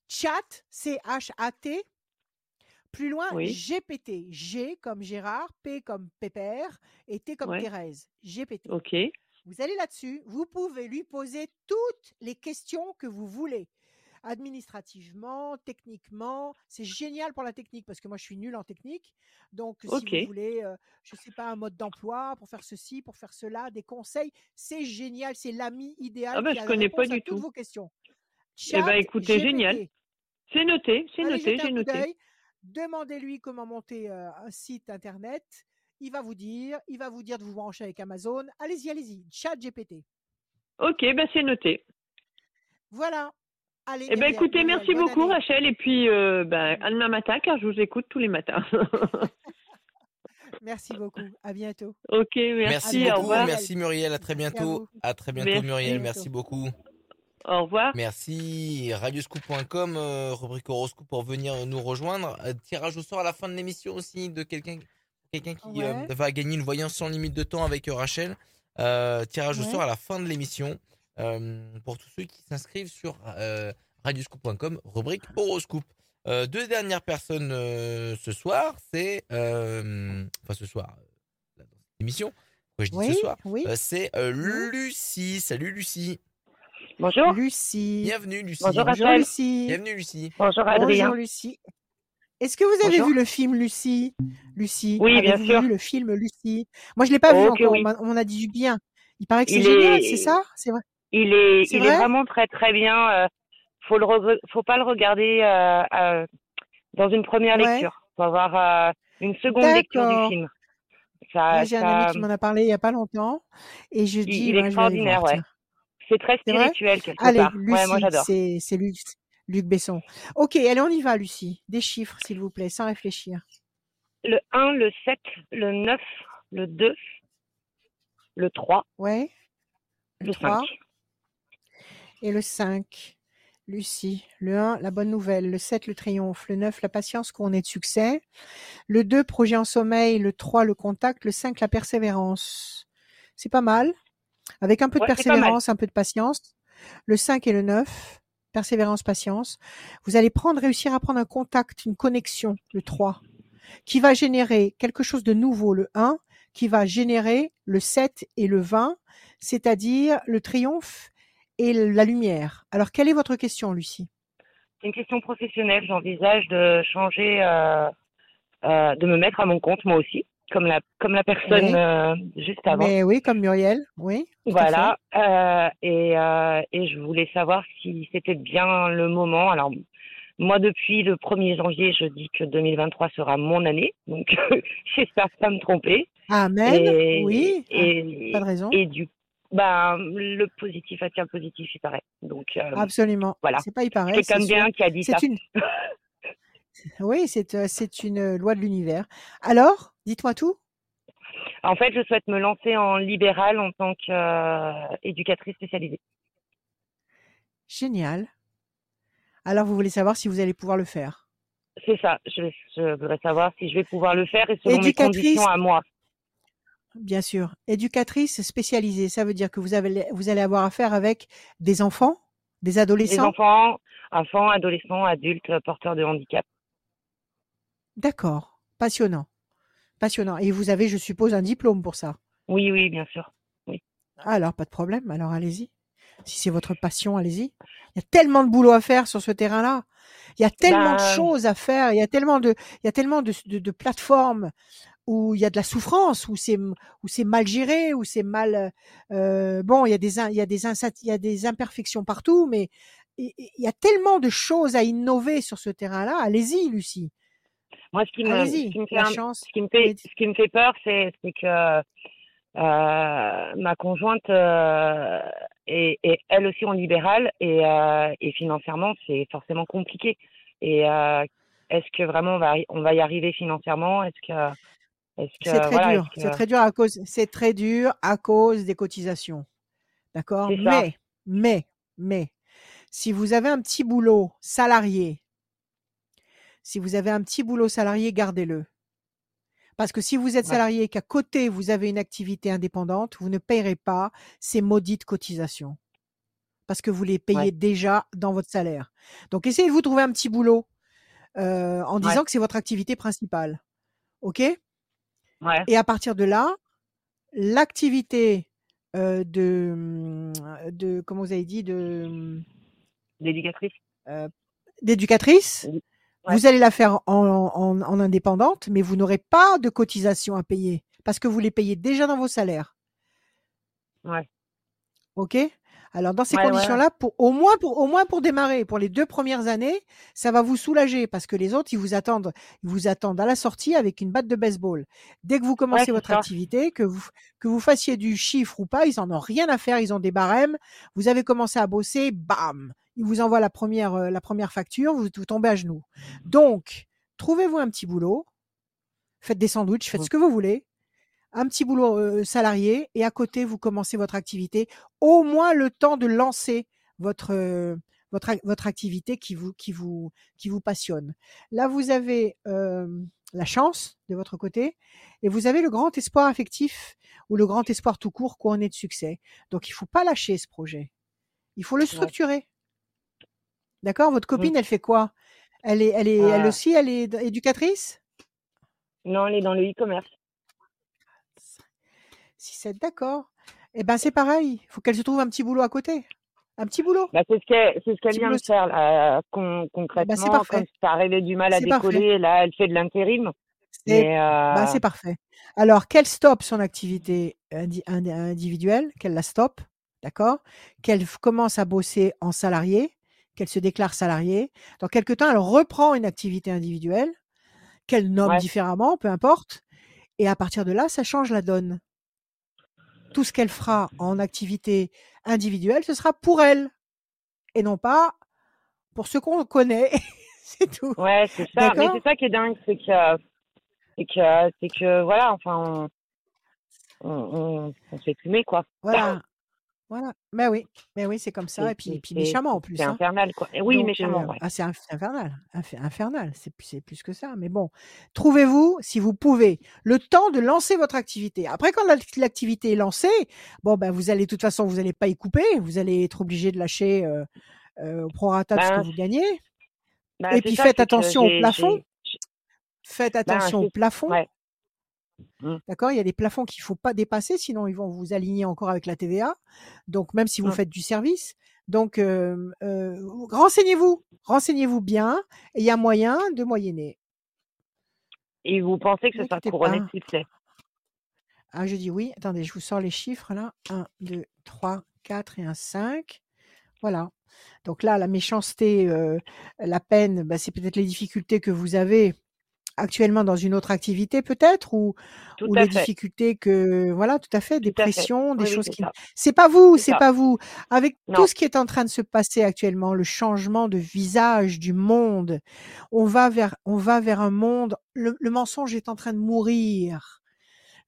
chat, C-H-A-T, plus loin, Oui. GPT. G comme Gérard, P comme Pépère et T comme Ouais. Thérèse. GPT. Ok. Vous allez là-dessus, vous pouvez lui poser toutes les questions que vous voulez. Administrativement, techniquement, c'est génial pour la technique parce que moi je suis nulle en technique. Donc si vous voulez, euh, je sais pas, un mode d'emploi pour faire ceci, pour faire cela, des conseils, c'est génial, c'est l'ami idéal Ah bah, qui je connais pas du tout. vos questions. Eh ben, Chat écoutez, génial. C'est noté, c'est noté, j'ai noté. Demandez-lui comment monter euh, un site internet. Il va vous dire, il va vous dire de vous brancher avec Amazon. Allez-y, allez-y. Chat GPT. Ok, ben c'est noté. Voilà. Allez. Eh ben écoutez, Myriel, merci bonne beaucoup année. Rachel et puis euh, ben, à demain matin car je vous écoute tous les matins. Merci beaucoup. À bientôt. ok, Merci merci, au beaucoup, revoir. merci Muriel, à très à bientôt. À très bientôt Merci. Muriel, merci beaucoup. Au revoir. Merci. Radioscoop.com, euh, rubrique horoscope pour venir nous rejoindre. Euh, tirage au sort à la fin de l'émission aussi de quelqu'un quelqu'un qui euh, Ouais. va gagner une voyance sans limite de temps avec euh, Rachel. Euh, tirage au sort à la fin de l'émission euh, pour tous ceux qui s'inscrivent sur euh, radioscoop.com, rubrique horoscope. Euh, deux dernières personnes euh, ce soir, c'est euh, enfin ce soir, euh, là, dans cette émission. Pourquoi je dis Oui, ce soir oui. Euh, C'est euh. Lucie. Salut Lucie. Bonjour. Lucie. Bienvenue Lucie. Bonjour. Lucie. Bienvenue Lucie. Bonjour Adrien. Bonjour Lucie. Est-ce que vous avez Bonjour. vu le film Lucie? Lucie. Oui, bien Avez-vous sûr. vu le film Lucie? Moi, je l'ai pas vu Oh, encore. oui. On m'a- On m'en a dit du bien. Il paraît que c'est génial, est- c'est ça? C'est vrai. Il est, C'est il est vrai vraiment très très bien. euh, faut le, re- faut pas le regarder euh, euh, dans une première Ouais. lecture. Faut avoir euh, une seconde lecture du film. Ça, Ouais, J'ai un ça- ami qui m'en a parlé il y a pas longtemps et je il, dis, il est ouais, extraordinaire, ouais. C'est très spirituel quelque Allez, part. Ouais, moi Lucie, j'adore. c'est c'est Luc, Luc Besson. Ok, allez, on y va, Lucie. Des chiffres, s'il vous plaît, sans réfléchir. Le 1, le 7, le 9, le 2, le 3, Ouais. Le le 3 5. Et le 5. Lucie. Le 1, la bonne nouvelle. Le 7, le triomphe. Le 9, la patience, couronné de succès. Le 2, projet en sommeil. Le 3, le contact. Le 5, la persévérance. C'est pas mal. Avec un peu de Ouais, mal. persévérance, un peu de patience. Le 5 et le 9, persévérance, patience. Vous allez prendre, réussir à prendre un contact, une connexion, le 3, qui va générer quelque chose de nouveau, le 1, qui va générer le 7 et le 20, c'est-à-dire le triomphe et la lumière. Alors, quelle est votre question, Lucie? C'est une question professionnelle. J'envisage de changer euh, euh, de me mettre à mon compte moi aussi, comme la comme la personne Oui. euh, juste avant. Mais oui, comme Muriel, oui. Voilà. Et et je voulais savoir si c'était bien le moment. Alors moi depuis le 1er janvier, je dis que 2023 sera mon année, donc j'espère pas me tromper. Amen. Et, oui. Et, pas de raison. et du ben le positif attire le positif, il paraît. Donc euh, Absolument. voilà. C'est pas il paraît. quelqu'un de bien qui a dit ça. C'est une. Oui, c'est euh, c'est une loi de l'univers. Alors, dites-moi tout. En fait, je souhaite me lancer en libéral en tant qu'éducatrice spécialisée. Génial. Alors, vous voulez savoir si vous allez pouvoir le faire? C'est ça. Je, je voudrais savoir si je vais pouvoir le faire et selon mes conditions à moi. Bien sûr. Éducatrice spécialisée, ça veut dire que vous, avez, vous allez avoir affaire avec des enfants, des Les adolescents? enfants, enfants, adolescents, adultes euh, porteurs de handicap. D'accord. Passionnant. Passionnant. Et vous avez, je suppose, un diplôme pour ça? Oui, oui, bien sûr. Alors, pas de problème. Alors, allez-y. Si c'est votre passion, allez-y. Il y a tellement de boulot à faire sur ce terrain-là. Il y a tellement de Ben- choses à faire. Il y a tellement de, il y a tellement de, de, de plateformes où il y a de la souffrance, où c'est, où c'est mal géré, où c'est mal, euh, bon, il y a des, il y a des, insat- il y a des imperfections partout, mais il y a tellement de choses à innover sur ce terrain-là. Allez-y, Lucie. Moi, ce qui me, ce qui me fait La un- chance. ce qui me fait, ce qui me fait peur, c'est, que euh, ma conjointe euh, est, est elle aussi en libéral et, euh, et financièrement, c'est forcément compliqué. Et est-ce que vraiment on va, y- on va y arriver financièrement? Est-ce que, C'est très voilà, dur. est-ce C'est que- très dur à cause. C'est très dur à cause des cotisations. D'accord? Mais, mais, mais, si vous avez un petit boulot salarié, si vous avez un petit boulot salarié, gardez-le. Parce que si vous êtes salarié et qu'à côté vous avez une activité indépendante, vous ne payerez pas ces maudites cotisations. Parce que vous les payez Ouais. déjà dans votre salaire. Donc essayez de vous trouver un petit boulot euh, en disant Ouais. que c'est votre activité principale. OK? Ouais. et à partir de là, l'activité euh, de, hum, de, comment vous avez dit, de L'éducatrice. euh, d'éducatrice. Ouais. vous allez la faire en, en, en indépendante, mais vous n'aurez pas de cotisation à payer parce que vous les payez déjà dans vos salaires. Ouais. Ok? Alors dans ces Ouais, ouais, ouais. conditions-là, pour au moins pour au moins pour démarrer, pour les deux premières années, ça va vous soulager parce que les autres ils vous attendent, ils vous attendent à la sortie avec une batte de baseball. Dès que vous commencez votre ça. activité, que vous que vous fassiez du chiffre ou pas, ils en ont rien à faire, ils ont des barèmes. Vous avez commencé à bosser, bam, ils vous envoient la première euh, la première facture, vous, vous tombez à genoux. Donc trouvez-vous un petit boulot, faites des sandwichs, faites Mmh. ce que vous voulez un petit boulot euh, salarié et à côté vous commencez votre activité au moins le temps de lancer votre euh, votre votre activité qui vous qui vous qui vous passionne. Là vous avez euh, la chance de votre côté et vous avez le grand espoir affectif ou le grand espoir tout court couronné de succès. Donc il faut pas lâcher ce projet. Il faut le structurer. D'accord? Votre copine elle fait quoi? Elle est elle est elle Euh. aussi elle est éducatrice? Non, elle est dans le e-commerce. Si c'est d'accord. Eh ben c'est pareil. Il faut qu'elle se trouve un petit boulot à côté. Un petit boulot. Bah, c'est ce qu'elle, ce vient de faire là, con- concrètement. parfait. Comme ça arrivait du mal à parfait. décoller, là, elle fait de l'intérim. C'est euh, bah, c'est parfait. Alors qu'elle stoppe son activité indi- indi- individuelle, qu'elle la stoppe, d'accord Qu'elle commence à bosser en salarié, qu'elle se déclare salariée. Dans quelque temps, elle reprend une activité individuelle, qu'elle nomme Ouais. différemment, peu importe. Et à partir de là, ça change la donne. Tout ce qu'elle fera en activité individuelle, ce sera pour elle et non pas pour ce qu'on connaît. c'est tout. ouais, c'est ça. Mais c'est ça qui est dingue, c'est que, c'est que, c'est que, voilà, enfin, on, on, on, on s'est fumé, quoi. Voilà. Voilà. Mais oui, mais oui, c'est comme ça. Et puis, puis méchamment en plus. C'est hein. infernal, quoi. Et oui, Donc, méchamment, euh, ouais. ah, c'est inf- c'est infernal, inf- infernal. C'est plus, que ça. Mais bon, trouvez-vous, si vous pouvez, le temps de lancer votre activité. Après, quand la- l'activité est lancée, bon, ben, vous allez, de toute façon, vous n'allez pas y couper. Vous allez être obligé de lâcher euh, euh, au prorata de ce Ben, que vous gagnez. Et puis ça, faites c'est que attention au plafond. Faites attention au Ben, plafond. Ouais. Mm. D'accord? Il y a des plafonds qu'il faut pas dépasser, sinon ils vont vous aligner encore avec la TVA. Donc même si vous Mm. faites du service, donc euh, euh, renseignez-vous, renseignez-vous bien. Il y a moyen de moyenner. Et vous pensez que Ne ce sera couronné de succès Ah, je dis oui. Attendez, je vous sors les chiffres là. 1, 2, 3, 4 et un 5. Voilà. Donc là, la méchanceté, euh, la peine, bah, c'est peut-être les difficultés que vous avez actuellement dans une autre activité peut-être ou, ou les fait. difficultés que voilà tout à fait Tout des Oui, oui, choses qui c'est pas vous C'est pas vous. Avec tout ce qui est en train de se passer actuellement le changement de visage du monde on va vers on va vers un monde le, le mensonge est en train de mourir.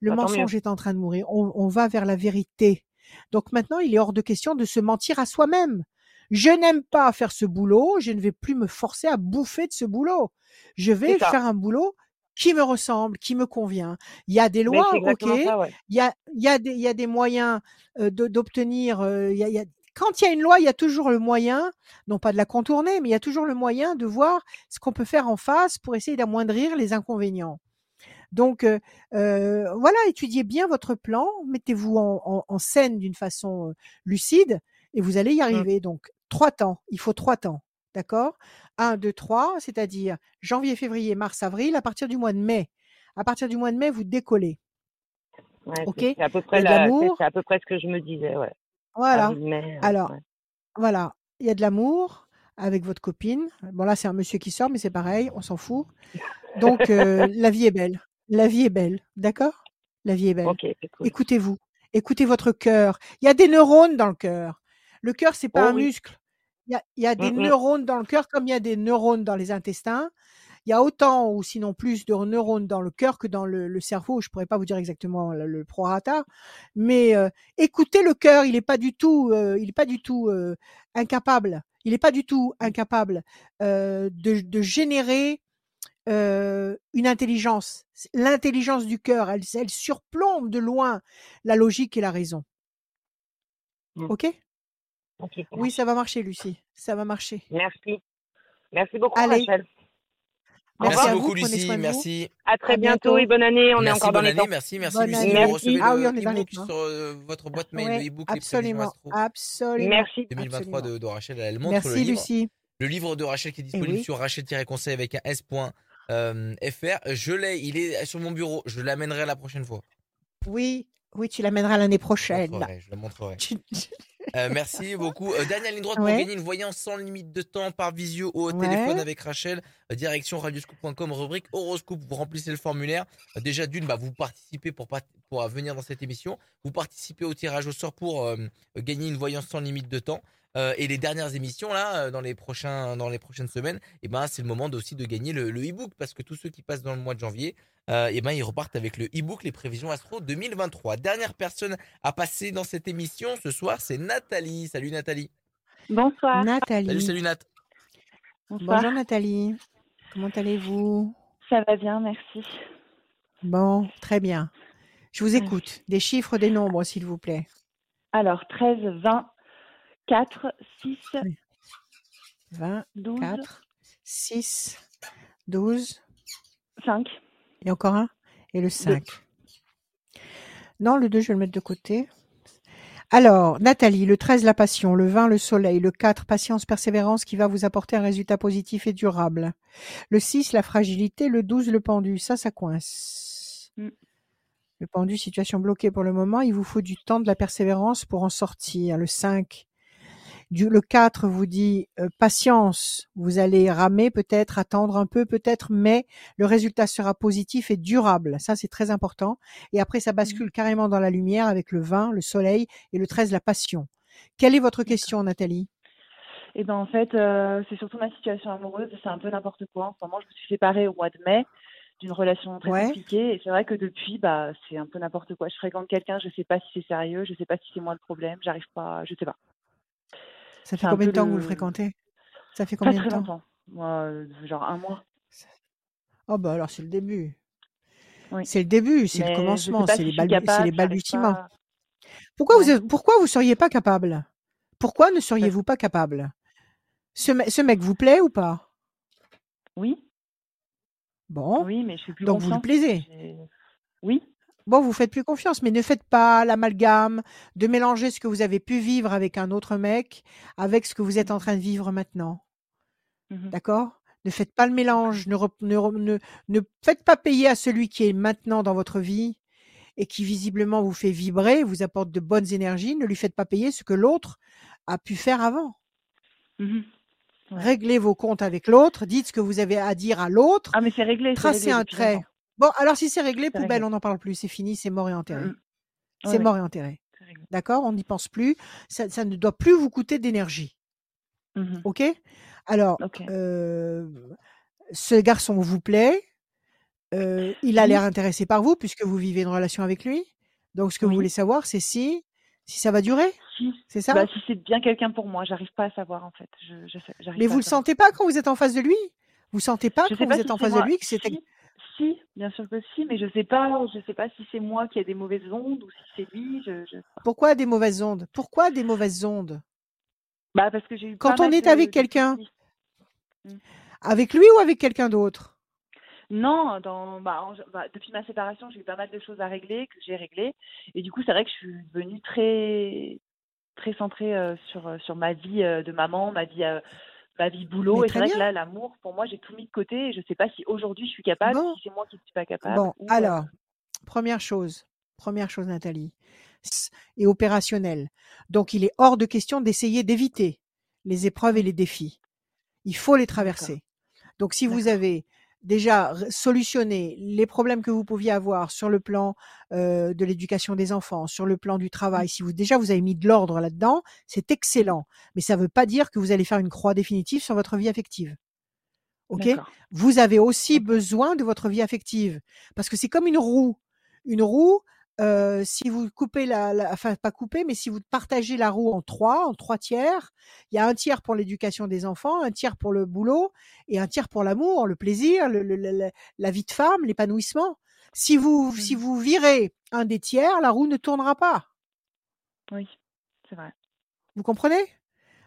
Le Bah, mieux. mensonge est en train de mourir. On, on va vers la vérité. Donc maintenant il est hors de question de se mentir à soi-même je n'aime pas faire ce boulot je ne vais plus me forcer à bouffer de ce boulot je vais faire un boulot qui me ressemble, qui me convient. Il y a des lois, ok. exactement ça, ouais. Il y a, il y a des, il y a des moyens euh, d'obtenir. euh, il y a- il y a- quand il y a une loi, il y a toujours le moyen, non pas de la contourner, mais il y a toujours le moyen de voir ce qu'on peut faire en face pour essayer d'amoindrir les inconvénients. Donc euh, voilà, étudiez bien votre plan, mettez-vous en, en- en scène d'une façon lucide et vous allez y Mmh. arriver. Donc trois temps, il faut trois temps, d'accord? Un, deux, trois, c'est-à-dire janvier, février, mars, avril. À partir du mois de mai, à partir du mois de mai, vous décollez. Ouais, Ok? c'est à peu près la, c'est l'amour, c'est à peu près ce que je me disais, ouais. voilà. Mai, Alors ouais. voilà, il y a de l'amour avec votre copine. Bon là, c'est un monsieur qui sort, mais c'est pareil, on s'en fout. Donc euh, la vie est belle. La vie est belle, d'accord? La vie est belle. Ok, c'est cool. Écoutez-vous, écoutez votre cœur. Il y a des neurones dans le cœur. Le cœur, c'est pas Oh un oui. muscle. Il y a, il y a des Mm, mm. neurones dans le cœur comme il y a des neurones dans les intestins. Il y a autant ou sinon plus de neurones dans le cœur que dans le, le cerveau. Je pourrais pas vous dire exactement le, le prorata, mais euh, écoutez le cœur. Il n'est pas du tout, euh, il est pas du tout euh, incapable. Il n'est pas du tout incapable euh, de, de générer euh, une intelligence. L'intelligence du cœur, elle, elle surplombe de loin la logique et la raison. Ok? Oui, ça va marcher, Lucie. Ça va marcher. Merci. Merci beaucoup, Allez, Rachel. Merci beaucoup, Lucie. Merci. À très À bientôt et bientôt. bonne année. On est Merci, encore dans bonne les année. temps. Merci, merci, Bonne Lucie. année. Vous Merci. recevez Ah oui, le on est dans les temps. sur euh, votre boîte mail, le Oui, e-book absolument, absolument, Merci. 2023 absolument. de, de Rachel. Elle montre le Merci, livre. Lucie. Le livre de Rachel qui est Et disponible oui, sur rachel-conseil avec un s.fr. Je l'ai, il est sur mon bureau. Je l'amènerai la prochaine fois. oui, oui, tu l'amèneras l'année Je le prochaine. montrerai, je le montrerai. Euh, merci beaucoup. Euh, dernière ligne droite pour Ouais, gagner une voyance sans limite de temps par visio ou au téléphone avec Rachel. Euh, direction radioscoop.com, rubrique horoscope. Vous remplissez le formulaire. Euh, déjà d'une, bah, vous participez pour, pas- pour venir dans cette émission. Vous participez au tirage au sort pour gagner une voyance sans limite de temps. Euh, et les dernières émissions là, euh, dans les prochains, dans les prochaines semaines, et ben c'est le moment aussi de gagner le, le e-book parce que tous ceux qui passent dans le mois de janvier, euh, et ben ils repartent avec le e-book les prévisions astro 2023. Dernière personne à passer dans cette émission ce soir, c'est Nathalie. Salut Nathalie. Bonsoir. Salut, Nathalie. salut Nat. Bonsoir. Bonjour Nathalie. Comment allez-vous? Ça va bien, merci. Bon, très bien. Je vous écoute. Des chiffres, des nombres, s'il vous plaît. Alors, 13, 20, 4, 6, 20, 12, 4, 6, 12. 5, Et encore un? Et le 2. 5. Non, le 2, je vais le mettre de côté. Alors, Nathalie, le 13, la passion, le 20, le soleil, le 4, patience, persévérance qui va vous apporter un résultat positif et durable. Le 6, la fragilité, le 12, le pendu, ça, ça coince. Mm. Le pendu, situation bloquée pour le moment, il vous faut du temps, de la persévérance pour en sortir. Le 5, du, le 4 vous dit euh, patience, vous allez ramer peut-être, attendre un peu peut-être, mais le résultat sera positif et durable. Ça, c'est très important. Et après, ça Mmh. bascule carrément dans la lumière avec le 20, le soleil et le 13, la passion. Quelle est votre question, Nathalie? Et ben en fait, euh, c'est surtout ma situation amoureuse. C'est un peu n'importe quoi. En ce moment, je me suis séparée au mois de mai d'une relation très Ouais. compliquée. Et c'est vrai que depuis, bah, c'est un peu n'importe quoi. Je fréquente quelqu'un, je sais pas si c'est sérieux, je sais pas si c'est moi le problème, j'arrive pas, je sais pas. Ça C'est fait un combien peu de temps que vous le le. fréquentez? Ça fait Pas combien de très temps? longtemps. Moi, euh, genre un mois. Oh bah alors c'est le début. Oui. C'est le début, c'est le Mais je sais commencement, pas c'est si les, je suis balbu- c'est les capable, j'arrive balbutiements. pas. Pourquoi vous Ouais. êtes- pourquoi vous seriez pas capable? Pourquoi ne seriez-vous pas capable? Ce, me- ce mec vous plaît ou pas? Oui, Bon, oui, mais je fais plus donc vous lui plaisez. J'ai- Oui, Bon, vous faites plus confiance, mais ne faites pas l'amalgame de mélanger ce que vous avez pu vivre avec un autre mec avec ce que vous êtes en train de vivre maintenant. Mhm. D'accord? Ne faites pas le mélange. Ne, rep- ne, re- ne, ne faites pas payer à celui qui est maintenant dans votre vie et qui visiblement vous fait vibrer, vous apporte de bonnes énergies. Ne lui faites pas payer ce que l'autre a pu faire avant. Ouais. Réglez vos comptes avec l'autre. Dites ce que vous avez à dire à l'autre. Ah, mais c'est réglé. c'est Tracez réglé un trait. Bon, alors si c'est réglé, poubelle, réglé. on n'en parle plus. C'est fini, c'est mort et enterré. Mhm. C'est Ouais, mort ouais, et enterré. D'accord On n'y pense plus. Ça, ça ne doit plus vous coûter d'énergie. Mhm. OK? Alors, euh, ce garçon vous plaît. euh, il a Oui. l'air intéressé par vous puisque vous vivez une relation avec lui. Donc, ce que vous voulez savoir, c'est si, si ça va durer. Si, C'est ça? Bah, si c'est bien quelqu'un pour moi, j'arrive pas à savoir en fait. Je, je Mais vous le savoir. sentez pas quand vous êtes en face de lui? Vous sentez pas Je quand vous pas êtes si en face de lui que c'était Si, si, bien sûr que si, mais je sais pas. Je sais pas si c'est moi qui ai des mauvaises ondes ou si c'est lui. Je, je... Pourquoi des mauvaises ondes? Pourquoi des mauvaises ondes? Bah parce que j'ai eu Quand on est de- avec de quelqu'un, soucis. avec lui ou avec quelqu'un d'autre? Non, dans, bah, en- bah, depuis ma séparation, j'ai eu pas mal de choses à régler, que j'ai réglées. Et du coup, c'est vrai que je suis devenue très, très centrée euh, sur, euh, sur ma vie euh, de maman, ma vie, euh, ma vie boulot. Mais Et c'est vrai que là, l'amour, pour moi, j'ai tout mis de côté. Et je sais pas si aujourd'hui je suis capable, Bon. si c'est moi qui ne suis pas capable. Bon, ou, euh, alors, première chose, première chose, Nathalie, s- est opérationnel. Donc, il est hors de question d'essayer d'éviter les épreuves et les défis. Il faut les traverser. Donc, si vous avez déjà r- solutionné les problèmes que vous pouviez avoir sur le plan euh, de l'éducation des enfants, sur le plan du travail, si vous déjà vous avez mis de l'ordre là-dedans, c'est excellent. Mais ça ne veut pas dire que vous allez faire une croix définitive sur votre vie affective. Ok? Vous avez aussi besoin de votre vie affective parce que c'est comme une roue. Une roue, euh, si vous coupez la, la- enfin pas couper, mais si vous partagez la roue en trois, en trois tiers, il y a un tiers pour l'éducation des enfants, un tiers pour le boulot et un tiers pour l'amour, le plaisir, le- le- le- le- la vie de femme, l'épanouissement. Si vous si Mhm. vous virez un des tiers, la roue ne tournera pas. Oui, c'est vrai. Vous comprenez?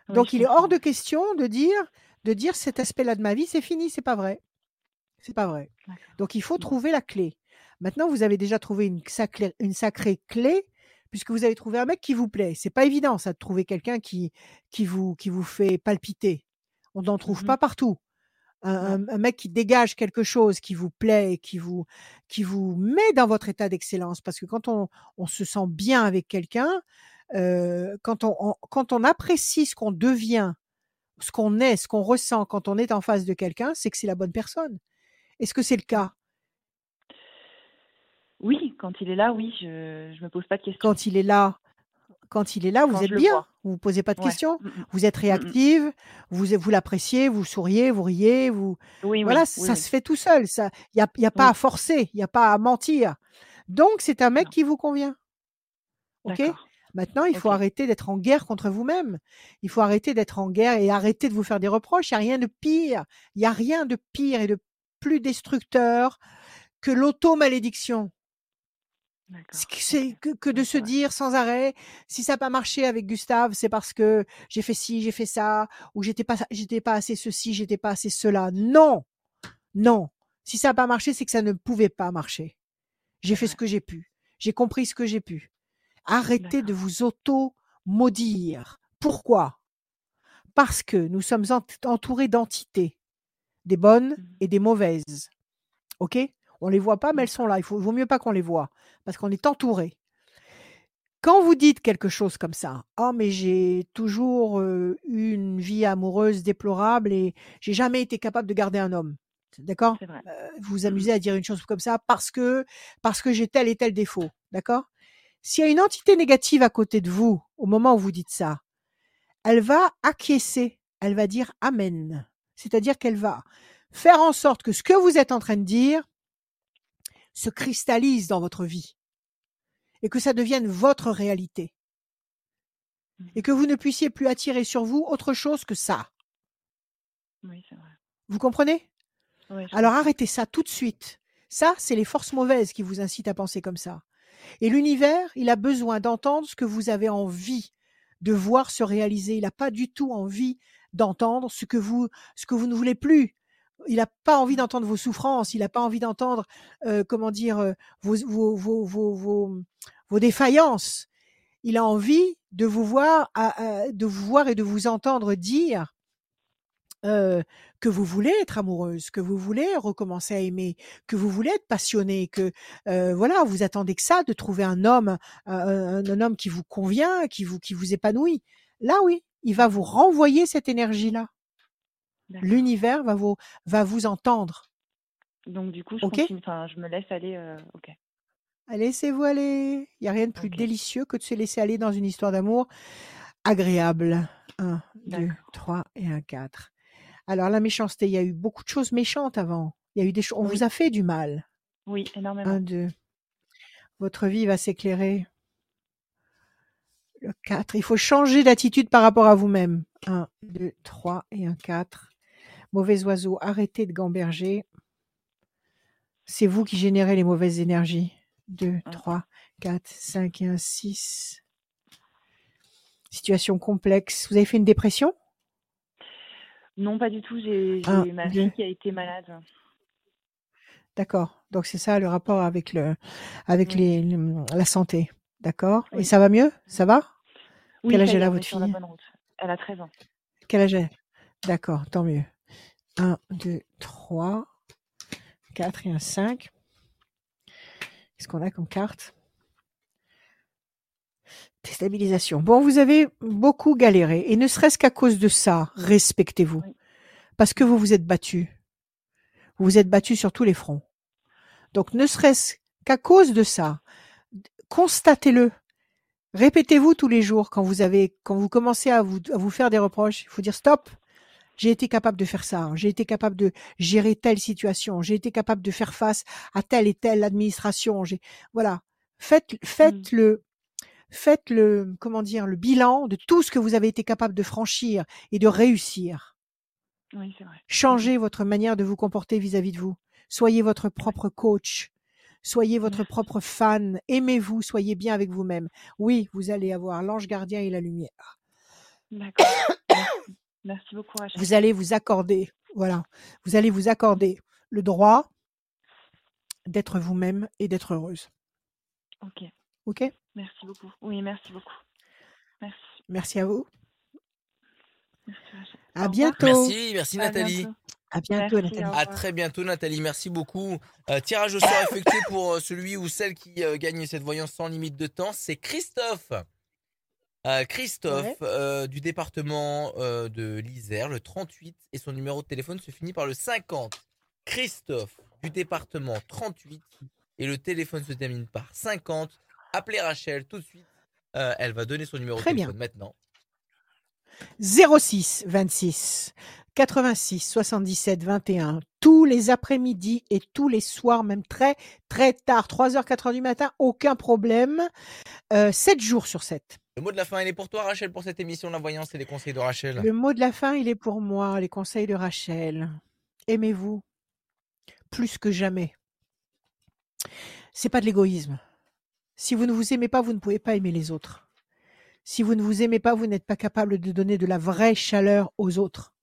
Oui, Donc il est hors de question de dire de dire cet aspect-là de ma vie c'est fini, c'est pas vrai. C'est pas vrai. Donc il faut Bon. trouver la clé. Maintenant, vous avez déjà trouvé une sacrée, une sacrée clé puisque vous avez trouvé un mec qui vous plaît. C'est pas évident ça de trouver quelqu'un qui qui vous qui vous fait palpiter. On n'en trouve Mhm. pas partout. Un, mec qui dégage quelque chose qui vous plaît et qui vous qui vous met dans votre état d'excellence parce que quand on, on se sent bien avec quelqu'un, euh, quand on, on- quand on apprécie ce qu'on devient, ce qu'on est, ce qu'on ressent quand on est en face de quelqu'un, c'est que c'est la bonne personne. Est-ce que c'est le cas? Oui, quand il est là, oui, je je me pose pas de questions. Quand il est là, quand il est là, vous êtes bien. vois. Vous vous posez pas de Ouais. questions. Mm, mm. Vous êtes Mm, réactive. Vous vous l'appréciez. Vous souriez. Vous riez. Vous Oui, voilà, oui, ça oui. se fait tout seul. Ça, il y a, y a pas à forcer. Il y a pas à mentir. Donc c'est un mec Non. qui vous convient. Ok? Maintenant, il faut arrêter d'être en guerre contre vous-même. Il faut arrêter d'être en guerre et arrêter de vous faire des reproches. Il n'y a rien de pire. Il n'y a rien de pire et de plus destructeur que l'auto-malédiction. C'est que, de se dire sans arrêt, si ça n'a pas marché avec Gustave, c'est parce que j'ai fait ci, j'ai fait ça, ou j'étais pas, j'étais pas assez ceci, j'étais pas assez cela. Non, non. Si ça n'a pas marché, c'est que ça ne pouvait pas marcher. J'ai fait ce que j'ai pu. J'ai compris ce que j'ai pu. Arrêtez de vous auto-maudire. Pourquoi? Parce que nous sommes ent- entourés d'entités, des bonnes Mhm. et des mauvaises. OK? On les voit pas, mais elles sont là. Il faut, vaut mieux pas qu'on les voit, parce qu'on est entouré. Quand vous dites quelque chose comme ça, oh mais j'ai toujours eu une vie amoureuse déplorable et j'ai jamais été capable de garder un homme, d'accord? Euh, Vous vous Mm, mm. amusez à dire une chose comme ça parce que parce que j'ai tel et tel défaut, d'accord? S'il y a une entité négative à côté de vous au moment où vous dites ça, elle va acquiescer, elle va dire amen, c'est-à-dire qu'elle va faire en sorte que ce que vous êtes en train de dire se cristallise dans votre vie et que ça devienne votre réalité et Mhm. que vous ne puissiez plus attirer sur vous autre chose que ça. Oui, c'est vrai. Vous comprenez? Oui, Alors arrêtez ça tout de suite. Ça, c'est les forces mauvaises qui vous incitent à penser comme ça. Et l'univers, il a besoin d'entendre ce que vous avez envie de voir se réaliser. Il n'a pas du tout envie d'entendre ce que vous, ce que vous ne voulez plus. Il n'a pas envie d'entendre vos souffrances. Il n'a pas envie d'entendre, comment dire, vos, vos, vos, vos, vos, défaillances. Il a envie de vous voir, de vous voir et de vous entendre dire que vous voulez être amoureuse, que vous voulez recommencer à aimer, que vous voulez être passionné, que voilà, vous attendez que ça, de trouver un homme, un, un homme qui vous convient, qui vous qui vous épanouit. Là, oui, il va vous renvoyer cette énergie-là. D'accord. L'univers va vous va vous entendre. Donc du coup, je continue, me laisse aller. euh, ok. Laissez-vous aller. Il n'y a rien de plus délicieux que de se laisser aller dans une histoire d'amour agréable. 1, 2, D'accord. 3 et un 4. Alors, la méchanceté, il y a eu beaucoup de choses méchantes avant. Il y a eu des choses. On Oui. vous a fait du mal. Oui, 1, énormément. 2. Votre vie va s'éclairer. Le 4. Il faut changer d'attitude par rapport à vous-même. 1, 2, 3 et un 4. Mauvais oiseau, arrêtez de gamberger. C'est vous qui générez les mauvaises énergies. 2, Ah. 3, 4, 5 et un 6. Situation complexe. Vous avez fait une dépression? Non, pas du tout. J'ai j'ai ma deux. fille qui a été malade. D'accord. Donc c'est ça le rapport avec le avec Oui. les, le- la santé. D'accord. Et ça va mieux? Ça va? Oui, Quel âge elle est, a votre fille? bonne route. Elle a 13 ans. Quel âge elle? D'accord, tant mieux. 1, 2, 3, 4 et un 5. Qu'est-ce qu'on a comme carte? Déstabilisation. Bon, vous avez beaucoup galéré. Et ne serait-ce qu'à cause de ça, respectez-vous. Parce que vous vous êtes battu. Vous vous êtes battu sur tous les fronts. Donc, ne serait-ce qu'à cause de ça, constatez-le. Répétez-vous tous les jours quand vous avez, quand vous commencez à vous, à vous faire des reproches. Il faut dire stop. J'ai été capable de faire ça. J'ai été capable de gérer telle situation. J'ai été capable de faire face à telle et telle administration. J'ai, voilà. Faites, faites le, faites le, comment dire, le bilan de tout ce que vous avez été capable de franchir et de réussir. Oui, c'est vrai. Changez votre manière de vous comporter vis-à-vis de vous. Soyez votre propre coach. Soyez votre Merci. propre fan. Aimez-vous. Soyez bien avec vous-même. Oui, vous allez avoir l'ange gardien et la lumière. D'accord. Merci. Beaucoup, Rachel. Vous allez vous accorder, voilà, vous allez vous accorder le droit d'être vous-même et d'être heureuse. Ok. Ok? Merci beaucoup. Oui, merci beaucoup. Merci. Merci à vous. Merci, Rachel. À bientôt. Merci, merci À Nathalie. bientôt. À bientôt, Merci, Nathalie. À très bientôt Nathalie, merci beaucoup. Euh, tirage au sort effectué pour euh, celui ou celle qui euh, gagne cette voyance sans limite de temps, c'est Christophe. Euh, Christophe Ouais. euh, du département euh, de l'Isère, le 38, et son numéro de téléphone se finit par le 50. Christophe du département 38 et le téléphone se termine par 50. Appelez Rachel tout de suite. Elle va donner son numéro Très de bien. téléphone maintenant. 06 26 86 77 21 tous les après-midi et tous les soirs, même très très tard, 3h, 4h du matin, aucun problème. Euh, 7 jours sur 7. Le mot de la fin, il est pour toi Rachel pour cette émission La Voyance et les conseils de Rachel? Le mot de la fin, il est pour moi, les conseils de Rachel. Aimez-vous plus que jamais. C'est pas de l'égoïsme. Si vous ne vous aimez pas, vous ne pouvez pas aimer les autres. Si vous ne vous aimez pas, vous n'êtes pas capable de donner de la vraie chaleur aux autres.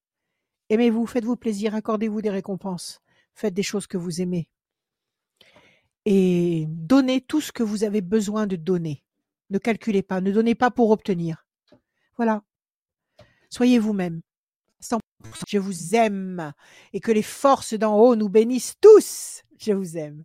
Aimez-vous, faites-vous plaisir, accordez-vous des récompenses, faites des choses que vous aimez. Et donnez tout ce que vous avez besoin de donner. Ne calculez pas, ne donnez pas pour obtenir. Voilà. Soyez vous-même. 100%. Je vous aime. Et que les forces d'en haut nous bénissent tous. Je vous aime.